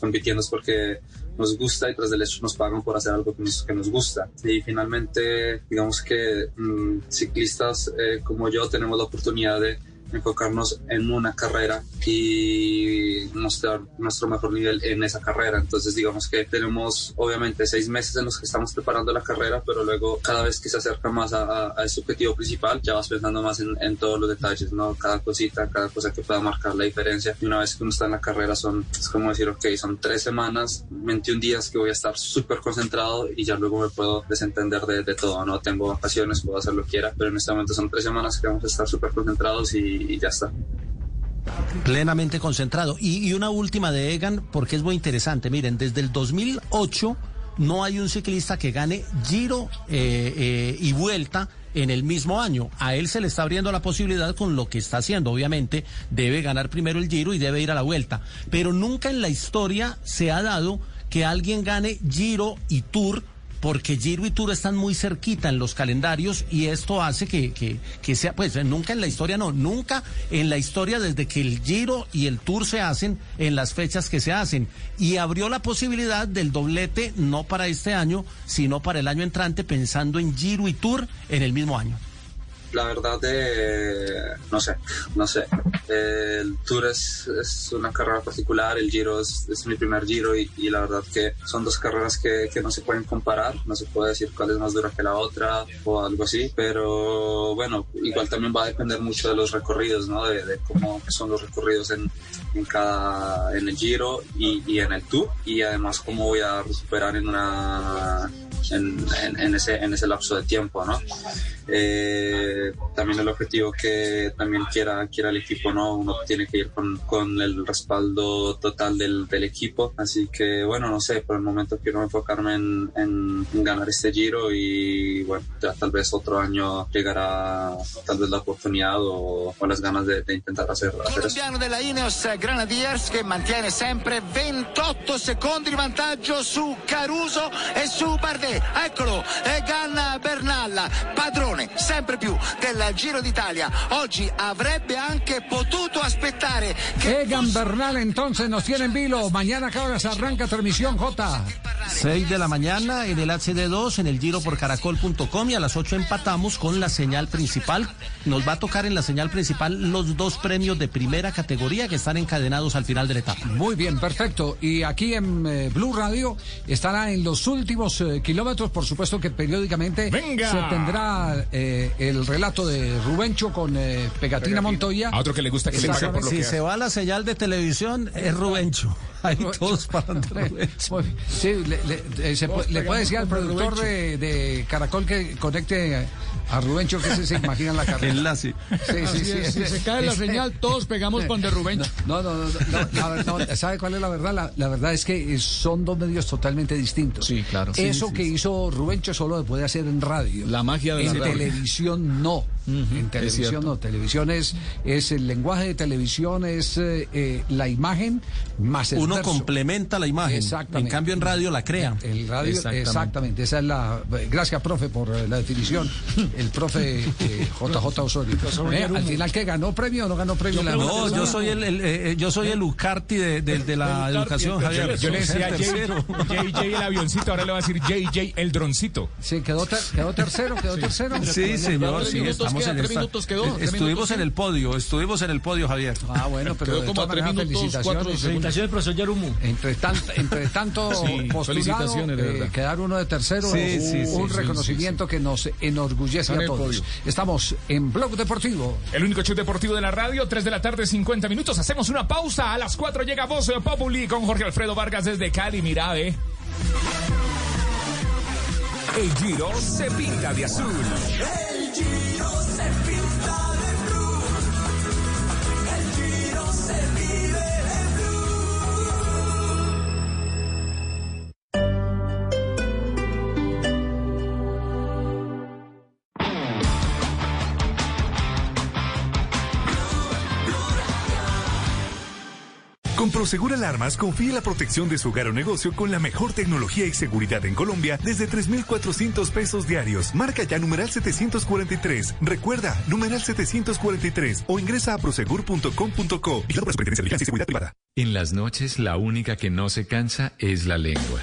compitiendo es porque nos gusta y tras del hecho nos pagan por hacer algo que nos, que nos gusta. Y finalmente, digamos que mmm, ciclistas eh, como yo tenemos la oportunidad de enfocarnos en una carrera y mostrar nuestro mejor nivel en esa carrera. Entonces, digamos que tenemos obviamente seis meses en los que estamos preparando la carrera, pero luego cada vez que se acerca más a, a ese objetivo principal, ya vas pensando más en, en, todos los detalles, ¿no? Cada cosita, cada cosa que pueda marcar la diferencia. Y una vez que uno está en la carrera, son, es como decir, ok, son tres semanas, 21 días que voy a estar súper concentrado y ya luego me puedo desentender de, de, todo, ¿no? Tengo vacaciones, puedo hacer lo que quiera, pero en este momento son tres semanas que vamos a estar súper concentrados y, y ya está. Plenamente concentrado. Y, una última de Egan, porque es muy interesante. Miren, desde el 2008 no hay un ciclista que gane giro eh, eh, y vuelta en el mismo año. A él se le está abriendo la posibilidad con lo que está haciendo. Obviamente debe ganar primero el giro y debe ir a la vuelta. Pero nunca en la historia se ha dado que alguien gane giro y tour porque Giro y Tour están muy cerquita en los calendarios y esto hace que, que, que sea, pues nunca en la historia, no, nunca en la historia desde que el Giro y el Tour se hacen en las fechas que se hacen. Y abrió la posibilidad del doblete, no para este año, sino para el año entrante, pensando en Giro y Tour en el mismo año. La verdad, eh, no sé, no sé. Eh, el Tour es, es, una carrera particular, el Giro es, es mi primer Giro y, y, la verdad que son dos carreras que, que, no se pueden comparar, no se puede decir cuál es más dura que la otra o algo así, pero bueno, igual también va a depender mucho de los recorridos, ¿no? De, de cómo son los recorridos en, en cada, en el Giro y, y en el Tour y además cómo voy a recuperar en una en, en, en, ese, en ese lapso de tiempo, ¿no? Eh, también el objetivo que también quiera, quiera el equipo, ¿no? Uno tiene que ir con, con el respaldo total del, del, equipo, así que bueno, no sé, por el momento quiero enfocarme en, en, en ganar este giro y bueno, ya tal vez otro año llegará tal vez la oportunidad o, o las ganas de, de intentar hacer, hacer eso. Colombiano della Ineos Grenadiers che mantiene sempre 28 secondi di vantaggio su Caruso e su Bardet. Eccolo, Egan Bernal, padrone sempre più del Giro d'Italia. Oggi avrebbe anche potuto aspettare che Egan Bernal entonces nos tiene en vilo. Mañana a hora se arranca transmisión J. 6 de la mañana en el HD2, en el giro por caracol.com y a las 8 empatamos con la señal principal. Nos va a tocar en la señal principal los dos premios de primera categoría que están encadenados al final de la etapa. Muy bien, perfecto. Y aquí en eh, Blue Radio estará en los últimos eh, kilómetros, por supuesto que periódicamente Venga. se tendrá eh, el relato de Rubencho con eh, Pegatina, Pegatina. Montoya. A otro que le gusta que le paguen por lo si que se hace. va la señal de televisión, es Rubencho. Ahí todos Rubencho. Sí, le, le- eh, se pu- le puede decir al productor de, de Caracol que conecte a Rubencho que se, se imagina la carrera. Enlace. Sí, sí, Así sí. es, si se cae la señal, todos pegamos con de Rubencho. No, no, no, no, no, ¿Sabe cuál es la verdad? La, la verdad es que son dos medios totalmente distintos. Sí, claro. Eso Sí, que hizo Rubencho solo lo puede hacer en radio. La magia de la En radio. En televisión no. Televisión es, es el lenguaje de televisión, es eh, eh, la imagen más el Uno verso. complementa la imagen. Exactamente. En cambio, en radio la crea. El radio, Exactamente. exactamente. Esa es la. Gracias, profe, por eh, la definición. El profe eh, JJ Osorio. Eh, al final, ¿qué ganó premio o no ganó premio? La- No, yo soy el, el, eh, yo soy el Ucarti de, de- de la educación, Javier. Yo le decía El. JJ el avioncito, ahora le va a decir JJ el droncito. Sí, quedó, ter- quedó tercero, quedó tercero. Sí, señor, sí, minutos estamos queda, en tres esta- minutos quedó, tres Estuvimos minutos, en sí. el podio, estuvimos en el podio, Javier. Ah, bueno, pero Quedó de como a tres maneras, minutos, cuatro felicitaciones. Felicitaciones, profesor Yarumu. Entre, tan- entre tanto Sí, postulado, de eh, verdad. quedar uno de tercero, Sí, un, sí, sí, un sí, reconocimiento que nos enorgullece a todos. Estamos en Blog Deportivo. El único show deportivo de la radio, 3 de la tarde, 50 minutos. Hacemos una pausa. A las 4 llega Voz Populi con Jorge Alfredo Vargas desde Cali. Mira, ve. El Giro se pinta de azul. El Giro se pinta Con Prosegur Alarmas confíe la protección de su hogar o negocio con la mejor tecnología y seguridad en Colombia desde 3,400 pesos diarios. Marca ya numeral 743. Recuerda, numeral 743 o ingresa a prosegur.com.co. Y la de y Seguridad Privada. En las noches la única que no se cansa es la lengua.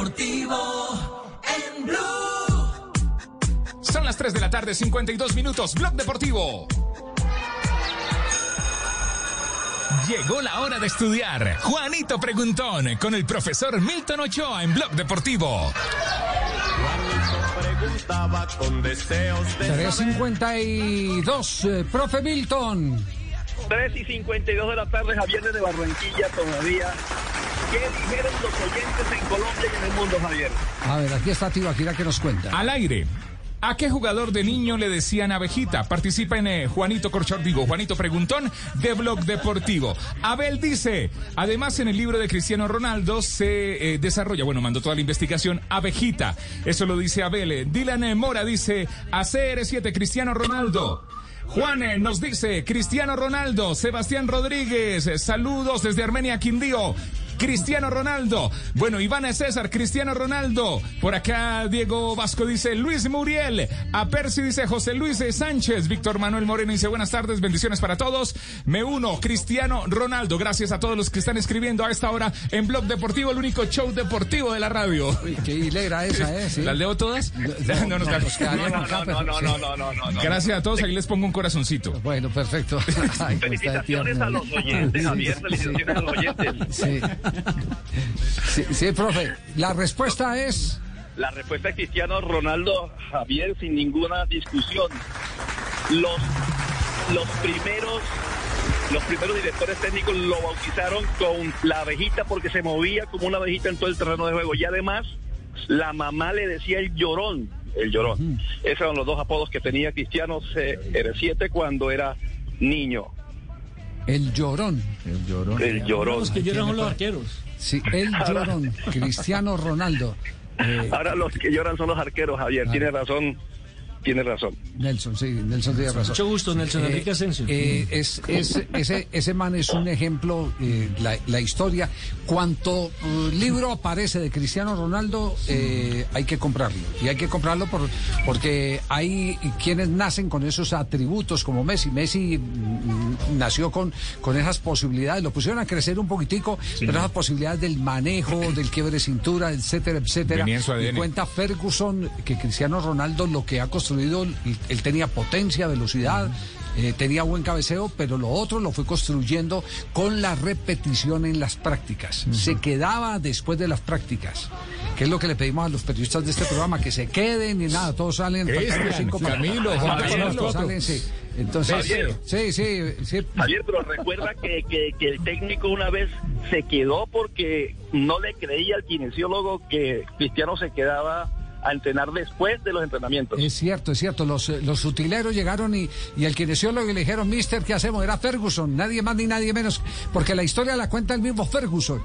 Deportivo en Blue. Son las 3 de la tarde, 52 minutos. Blog Deportivo. Llegó la hora de estudiar. Juanito Preguntón con el profesor Milton Ochoa en Blog Deportivo. Preguntaba con deseos de 352, eh, profe Milton. 3 y 52 de la tarde, Javier desde Barranquilla todavía. ¿Qué dijeron los oyentes en Colombia y en el mundo, Javier? A ver, aquí está Tibaquira que nos cuenta. Al aire. ¿A qué jugador de niño le decían abejita? Participa en eh, Juanito Corchor, digo, Juanito Preguntón de Blog Deportivo. Abel dice, además en el libro de Cristiano Ronaldo se eh, desarrolla, bueno, mandó toda la investigación, abejita. Eso lo dice Abel. Eh, Dylan Mora dice, ACR7, Cristiano Ronaldo. Juan eh, nos dice, Cristiano Ronaldo, Sebastián Rodríguez, eh, saludos desde Armenia, Quindío. Cristiano Ronaldo. Bueno, Iván César, Cristiano Ronaldo. Por acá Diego Vasco dice Luis Muriel. A Percy dice José Luis Sánchez. Víctor Manuel Moreno dice buenas tardes, bendiciones para todos. Me uno, Cristiano Ronaldo. Gracias a todos los que están escribiendo a esta hora en Blog Deportivo, el único show deportivo de la radio. Uy, qué hilera esa, ¿eh? Sí. ¿Las leo todas? No, no, no, No, no, no. Gracias a todos, ahí les pongo un corazoncito. Bueno, perfecto. Ay, Felicitaciones a los oyentes, Javier. Felicitaciones a los oyentes. Sí. Sí, sí, profe. La respuesta es. La respuesta es Cristiano Ronaldo, Javier, sin ninguna discusión. Los, los primeros los primeros directores técnicos lo bautizaron con la abejita porque se movía como una abejita en todo el terreno de juego. Y además, la mamá le decía el llorón, el llorón. Esos eran los dos apodos que tenía Cristiano CR7 cuando era niño. El llorón. El llorón. El llorón. Los que lloran son los arqueros. Sí, el llorón. Cristiano Ronaldo. Eh, Ahora los que lloran son los arqueros, Javier. Tiene razón, tiene razón. Nelson, sí, Nelson tiene razón. Mucho gusto, Nelson Eh, Enrique Asensio. eh, es, es- ese, ese man es un ejemplo, eh, la, la historia. Cuanto eh, libro aparece de Cristiano Ronaldo, eh, hay que comprarlo. Y hay que comprarlo por, porque hay quienes nacen con esos atributos, como Messi. Messi mm, nació con, con esas posibilidades, lo pusieron a crecer un poquitico, pero esas posibilidades del manejo, del quiebre de cintura, etcétera, etcétera. Y cuenta Ferguson que Cristiano Ronaldo lo que ha construido, él, tenía potencia, velocidad, eh, tenía buen cabeceo, pero lo otro lo fue construyendo con la repetición en las prácticas. Se quedaba después de las prácticas, que es lo que le pedimos a los periodistas de este programa, que se queden y nada, todos salen. Cinco para- Camilo, Coto. salen, sí. Entonces, Javier. sí, sí, sí. Javier, pero recuerda que, que, que el técnico una vez se quedó porque no le creía al kinesiólogo que Cristiano se quedaba a entrenar después de los entrenamientos. Es cierto, es cierto. Los, eh, los utileros llegaron y, y el kinesiólogo le dijeron, Mister, ¿qué hacemos? Era Ferguson, nadie más ni nadie menos, porque la historia la cuenta el mismo Ferguson.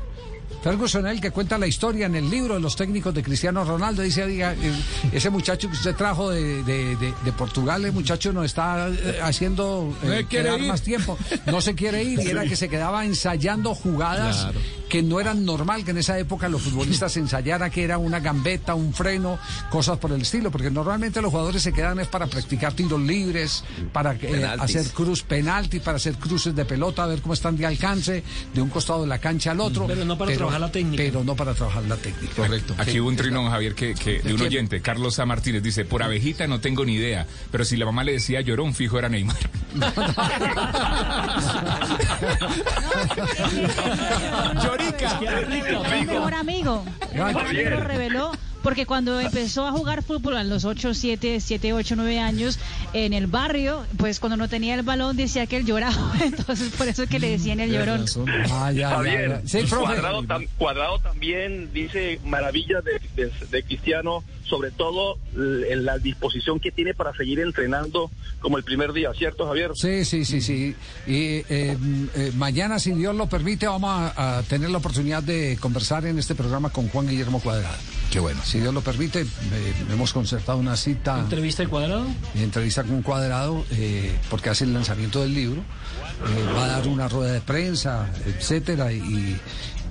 Ferguson es el que cuenta la historia en el libro de los técnicos de Cristiano Ronaldo. Dice, oiga, eh, ese muchacho que usted trajo de, de- de- de Portugal, el muchacho no está eh, haciendo eh, quedar ir. más tiempo. No se quiere ir. Y era que se quedaba ensayando jugadas Claro. que no eran normal que en esa época los futbolistas ensayaran que era una gambeta, un freno, cosas por el estilo, porque normalmente los jugadores se quedan es para practicar tiros libres, para eh, hacer cruz penalti, para hacer cruces de pelota, a ver cómo están de alcance de un costado de la cancha al otro. Pero no para trabajar la técnica. Pero no para trabajar la técnica. Correcto. Aquí hubo un trinón, Javier, que, que de un oyente, Carlos A. Martínez, dice, por abejita no tengo ni idea, pero si la mamá le decía llorón, fijo era Neymar. Llorica. Mi mejor amigo. Mi mejor amigo lo reveló porque cuando empezó a jugar fútbol a los 8, 7, 7, 8, 9 años en el barrio, pues cuando no tenía el balón decía que él lloraba. Entonces por eso es que le decían el llorón. Ah, ya, ya, Javier, ya. Sí, profe. Cuadrado, tam- Cuadrado también dice maravillas de, de- de Cristiano, sobre todo en la disposición que tiene para seguir entrenando como el primer día, ¿cierto, Javier? Sí, sí, sí, sí. Y eh, mm, eh, mañana, si Dios lo permite, vamos a, a tener la oportunidad de conversar en este programa con Juan Guillermo Cuadrado. Qué bueno. Si Dios lo permite, eh, hemos concertado una cita. ¿Entrevista de cuadrado? entrevista con Cuadrado eh, porque hace el lanzamiento del libro, eh, va a dar una rueda de prensa, etcétera, y,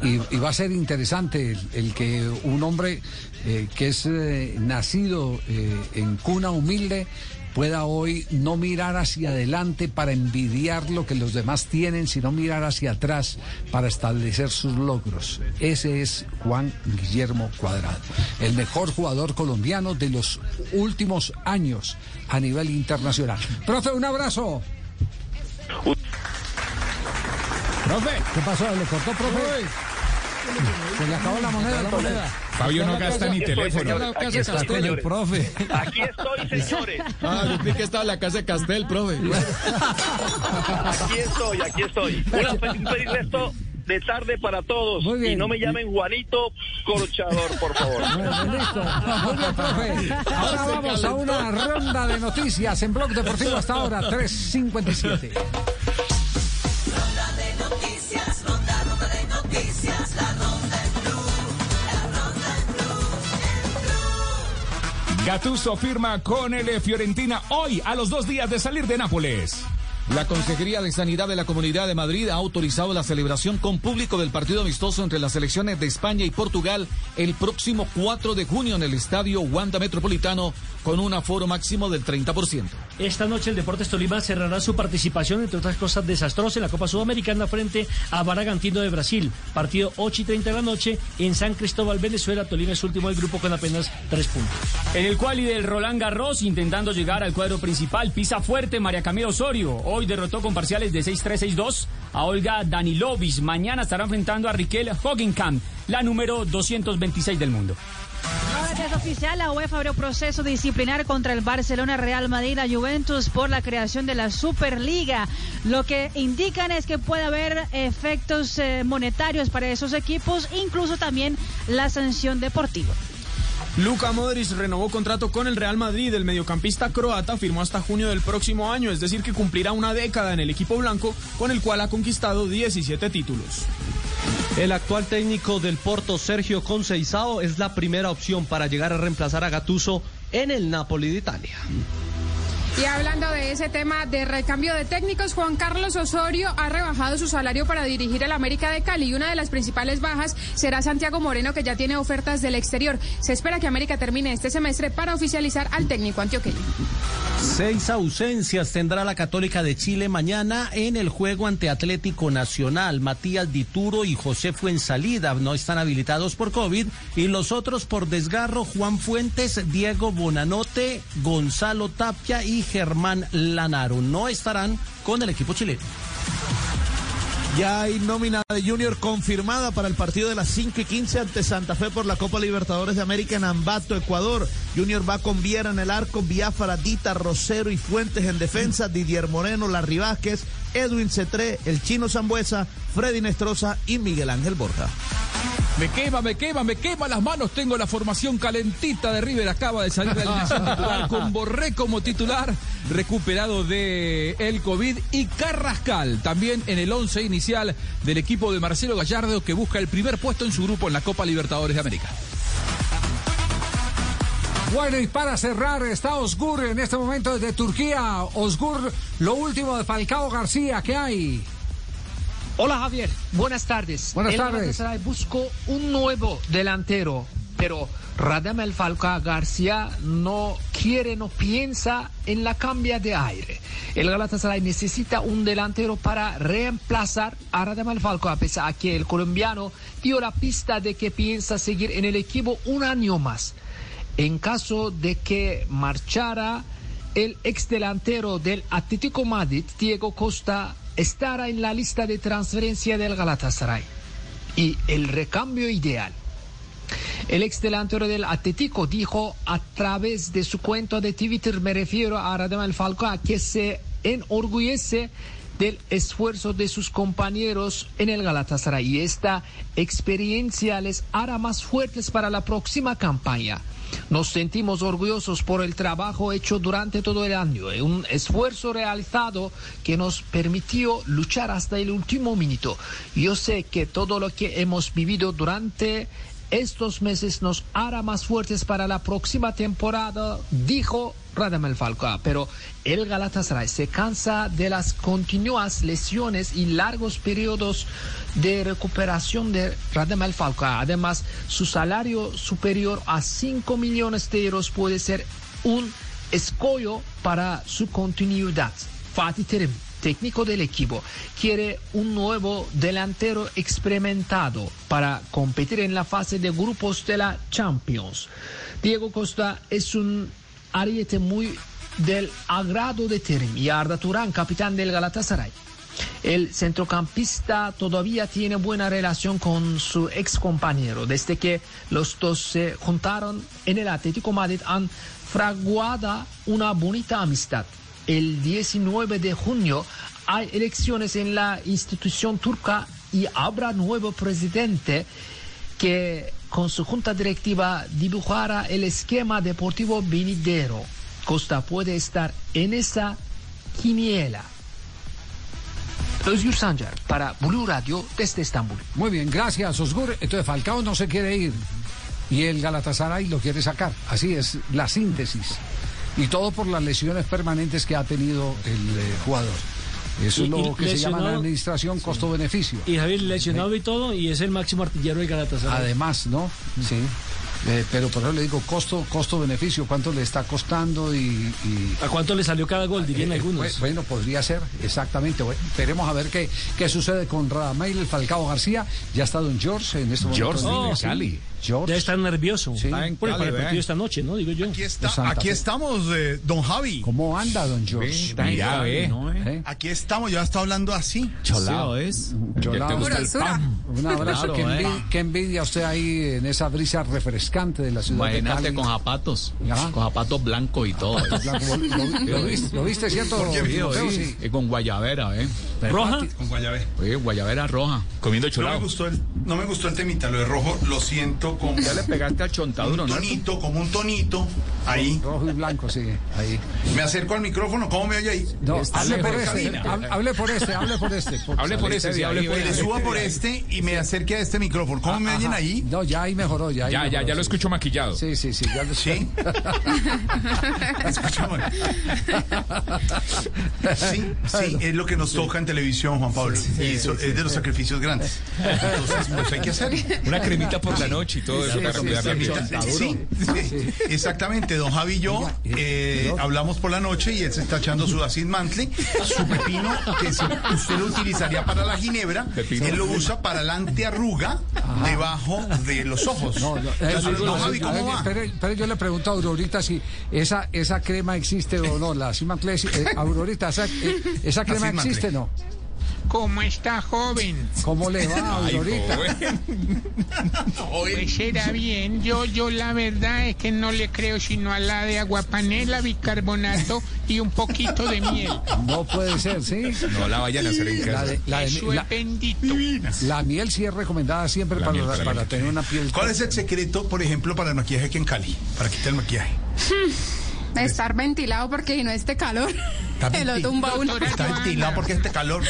y- y va a ser interesante el, el que un hombre eh, que es eh, nacido eh, en cuna humilde pueda hoy no mirar hacia adelante para envidiar lo que los demás tienen, sino mirar hacia atrás para establecer sus logros. Ese es Juan Guillermo Cuadrado, el mejor jugador colombiano de los últimos años a nivel internacional. Profe, un abrazo. Profe, ¿qué pasó? ¿Le cortó, profe? Se le acabó la moneda. La moneda. Fabio no gasta ni teléfono. Aquí está el profe. Aquí estoy, señores. Ah, yo que estaba en la casa de Castel, profe. Aquí estoy, aquí estoy. Un feliz resto de tarde para todos. Muy bien. Y no me llamen Juanito Corchador, por favor. Bueno, listo. Muy bien, profe. Ahora vamos a una ronda de noticias en Blog Deportivo hasta ahora, 3.57. blue, Gattuso firma con el Fiorentina hoy a los dos días de salir de Nápoles. La Consejería de Sanidad de la Comunidad de Madrid ha autorizado la celebración con público del partido amistoso entre las selecciones de España y Portugal el próximo 4 de junio en el estadio Wanda Metropolitano con un aforo máximo del 30%. Esta noche el Deportes Tolima cerrará su participación, entre otras cosas desastrosas, en la Copa Sudamericana frente a Baragantino de Brasil. Partido 8 y 30 de la noche en San Cristóbal, Venezuela. Tolima es último del grupo con apenas tres puntos. En el quali del Roland Garros, intentando llegar al cuadro principal, pisa fuerte María Camila Osorio. Hoy derrotó con parciales de 6-3, 6-2 a Olga Danilovic. Mañana estará enfrentando a Riquel Hogenkamp, la número 226 del mundo. Ahora ya es oficial, la UEFA abrió proceso disciplinar contra el Barcelona, Real Madrid y la Juventus por la creación de la Superliga. Lo que indican es que puede haber efectos eh, monetarios para esos equipos, incluso también la sanción deportiva. Luka Modric renovó contrato con el Real Madrid. El mediocampista croata firmó hasta junio del próximo año, es decir, que cumplirá una década en el equipo blanco, con el cual ha conquistado 17 títulos. El actual técnico del Porto, Sergio Conceição, es la primera opción para llegar a reemplazar a Gattuso en el Napoli de Italia. Y hablando de ese tema de recambio de técnicos, Juan Carlos Osorio ha rebajado su salario para dirigir el América de Cali y una de las principales bajas será Santiago Moreno, que ya tiene ofertas del exterior. Se espera que América termine este semestre para oficializar al técnico antioqueño. Seis ausencias tendrá la Católica de Chile mañana en el juego ante Atlético Nacional. Matías Dituro y José Fuensalida no están habilitados por COVID y los otros por desgarro Juan Fuentes, Diego Bonanote, Gonzalo Tapia y Germán Lanaro. No estarán con el equipo chileno. Ya hay nómina de Junior confirmada para el partido de las 5 y 15 ante Santa Fe por la Copa Libertadores de América en Ambato, Ecuador. Junior va con Viera en el arco, Biafara, Dita, Rosero y Fuentes en defensa, Didier Moreno, Larry Vázquez, Edwin Cetré, el Chino Zambuesa, Freddy Nestroza y Miguel Ángel Borja. Me quema, me quema, me quema las manos. Tengo la formación calentita de River. Acaba de salir de la alineación titular con Borré como titular, recuperado de el COVID. Y Carrascal, también en el once inicial del equipo de Marcelo Gallardo, que busca el primer puesto en su grupo en la Copa Libertadores de América. Bueno, y para cerrar, está Osgur en este momento desde Turquía. Osgur, lo último de Falcao García, ¿qué hay? Hola Javier, buenas tardes. Buenas El tardes. Galatasaray buscó un nuevo delantero, pero Radamel Falcao García no quiere, no piensa en la cambia de aire. El Galatasaray necesita un delantero para reemplazar a Radamel Falcao, a pesar de que el colombiano dio la pista de que piensa seguir en el equipo un año más. En caso de que marchara el ex delantero del Atlético Madrid, Diego Costa, estará en la lista de transferencia del Galatasaray. Y el recambio ideal. El ex delantero del Atlético dijo a través de su cuenta de Twitter, me refiero a Radamel Falcao, que se enorgullece del esfuerzo de sus compañeros en el Galatasaray y esta experiencia les hará más fuertes para la próxima campaña. Nos sentimos orgullosos por el trabajo hecho durante todo el año, eh, un esfuerzo realizado que nos permitió luchar hasta el último minuto. Yo sé que todo lo que hemos vivido durante estos meses nos hará más fuertes para la próxima temporada, dijo Radamel Falcao. Pero el Galatasaray se cansa de las continuas lesiones y largos periodos de recuperación de Radamel Falcao. Además, su salario superior a 5 millones de euros puede ser un escollo para su continuidad. Fatih Terim, técnico del equipo, quiere un nuevo delantero experimentado para competir en la fase de grupos de la Champions. Diego Costa es un ariete muy del agrado de Terim y Arda Turán, capitán del Galatasaray. El centrocampista todavía tiene buena relación con su ex compañero. Desde que los dos se juntaron en el Atlético Madrid han fraguado una bonita amistad. El 19 de junio hay elecciones en la institución turca y habrá nuevo presidente que con su junta directiva dibujará el esquema deportivo venidero. Costa puede estar en esa quiniela. Özgür Sancar para Blue Radio desde Estambul. Muy bien, gracias, Osgur. Entonces Falcao no se quiere ir y el Galatasaray lo quiere sacar. Así es la síntesis. Y todo por las lesiones permanentes que ha tenido el eh, jugador. Eso Y- es lo que se llama en la administración costo-beneficio. Y Javier lesionado y todo, y es el máximo artillero del Galatasaray. Además, ¿no? Sí. Eh, pero por eso le digo costo, costo-beneficio, cuánto le está costando y, y- ¿A cuánto le salió cada gol? Dirían Eh, algunos. bu- Bueno, podría ser, exactamente. Bueno, esperemos a ver qué, qué sucede con Radamel Falcao García. Ya está Don George en este momento. George, en sí, sí. George. Debe estar nervioso. Sí. Para el partido esta noche, ¿no? Digo yo. Aquí, está- estamos, eh, don Javi. ¿Cómo anda, don George? Ve, Mira, Javi, ve. ¿no, eh? Aquí estamos, ya está hablando así. Cholao. es. Cholao. ¿Te gusta el pan? Un abrazo. Claro, qué, eh. envidia, qué envidia usted ahí en esa brisa refrescante de la ciudad Imagínate de Cali. con zapatos, Ajá. con zapatos blancos y todo. Blanco, ¿Lo, lo- lo viste, lo viste, cierto? Sí, sí, Sí. Y con guayabera, ¿eh? ¿Roja? Con guayabé. Sí, guayabera roja. Comiendo No me gustó el, no me gustó el temita, lo de rojo, lo siento como. Ya le pegaste al chontaduro, Un ¿no? tonito, como un tonito. Ahí. Rojo y blanco, sí. Ahí. Me acerco al micrófono, ¿cómo me oye ahí? No, Está hable por este, hable, hable por este, hable por este. Hable por sí, hable por este. Le suba por este y me acerque a este micrófono. ¿Cómo me oyen ahí? No, ya ahí mejoró, ya. ahí Ya, ya, mejoró, ya lo sí. escucho maquillado. Sí, sí, sí, ya lo ¿Sí? Sí, sí, es lo que nos toca en televisión, Juan Pablo. y eso es de los sacrificios grandes. Entonces, pues hay que hacerlo. Una cremita por la noche todo eso para sí, cambiar la sí, piel. sí, sí, exactamente. Don Javi y yo eh, hablamos por la noche y él se está echando su acid mantle, su pepino, que se- usted lo utilizaría para la ginebra, él lo usa para la antiarruga debajo de los ojos. No, no, Entonces, eh, don Javi, ¿cómo va? Espere, espere, yo le pregunto a Aurorita si esa, esa crema existe o no, la Simacle, eh, Aurorita, esa, eh, esa crema existe o no. ¿Cómo está, joven? ¿Cómo le va, Ay, Aurorita? Pues será bien. Yo, yo la verdad es que no le creo sino a la de aguapanela, bicarbonato y un poquito de miel. No puede ser, ¿sí? No la vayan a hacer en La, casa. de- la de- Eso la- es bendito. la miel sí es recomendada siempre La para, miel, para tener una piel. ¿Cuál es el secreto, por ejemplo, para el maquillaje aquí en Cali? Para quitar el maquillaje. Estar ventilado porque si no este calor lo tumba uno. Está ventilado porque este calor.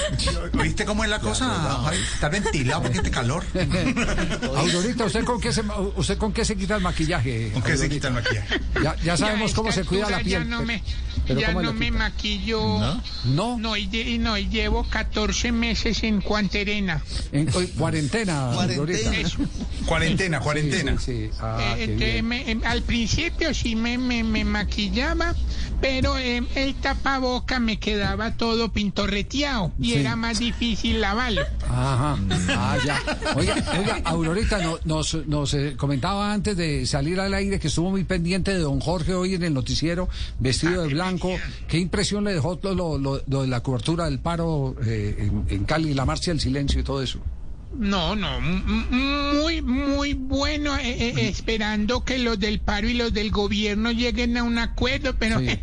¿Oíste cómo es la cosa? Está ventilado porque este calor. Aurorita, ¿usted con, qué se, ¿usted con qué se quita el maquillaje? ¿Con qué se quita el maquillaje? Ya, ya sabemos cómo se cuida la piel. Ya no me, ya ¿cómo no me maquillo. ¿No? No, y, de- y no, y llevo 14 meses en cuarentena. En cuarentena. Cuarentena, cuarentena. Sí, sí, sí. Ah, Eh, entonces, me- em, al principio sí me, me, me maquillaba, pero em, el tapaboca me quedaba todo pintorreteado y Sí. era más difícil lavarlo. Ajá. Ah, ya. Oiga, oiga, Aurorita no- nos, nos eh, comentaba antes de salir al aire que estuvo muy pendiente de don Jorge hoy en el noticiero, vestido de blanco. ¿Qué impresión le dejó lo- lo de la cobertura del paro eh, en, en Cali, la marcha del silencio y todo eso? No, no, muy, muy bueno, eh, eh, esperando que los del paro y los del gobierno lleguen a un acuerdo, pero Sí.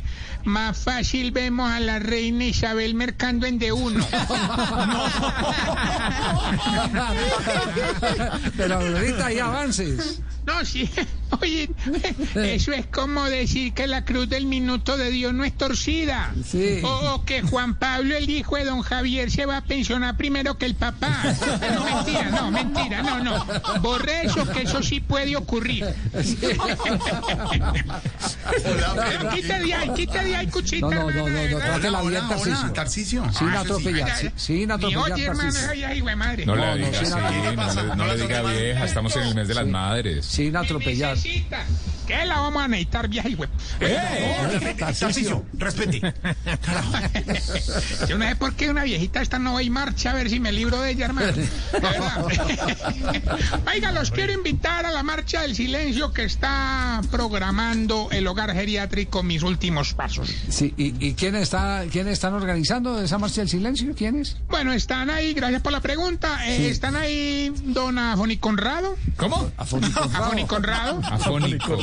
Más fácil vemos a la reina Isabel mercando en de uno. Pero Aurorita, hay avances. No, sí, oye, eso es como decir que la cruz del minuto de Dios no es torcida. Sí. O, o que Juan Pablo, el hijo de don Javier, se va a pensionar primero que el papá. No, mentira, no, mentira, no, no. Borre eso, que eso sí puede ocurrir. Pero quita de ahí, de Ay, ay, cuchita, No, no, no, no, no, trátela bien, Tarcisio. Tarcisio. Sin atropellar, sin atropellar, oye, hermano, Tarcisio. ay, ay, güey, madre. No, no, diga sin así, atropellar. no, le- no le diga vieja, estamos en el mes de las madres. Sin atropellar. ¿Qué la vamos a necesitar, vieja y güey? ¡Eh! Tarcisio, respete. Yo no sé por qué una viejita esta no va y marcha a ver si me libro de ella, hermano. Oiga, los quiero invitar a la marcha del silencio que está programando el hogar geriátrico Mis Últimos Pasos. Sí, ¿y, y quién está, quién están organizando esa marcha del silencio? ¿Quiénes? Bueno, están ahí, gracias por la pregunta. eh, Están ahí don Afoni Conrado. ¿Cómo? Afoni Conrado. Afónico.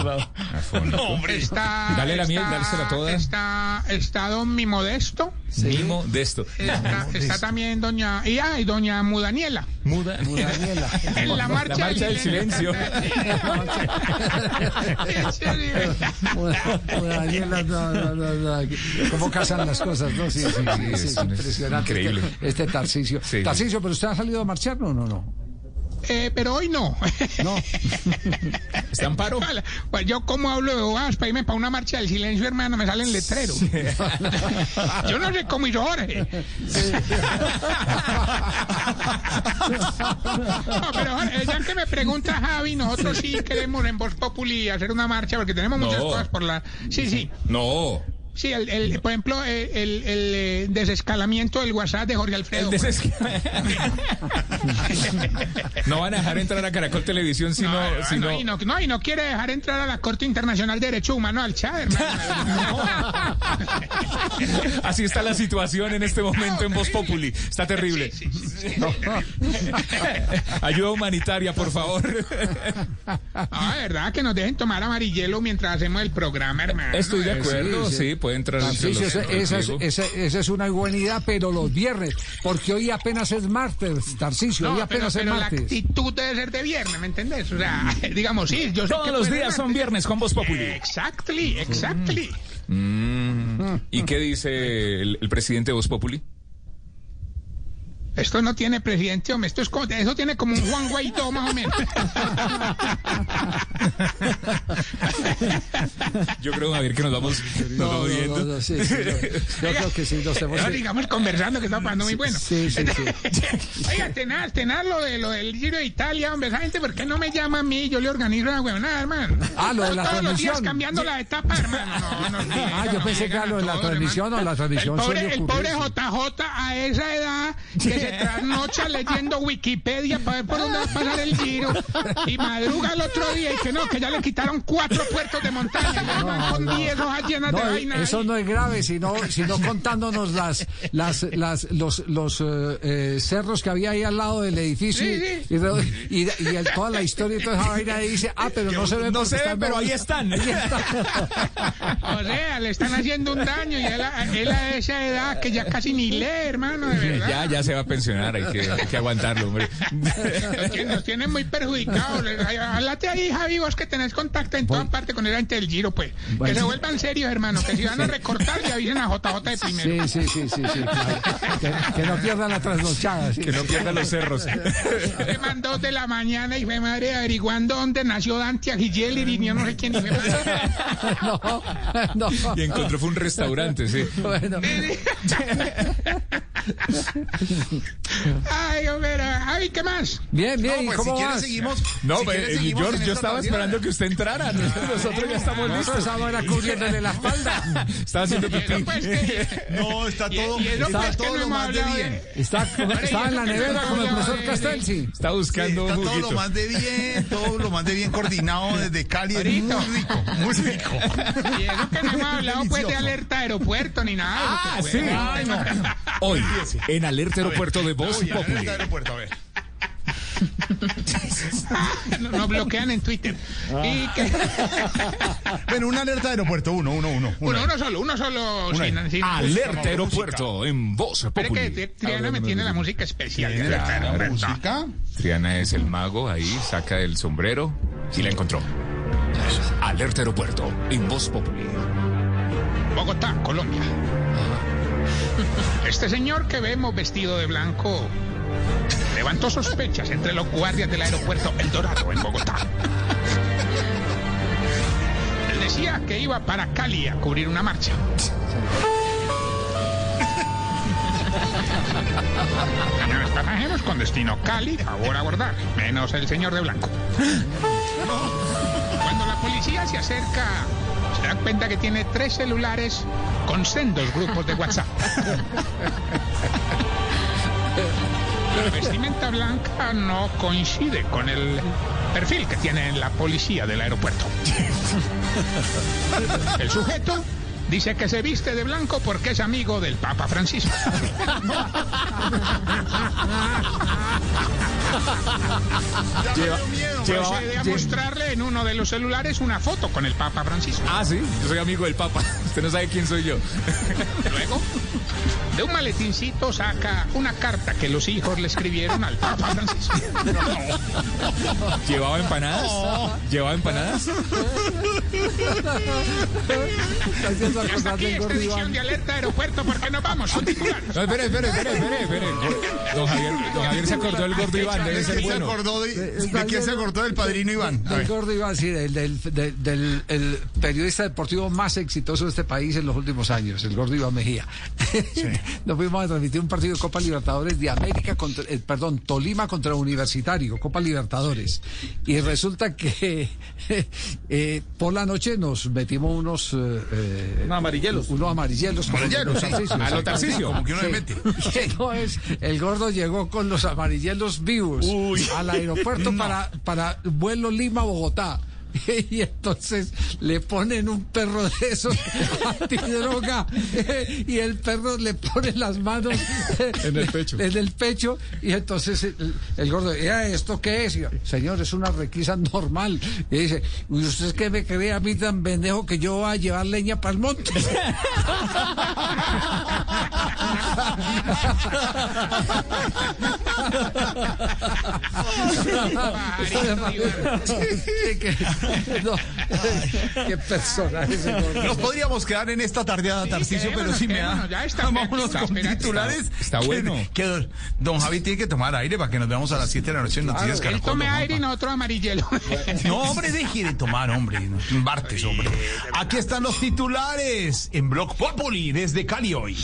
Afónico. Está, Dale la miel, dársela toda. Está, está don Mi Modesto. Mimo de esto. Está, está también doña. Y, ah, y doña Mudaniela. Muda. Daniela. En la marcha, La marcha del silencio. Daniela, no, no, no, no. ¿Cómo casan las cosas? No, sí, sí, sí, sí, es impresionante. increíble. Este, este Tarcisio. Sí. Tarcisio, ¿pero usted ha salido a marchar? No, no, no. Eh, pero hoy no. No. ¿Está en paro? Pues yo como hablo de bobadas para irme para una marcha del silencio, hermano, me salen letreros. Yo no sé cómo hizo Jorge. No, pero Jorge, ya que me pregunta Javi, nosotros sí queremos en Voz Populi hacer una marcha porque tenemos muchas cosas por la... Sí, sí. No. Sí, el, el- por ejemplo, el, el- el, eh, desescalamiento del WhatsApp de Jorge Alfredo. El deses- No van a dejar entrar a Caracol Televisión si no... No, si no, no- y no, no, y no quiere dejar entrar a la Corte Internacional de Derecho Humano al Chad, hermano. Así está la situación en este momento en Voz Populi. Está terrible. Ayuda humanitaria, por favor. Ah, verdad, que nos dejen tomar amarillelo mientras hacemos el programa, hermano. Estoy de acuerdo, sí, sí, sí. Puede entrar los... esa, esa esa- esa es una buena idea, pero los viernes, porque hoy apenas es martes, Tarcisio, hoy pero, apenas es pero la martes. actitud debe ser de viernes, ¿me entendés? O sea, digamos, sí, yo sé Todos que los días son viernes con Voz Populi. Exactly, exactly. Mm. ¿Y qué dice el, el presidente de Voz Populi? Esto no tiene presidente, hombre. Esto es como, eso tiene como un Juan Guaidó, más o menos. Yo creo, Javier, que nos vamos, nos No, vamos no, viendo. no, no, sí, sí, yo, yo creo que sí, nos hemos... Digamos conversando que está pasando muy bueno. Sí, sí, sí. Oiga, tenaz, tenaz lo, de, lo del Giro de Italia, hombre. Esa gente, ¿por qué no me llama a mí? Yo le organizo la huevonada, hermano. Ah, lo de la Todos los días cambiando la etapa, hermano. No, no, Ah, yo pensé que lo de la transmisión o la transmisión El pobre, el pobre. JJ a esa edad que se trasnocha leyendo Wikipedia para ver por dónde va a pasar el giro y madruga el otro día y que no, que ya le quitaron cuatro puertos de montaña ya van con diez hojas llenas de No, vaina. eso ahí. no es grave, sino, sino contándonos las, las, las, los, los eh, eh, cerros que había ahí al lado del edificio Sí, y- sí. y, y, y el- toda la historia y toda esa vaina y dice, ah, pero no se ve No se ve, están pero ahí movidos". están. Ahí está. O sea, le están haciendo un daño y él, a- él a esa edad que ya casi ni lee, hermano, de verdad. Ya, ya se va a pensionar, hay que, hay que aguantarlo, hombre. Nos tienen, nos tienen muy perjudicados. Háblate ahí, Javi, vos que tenés contacto en toda parte con el gente del Giro, pues. Bueno. Que se vuelvan serios, hermano. Que si van a recortar, le avisen a JJ de primero. Sí, sí, sí, sí, sí, claro. que, que no pierdan la trasnochada. sí. Que no pierdan los cerros. Me mandó de la mañana y fue madre averiguando dónde nació Dante Aguilera y yo no sé quién. Y. No, no. Y encontró fue un restaurante, sí. Bueno, Ay, hombre, Javi, ¿qué más? bien, bien, No, ¿y pues cómo si vas? seguimos. No, si pues, quieres, eh, seguimos yo, en yo esta estaba esperando que usted entrara. Nosotros ya estamos listos. ahora cubriéndole la espalda. Estaba haciendo pipí. Pues que- No, está y- todo, y eso, está pues, todo no lo más de bien. de- Está, estaba en la nevera con el profesor Castel, sí. Está Sí, buscando está un todo lo juguito. más de bien, todo lo más de bien coordinado desde Cali. Es muy rico, muy rico. Y eso que no hemos hablado pues de alerta aeropuerto ni nada. Ah, sí. pues, Ay, no. Hoy, en Alerta Aeropuerto de Voz ver, Populi. aeropuerto, a ver. no- Nos bloquean en Twitter. Y que, Bueno, una alerta de aeropuerto, uno, uno, uno. uno, uno solo, uno solo. Una sin- sin- Alerta Aeropuerto en Voz Espere que Populi. Triana me tiene la música especial. de ¿Tiene alerta la música? Triana es el mago, ahí saca el sombrero y la encontró. Alerta Aeropuerto en Voz Populi. Bogotá, Colombia. Este señor que vemos vestido de blanco levantó sospechas entre los guardias del aeropuerto El Dorado en Bogotá. El decía que iba para Cali a cubrir una marcha. Pasajeros con destino Cali, favor abordar, menos el señor de blanco. Cuando la policía se acerca, se da cuenta que tiene tres celulares con sendos grupos de WhatsApp. La vestimenta blanca no coincide con el perfil que tiene en la policía del aeropuerto. El sujeto dice que se viste de blanco porque es amigo del Papa Francisco. Lleva- llevaba- Procede a lle- mostrarle en uno de los celulares una foto con el Papa Francisco. Ah, sí, yo soy amigo del Papa. Usted no sabe quién soy yo. Luego, de un maletincito saca una carta que los hijos le escribieron al Papa Francisco. ¿Llevaba empanadas? ¿Llevaba empanadas? Hasta aquí esta edición de Alerta Aeropuerto porque nos vamos titulares. No, espere, espere, espere, espere, espere. Don Javier, don Javier se acordó del gordo Iván, debe ser ¿De quién se acordó de, de quién se acordó del padrino Iván? Del gordo Iván, sí, del, del- del- del- el periodista deportivo más exitoso de este país en los últimos años, el gordo Iván Mejía. Nos fuimos a transmitir un partido de Copa Libertadores de América contra, eh, perdón, Tolima contra Universitario, Copa Libertadores. Y resulta que eh, por la noche nos metimos unos... eh, Unos amarillenlos. Unos amarillenlos. como Amarillenlos, los sí. A lo. Tarcisio, como que uno le Sí. mete. Entonces, el gordo llegó con los amarillenlos vivos al aeropuerto para, para vuelo Lima-Bogotá. Y entonces le ponen un perro de esos antidroga y el perro le pone las manos En el pecho. en el pecho y entonces el, el gordo "Eh, ¿esto qué es? Y yo, Señor, es una requisa normal. Y dice, ¿y usted qué me cree a mí tan pendejo que yo voy a llevar leña para el monte? No, qué personaje. Nos podríamos quedar en esta tardeada, Tarcicio, pero sí me da. ya está Vámonos está con esperando. titulares. Está Que- bueno. Que, don- don Javi tiene que tomar aire para que nos veamos a las 7 de la noche en Noticias Él Caracol. tome aire y nosotros amarillelo. No, hombre, deje de tomar, hombre. No, Bartes, hombre. Aquí están los titulares en Blog Populi desde Cali hoy.